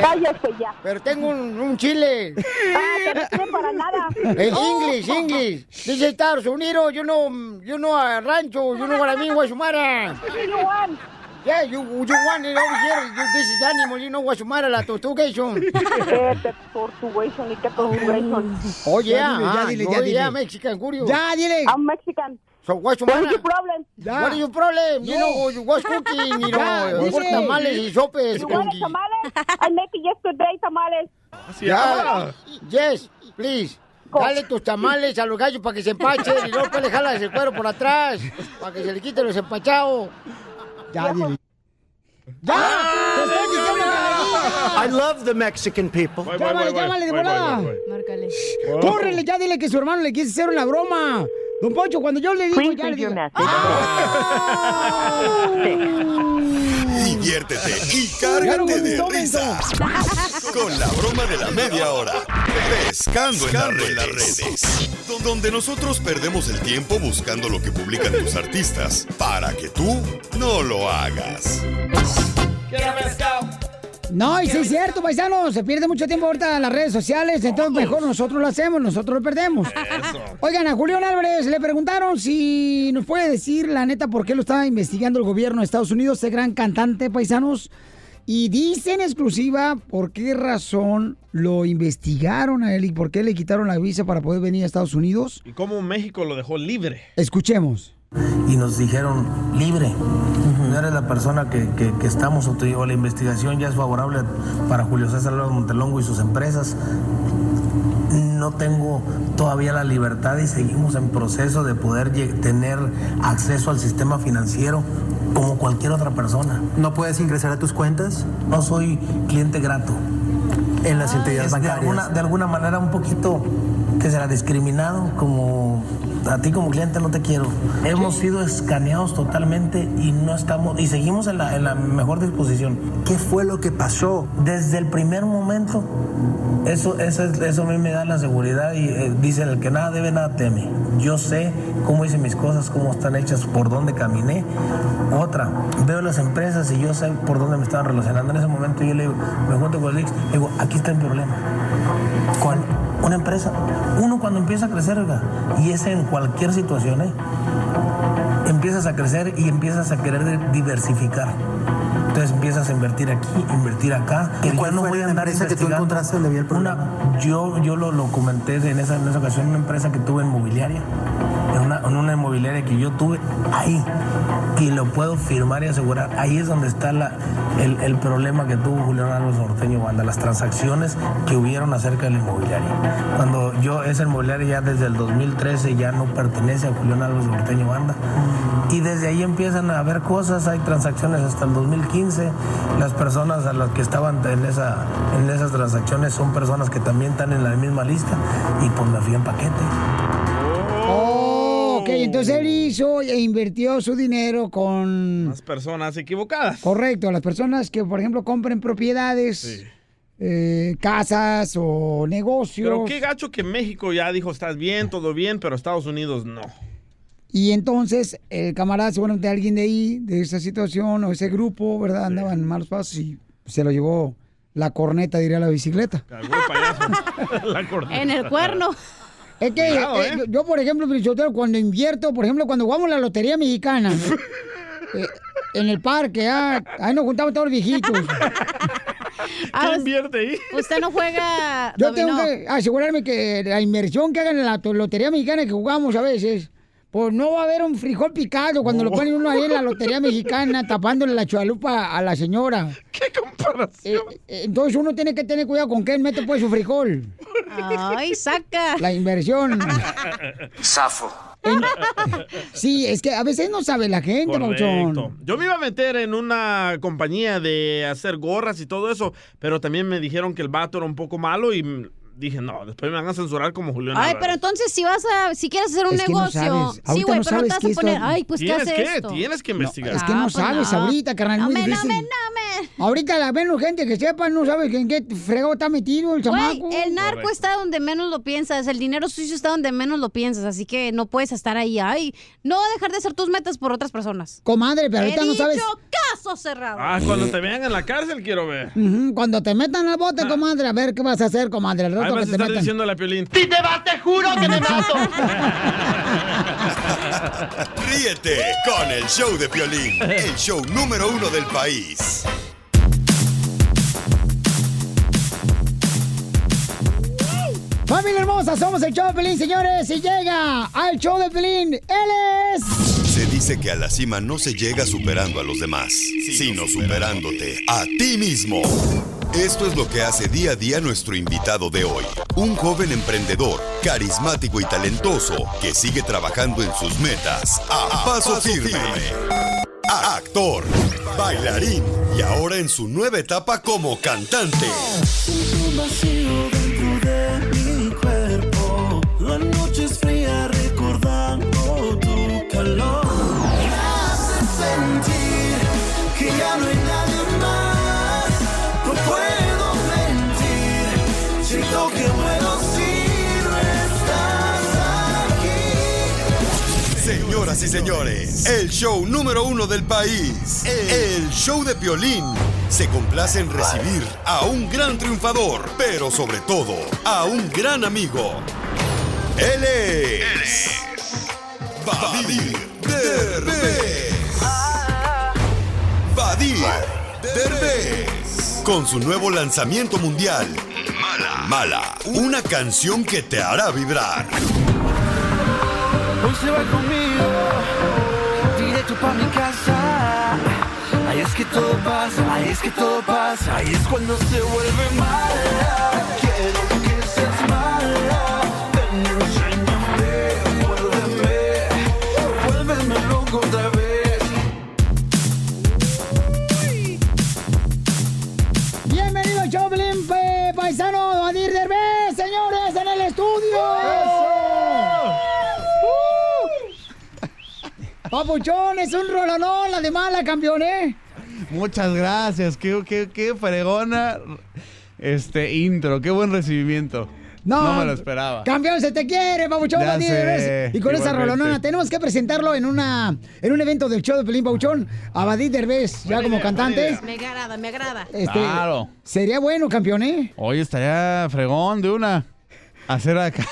Cállese ya. Pero tengo un, un chile. Ah, que no sirve para nada. En English. This is Estados Unidos. You know, you know a rancho. You know what I mean, Guasumara. You want? Yeah, you, you want it over here. You, this is animal. You know Guasumara, la tortugation. Este tortugation y qué tortugation. Oh, yeah. Ya ah, dile, ya dile. Mexican, curio. Ya, dile. I'm Mexican. So, What Guasumara. is your problem? What is your problem? You know, you was cooking, you *laughs* know, dice. por tamales y sopes. You want tamales? I make it yesterday tamales. Ya. Yes, please. Dale tus tamales a los gallos para que se empachen y luego le jalas el cuero por atrás para que se le quite los empachados. Ya, dile. ¡Ya! ¡Te estoy diciendo que I love the Mexican people. Llámale, llámale de volada. Márcale. Córrele, ya dile que su hermano le quiso hacer una broma. Don Poncho, cuando yo le digo, Please ya le digo. *laughs* Diviértete y cárgate de risas *laughs* con la broma de la media hora. Pescando en las redes. Donde nosotros perdemos el tiempo buscando lo que publican tus artistas para que tú no lo hagas. No, y sí es cierto, paisano, se pierde mucho tiempo ahorita en las redes sociales, entonces mejor nosotros lo hacemos, nosotros lo perdemos. Oigan, a Julián Álvarez le preguntaron si nos puede decir la neta por qué lo estaba investigando el gobierno de Estados Unidos, este gran cantante, paisanos, y dice en exclusiva por qué razón lo investigaron a él y por qué le quitaron la visa para poder venir a Estados Unidos. Y cómo México lo dejó libre. Escuchemos. y nos dijeron libre. No eres la persona que, que- que estamos o la investigación ya es favorable para Julio César Álvarez Montelongo y sus empresas. No tengo todavía la libertad y seguimos en proceso de poder tener acceso al sistema financiero como cualquier otra persona. ¿No puedes ingresar a tus cuentas? No soy cliente grato. En las entidades de alguna, de alguna manera un poquito que será discriminado como a ti como cliente no te quiero. Hemos sido escaneados totalmente y no estamos y seguimos en la, en la mejor disposición. ¿Qué fue lo que pasó? Desde el primer momento, eso, eso, es- eso a mí me da la seguridad y eh, dice el que nada debe, nada teme. Yo sé cómo hice mis cosas, cómo están hechas, por dónde caminé. Otra, veo las empresas y yo sé por dónde me estaban relacionando. En ese momento yo le digo, me junto con el le digo, aquí está el problema. ¿Cuál? Una empresa. Uno cuando empieza a crecer, oiga, y es en cualquier situación, ¿eh? empiezas a crecer y empiezas a querer diversificar. Entonces empiezas a invertir aquí, invertir acá. ¿Y cuál no fue voy a la andar empresa que tú encontraste donde había el problema? Una, yo, yo lo, lo comenté en esa, en esa ocasión, una empresa que tuve inmobiliaria, en una, en una inmobiliaria que yo tuve ahí, y lo puedo firmar y asegurar, ahí es donde está la, el, el problema que tuvo Julián Álvarez Norteño Banda, las transacciones que hubieron acerca de la inmobiliaria. Cuando yo, esa inmobiliaria ya desde el 2013 ya no pertenece a Julián Álvarez Norteño Banda, y desde ahí empiezan a haber cosas, hay transacciones hasta el 2015, las personas a las que estaban en, esa, en esas transacciones son personas que también están en la misma lista y pues me fui en paquete. Ok, entonces él hizo e invirtió su dinero con... Las personas equivocadas. Correcto, las personas que, por ejemplo, compren propiedades, eh, casas o negocios. Pero qué gacho que México ya dijo, estás bien, todo bien, pero Estados Unidos no. Y entonces el camarada, seguramente alguien de ahí, de esa situación o ese grupo, ¿verdad? Andaba en malos pasos y se lo llevó la corneta, diría la bicicleta. *laughs* La corneta. En el cuerno. Es que Cuidado, eh, ¿eh? yo- yo, por ejemplo, cuando invierto, por ejemplo, cuando jugamos la lotería mexicana, *laughs* eh, en el parque, ah, ahí nos juntamos todos los viejitos. *laughs* Ah, invierte ahí? Usted no juega Yo dominó. tengo que asegurarme que la inversión que hagan en la to- lotería mexicana que jugamos a veces, pues no va a haber un frijol picado cuando lo ponen uno ahí en la lotería *laughs* mexicana tapándole la chualupa a la señora. ¿Qué comparación? entonces uno tiene que tener cuidado con qué mete pues su frijol. Ay, saca. La inversión. *laughs* Safo. Sí, es que a veces no sabe la gente. Pauchón. Yo me iba a meter en una compañía de hacer gorras y todo eso, pero también me dijeron que el vato era un poco malo y dije, no, después me van a censurar como Julián Ay, Álvarez. pero entonces si vas a, si quieres hacer un Es que no negocio, sabes. sí, güey, no pero no te sabes vas a poner, ay, pues qué Tienes hace que, esto. tienes que investigar. Es que no Ah, pues sabes no. ahorita, carnal, muy No me, no difícil. me, no me. Ahorita la ven gente que sepa, no sabe en qué fregado está metido el Güey, chamaco. el narco está donde menos lo piensas, el dinero sucio está donde menos lo piensas, así que no puedes estar ahí. Ay, no va a dejar de ser tus metas por otras personas. Comadre, pero He ahorita no dicho sabes. caso cerrado. Ah, cuando te vean en la cárcel quiero ver. Cuando te metan al bote, comadre, a ver qué vas a hacer, comadre. Rato vas que te metan. diciendo la Piolín. Si te vas, te juro que me mato. *laughs* Ríete con el show de Piolín, el show número uno del país. Familia hermosa, somos el show de Pelín, señores. Y llega al show de Pelín. Él es. Se dice que a la cima no se llega superando a los demás, sino superándote a ti mismo. Esto es lo que hace día a día nuestro invitado de hoy, un joven emprendedor, carismático y talentoso que sigue trabajando en sus metas a paso firme. Actor, bailarín y ahora en su nueva etapa como cantante. Señoras y señores, el show número uno del país, el show de Piolín, se complace en recibir a un gran triunfador, pero sobre todo a un gran amigo. Él es... Vadir Derbez. Vadir Derbez. Con su nuevo lanzamiento mundial, Mala, Mala, una canción que te hará vibrar. Hoy se va conmigo, Ahí es que todo pasa, ahí es que todo pasa, ahí es cuando se vuelve mala. Quiero que seas mala. Ven, enséñame, vuélveme, vuélveme loco otra vez. Bienvenido pe- paisano Vadir Derbez, señores, en el estudio. Uh. Papuchón, es un rolonón, la de mala, campeón, ¿eh? Muchas gracias, qué, qué, qué fregona este intro, qué buen recibimiento. No, me lo esperaba. Campeón, se te quiere, Papuchón, Ya sé, Derbez. Y con esa rolonona tenemos que presentarlo en una en un evento del show de Pelín Papuchón a Vadir Derbez, ya como cantante. Me agrada, me agrada. Este, Claro. Sería bueno, campeón, ¿eh? Hoy estaría fregón de una. Hacer acá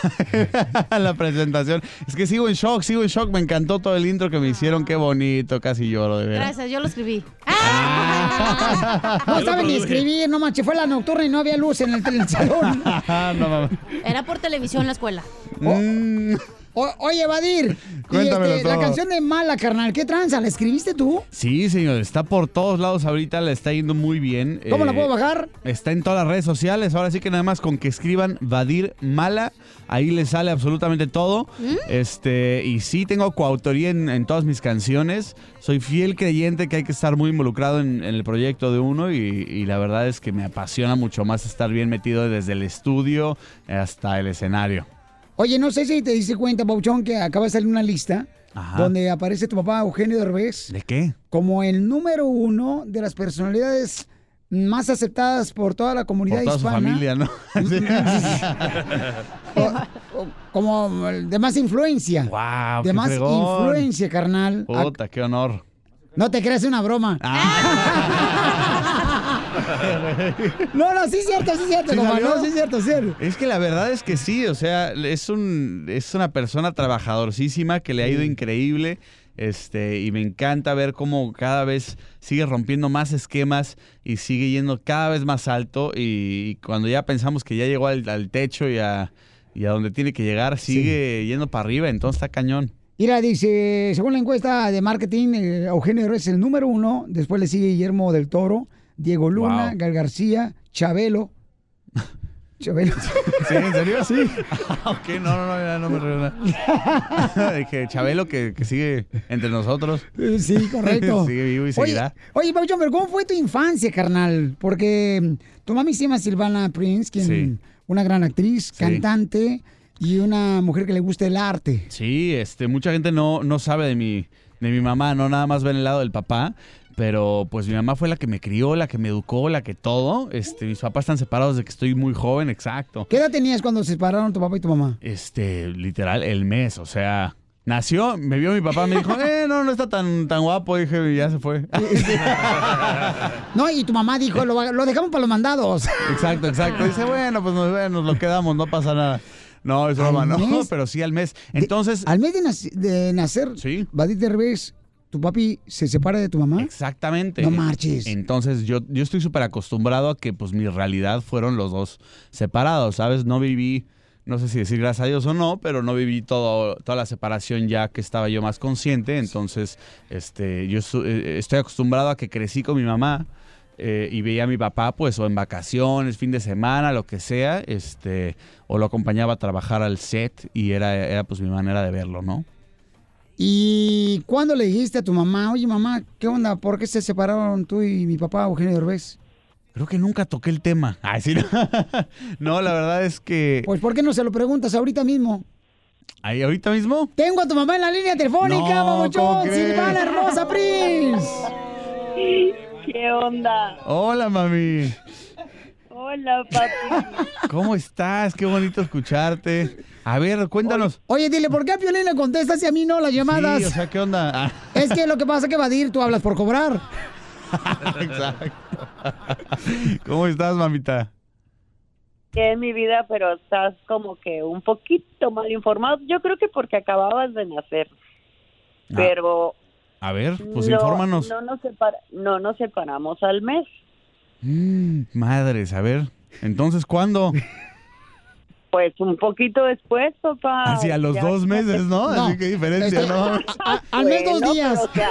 *laughs* la presentación. Es que sigo en shock, sigo en shock. Me encantó todo el intro que me hicieron. Qué bonito, casi lloro, de veras. Gracias, yo lo escribí. Ah, *laughs* No saben ni escribir, no manches, fue la nocturna y no había luz en el, en el salón. *laughs* no. Era por televisión la escuela. O- oye, Vadir, Cuéntamelo este, la canción de Mala, carnal, ¿qué tranza? ¿La escribiste tú? Sí, señor, está por todos lados ahorita, le está yendo muy bien. ¿Cómo la Eh, puedo bajar? Está en todas las redes sociales, ahora sí que nada más con que escriban Vadir Mala, ahí les sale absolutamente todo. Este, y sí tengo coautoría en, en todas mis canciones. Soy fiel creyente que hay que estar muy involucrado en, en el proyecto de uno y, y la verdad es que me apasiona mucho más estar bien metido desde el estudio hasta el escenario. Oye, no sé si te diste cuenta, Pauchón, que acaba de salir una lista Ajá. donde aparece tu papá Eugenio Derbez ¿De qué? como el número uno de las personalidades más aceptadas por toda la comunidad Por toda su hispana. familia, ¿no? *laughs* O- o- como de más influencia. Wow, de qué más fregón. influencia, carnal. Puta, qué honor. No te creas una broma. *laughs* no, no, sí es cierto, sí es cierto, ¿Sí compa, no, sí es cierto, sí es cierto. Es que la verdad es que sí, o sea, es un es una persona trabajadorcísima que le ha ido increíble. Este, y me encanta ver cómo cada vez sigue rompiendo más esquemas y sigue yendo cada vez más alto. Y, y cuando ya pensamos que ya llegó al, al techo y a, y a donde tiene que llegar, sigue yendo para arriba, entonces está cañón. Mira, dice, según la encuesta de marketing, eh, Eugenio es el número uno, después le sigue Guillermo del Toro, Diego Luna, Wow. Gal García, Chabelo. Chabelo. *laughs* ¿Sí? ¿En serio? Sí. *laughs* ok, no, no, no, ya no me nada. *laughs* Dije, Chabelo, que, que sigue entre nosotros. Sí, correcto. sigue vivo y Oye, seguirá. oye, Pauchón, pero ¿cómo fue tu infancia, carnal? Porque mm, tu mami se llama Silvana Prince, quien Sí. una gran actriz, Sí. cantante y una mujer que le gusta el arte. Sí, este, mucha gente no, no sabe de mi, de mi mamá, no nada más ven el lado del papá, pero pues mi mamá fue la que me crió, la que me educó, la que todo. Este, mis papás están separados desde que estoy muy joven, exacto. ¿Qué edad tenías cuando se separaron tu papá y tu mamá? Este, literal, el mes, o sea, nació, me vio mi papá, me dijo, eh, no, no está tan, tan guapo, dije, ya se fue. No, y tu mamá dijo, lo, lo dejamos para los mandados. Exacto, exacto. Dice, bueno, pues nos, nos lo quedamos, no pasa nada. No, es broma, ¿Al no, mes? *laughs* pero sí al mes. Entonces, Al mes de, nac- de nacer, Sí. Badit Derbez, tu papi se separa de tu mamá. Exactamente. No marches. Entonces yo, yo estoy súper acostumbrado a que pues mi realidad fueron los dos separados, ¿sabes? No viví, no sé si decir gracias a Dios o no, pero no viví todo, toda la separación ya que estaba yo más consciente. Entonces, este, yo su- eh, estoy acostumbrado a que crecí con mi mamá. eh, y veía a mi papá, pues, o en vacaciones, fin de semana, lo que sea, este, o lo acompañaba a trabajar al set, y era, era pues mi manera de verlo, ¿no? ¿Y cuándo le dijiste a tu mamá, oye mamá, qué onda? ¿Por qué se separaron tú y mi papá, Eugenio Derbez? Creo que nunca toqué el tema. *laughs* Ay, sí, no. no, la verdad es que. Pues ¿por qué no se lo preguntas ahorita mismo? Ahí, ahorita mismo. Tengo a tu mamá en la línea telefónica, No. Silvana Hermosa Prince. ¿Qué onda? Hola, mami. Hola, papi. *laughs* ¿Cómo estás? Qué bonito escucharte. A ver, cuéntanos. Oye, dile, ¿por qué a Piolín le contestas y a mí no las llamadas? Sí, o sea, ¿qué onda? Ah, *laughs* Es que lo que pasa es que Vadir, tú hablas por cobrar. *laughs* Exacto. ¿Cómo estás, mamita? Que en mi vida, pero estás como que un poquito mal informado. Yo creo que porque acababas de nacer. Pero A ver, Ah. pues no, infórmanos. no, nos separa- no nos separamos al mes. Mm, madres, a ver. Entonces, ¿cuándo? Pues un poquito después, papá. Así a los Ya- dos meses, ¿no? No. Así que diferencia, Este- ¿no? al mes dos días. pero, o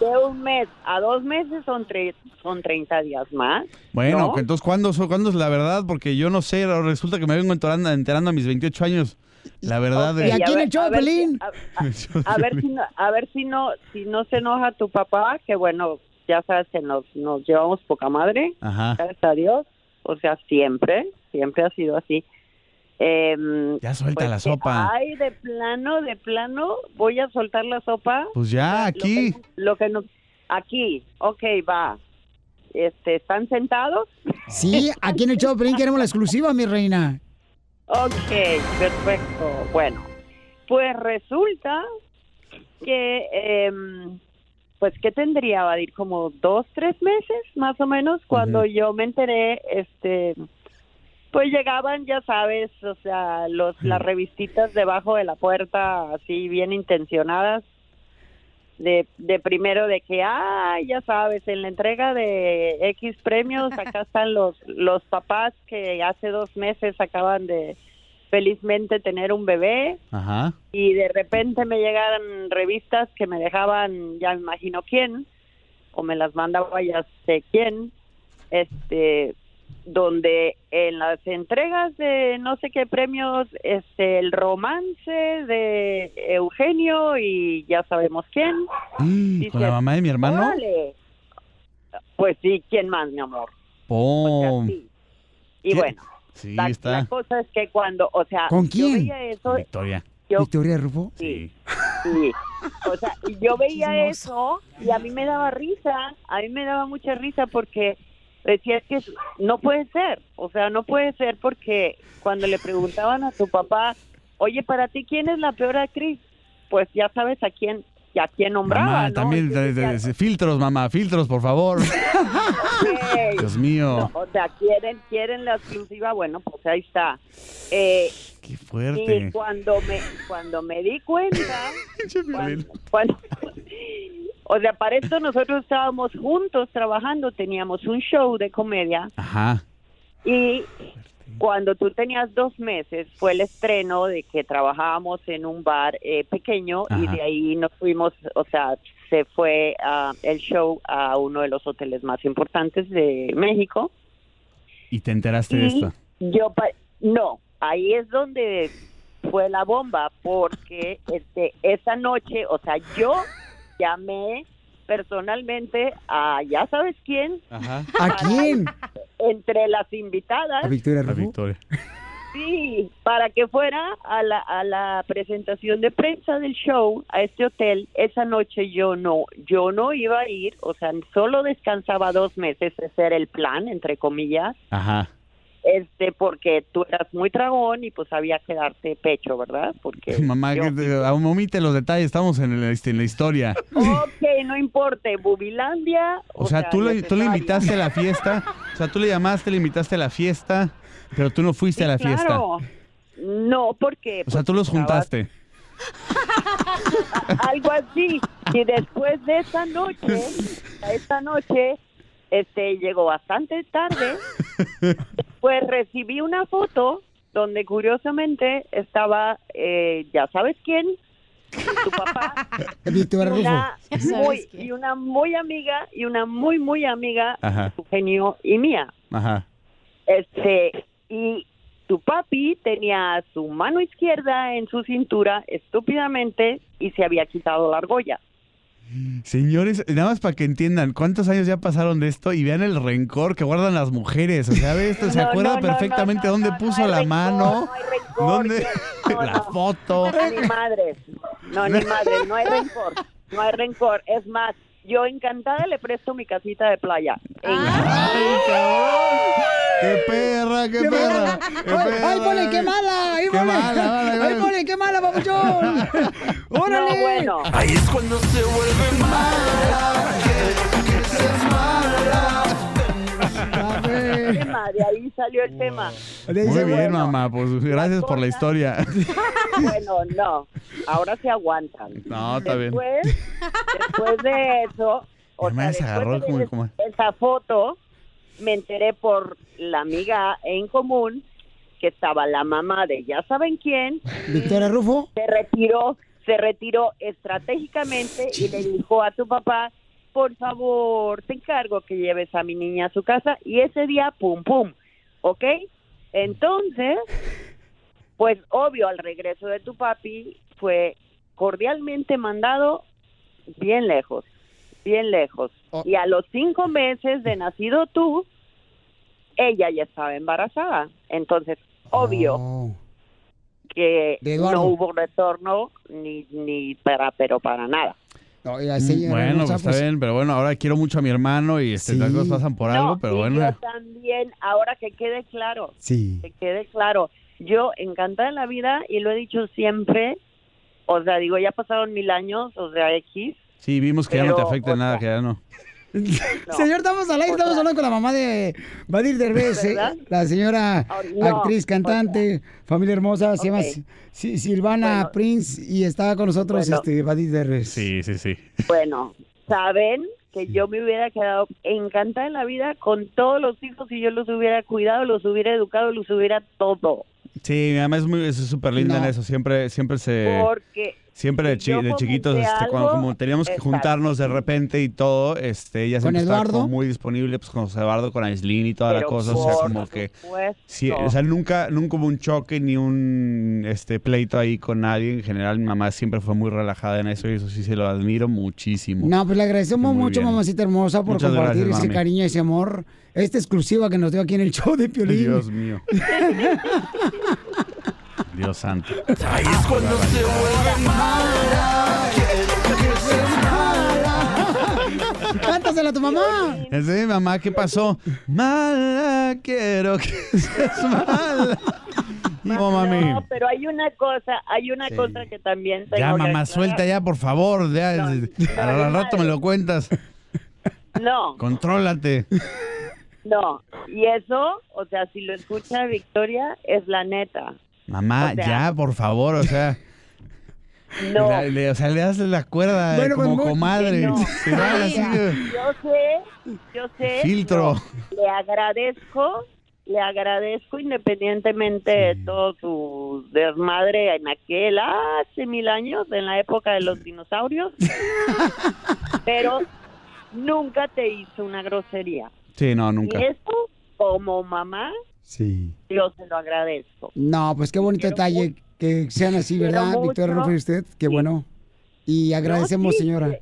sea, de un mes a dos meses son, tre- son 30 días más. Bueno, ¿no? entonces, ¿cuándo, ¿cuándo es la verdad? Porque yo no sé, resulta que me vengo enterando, enterando a mis 28 años. La verdad Ok, de... a ver- a ver si- a- El A ver si no, a ver si no, si no se enoja tu papá, que bueno, ya sabes que nos, nos llevamos poca madre, Ajá. gracias a Dios, o sea, siempre, siempre ha sido así. Em, Ya suelta pues la que, sopa. Ay, de plano, de plano, voy a soltar la sopa. Pues ya, Lo que- aquí. Lo que, no, aquí, ok, va. Este, ¿están sentados? Sí, aquí en el show queremos la exclusiva, mi reina. Ok, perfecto. Bueno, pues resulta que, em, pues, ¿qué tendría, Vadir? Como dos, tres meses, más o menos, cuando yo me enteré, este, pues llegaban, ya sabes, o sea, los, las revistitas debajo de la puerta, así bien intencionadas. de, de primero de que, ah, ya sabes, en la entrega de X premios, acá *laughs* están los, los papás que hace dos meses acaban de felizmente tener un bebé Ajá. y de repente me llegaron revistas que me dejaban, ya me imagino quién, o me las mandaba ya sé quién, este, donde en las entregas de no sé qué premios, este, el romance de Eugenio y ya sabemos quién. Mm, ¿Con la mamá de mi hermano? "Órale". Pues sí, ¿quién más, mi amor? ¡Pum! Y bueno, Sí, la, está. la cosa es que cuando, o sea, ¿Con yo quién? veía eso, Victoria. yo, Victoria Rufo. Sí. Sí. O sea, y yo veía eso y a mí me daba risa, a mí me daba mucha risa porque decía es que no puede ser, o sea, no puede ser porque cuando le preguntaban a tu papá, oye, para ti quién es la peor actriz, pues ya sabes a quién, a quién nombraba, Mamá, ¿no? también, filtros, mamá, filtros, por favor. *laughs* Dios mío. No, o sea, quieren, quieren la exclusiva, bueno, pues ahí está. Eh, Qué fuerte. Y cuando me, cuando me di cuenta, *laughs* cuando, cuando- *laughs* o sea, para esto nosotros estábamos juntos trabajando, teníamos un show de comedia Ajá. y cuando tú tenías dos meses fue el estreno de que trabajábamos en un bar eh, pequeño y de ahí nos fuimos, o sea, se fue ah, el show a uno de los hoteles más importantes de México. Y te enteraste de esto. Yo pa- no, ahí es donde fue la bomba porque este esa noche, o sea, yo llamé personalmente a ya sabes quién, Ajá. ¿A quién? Entre las invitadas. A Victoria. Victoria. Sí, para que fuera a la, a la presentación de prensa del show a este hotel. Esa noche yo no, yo no iba a ir, o sea, solo descansaba dos meses, ese era el plan, entre comillas, Ajá. Este, porque tú eras muy tragón y pues había que darte pecho, ¿verdad? Porque *laughs* Mamá, yo- aún omite los detalles, estamos en, el- este, en la historia. *laughs* Ok, no importa, Bubilandia. O sea, tú, le, tú le invitaste a la fiesta, o sea, tú le llamaste, le invitaste a la fiesta, pero tú no fuiste a la fiesta. Claro. No, porque O sea, pues, tú los juntaste. *laughs* algo así. Y después de esa noche, esa noche, este, llegó bastante tarde. *laughs* Pues recibí una foto donde curiosamente estaba, eh, ya sabes quién, tu papá, *laughs* una, muy, y una muy amiga y una muy muy amiga, Ajá. Eugenio y mía. Ajá. Este, y tu papi tenía su mano izquierda en su cintura estúpidamente y se había quitado la argolla. Señores, nada más para que entiendan cuántos años ya pasaron de esto y vean el rencor que guardan las mujeres. O sea, ve esto, se No, acuerda no, no, perfectamente dónde puso la mano, dónde *laughs* la foto. Ni madres, no, ni madres, no hay rencor, no hay rencor. Es más, yo encantada le presto mi casita de playa. ¡Qué perra, qué perra! qué ¡Ay, perra! ay, ponle, qué mala! ¡Ay, Qué mala, ¡Ay, qué mala, papuchón! *laughs* ¡Órale! No, bueno. Ahí es cuando se vuelve mala. Que, que seas mala. Tema, de ahí salió el tema. Muy bien, mamá, pues gracias por la historia. *laughs* Bueno, no, ahora se aguantan. No, está bien. Después, después de eso, o sea, se después agarró de como- ver como- esa foto, me enteré por la amiga en común que estaba la mamá de ya saben quién. ¿Victoria Rufo? Se retiró, se retiró estratégicamente y le dijo a tu papá, por favor, te encargo que lleves a mi niña a su casa y ese día, pum, pum, ¿ok? Entonces, pues obvio, al regreso de tu papi fue cordialmente mandado bien lejos, bien lejos. Y a los cinco meses de nacido tú, ella ya estaba embarazada. Entonces, obvio que De Eduardo. no hubo retorno ni, ni para, pero para nada. No, así, Mm, bueno, pues está bien, pero bueno, ahora quiero mucho a mi hermano y este, las cosas pasan por algo, No, pero y bueno. yo también, ahora que quede claro, Sí. que quede claro, yo encantada en la vida y lo he dicho siempre, o sea, digo, ya pasaron mil años, o sea, X, Sí, vimos que ya no te pero, afecta nada, sea, que ya no. *laughs* Señor, estamos al aire, estamos hablando con la mamá de Badir Derbez, eh, la señora no, actriz, cantante, familia hermosa, se llama. Si- Silvana Prince y está con nosotros Bueno. este Badir Derbez. Sí, sí, sí. Bueno, saben que yo me hubiera quedado encantada en la vida con todos los hijos y yo los hubiera cuidado, los hubiera educado, los hubiera todo. Sí, mi mamá es muy es súper linda en No. eso. Siempre, siempre se... Porque Siempre de, chi- de chiquitos, este, cuando como teníamos que exacto. juntarnos de repente y todo, este, ella ¿Con siempre estaba como muy disponible, pues con José Eduardo, con Aislinn y toda la Pero cosa, o sea, como que... Sí, o sea, nunca, nunca hubo un choque ni un este pleito ahí con nadie. En general, mi mamá siempre fue muy relajada en eso y eso sí se lo admiro muchísimo. No, pues le agradecemos Muy mucho, bien. mamacita hermosa, por Muchas compartir gracias, ese mami. cariño, ese amor, esta exclusiva que nos dio aquí en el show de Piolín. Dios mío. *laughs* Dios santo. Ahí es cuando se vuelve mala. Quiero que seas mala. Cántasela a tu mamá. Es de mi mamá, ¿qué pasó? Mala, quiero que seas mala. No, mami. No, pero hay una cosa, hay una cosa que también tengo Ya, que mamá, aclarar. suelta ya, por favor. Ya, al, al rato me lo cuentas. No, Contrólate. no. Y eso, o sea, si lo escucha Victoria, es la neta. Mamá, O sea- ya, por favor, o sea. *laughs* No. Le, le- o sea, le das la cuerda eh, Bueno, pues, como muy- comadre. no. *laughs* Se va así de- Yo sé, yo sé. Filtro. no, le agradezco, le agradezco independientemente de todo su desmadre en aquel hace mil años, en la época de los dinosaurios, *laughs* pero nunca te hizo una grosería. Sí, no, nunca. Y eso, como mamá, Sí. yo se lo agradezco. No, pues qué bonito detalle que sean así, quiero ¿verdad, mucho. Victoria Rufo y usted? Qué bueno. Y agradecemos, sí, señora.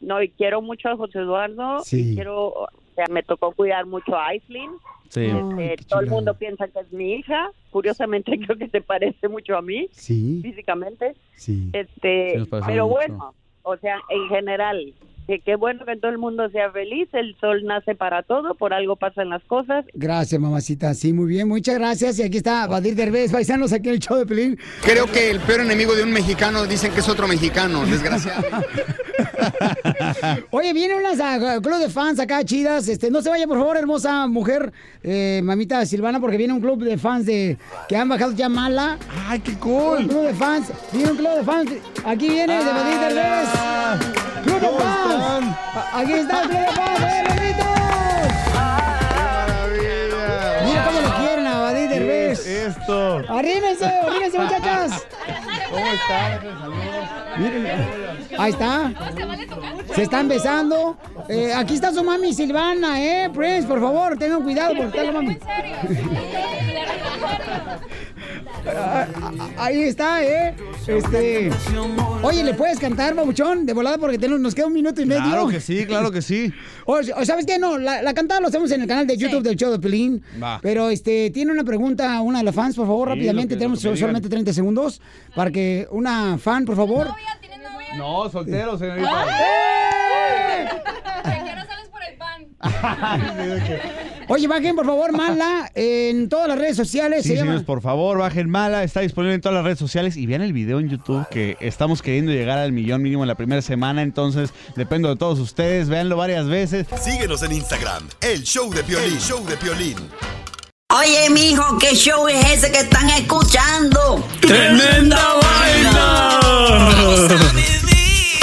No, y quiero mucho a José Eduardo, Sí. y quiero, o sea, me tocó cuidar mucho a Aislinn. Sí. Este, todo el mundo piensa que es mi hija. Curiosamente creo que se parece mucho a mí Sí. físicamente. Sí. Este, pero mucho. bueno, o sea, en general, que qué bueno que todo el mundo sea feliz. El sol nace para todo, por algo pasan las cosas. Gracias, mamacita. Sí, muy bien. Muchas gracias. Y aquí está Badir Derbez, paisanos, aquí en el show de Pelín. Creo que el peor enemigo de un mexicano dicen que es otro mexicano, desgraciadamente. *laughs* Oye, vienen unas ah, club de fans acá chidas. Este, no se vaya, por favor, hermosa mujer, eh, mamita Silvana, porque viene un club de fans de que han bajado ya mala. ¡Ay, qué cool! Un club de fans. Viene un club de fans. Aquí viene de Badir Derbez. ¡Club de fans! Aquí está de fans, ¡eh, Lolito! Mira cómo lo quieren a Badir Derbez. Esto. Arrímense, arrímense, muchachas. ¿Cómo están? Miren, ahí está. Se están besando. Eh, aquí está su mami Silvana, ¿eh? Prince, por favor, tengan cuidado porque está la mami. Ah, ah, Ahí está, ¿eh? Este. Oye, ¿le puedes cantar, babuchón? De volada porque tenemos- nos queda un minuto y medio. Claro que sí, claro que sí. *laughs* O, o ¿sabes qué? No, la, la cantada lo hacemos en el canal de YouTube del show de Pelín. Va. Pero este, tiene una pregunta una de las fans, por favor, Sí, rápidamente. que- Tenemos solamente 30 segundos para que una fan, por favor. No, soltero, señorita. *laughs* Oye, bajen, por favor, Mala, en todas las redes sociales. Sí, se llama- señores, por favor, bajen mala, está disponible en todas las redes sociales y vean el video en YouTube que estamos queriendo llegar al millón mínimo en la primera semana, entonces dependo de todos ustedes, véanlo varias veces. Síguenos en Instagram, el show de Piolín, show de Piolín. Oye, mijo, ¿qué show es ese que están escuchando? ¡Tremenda vaina!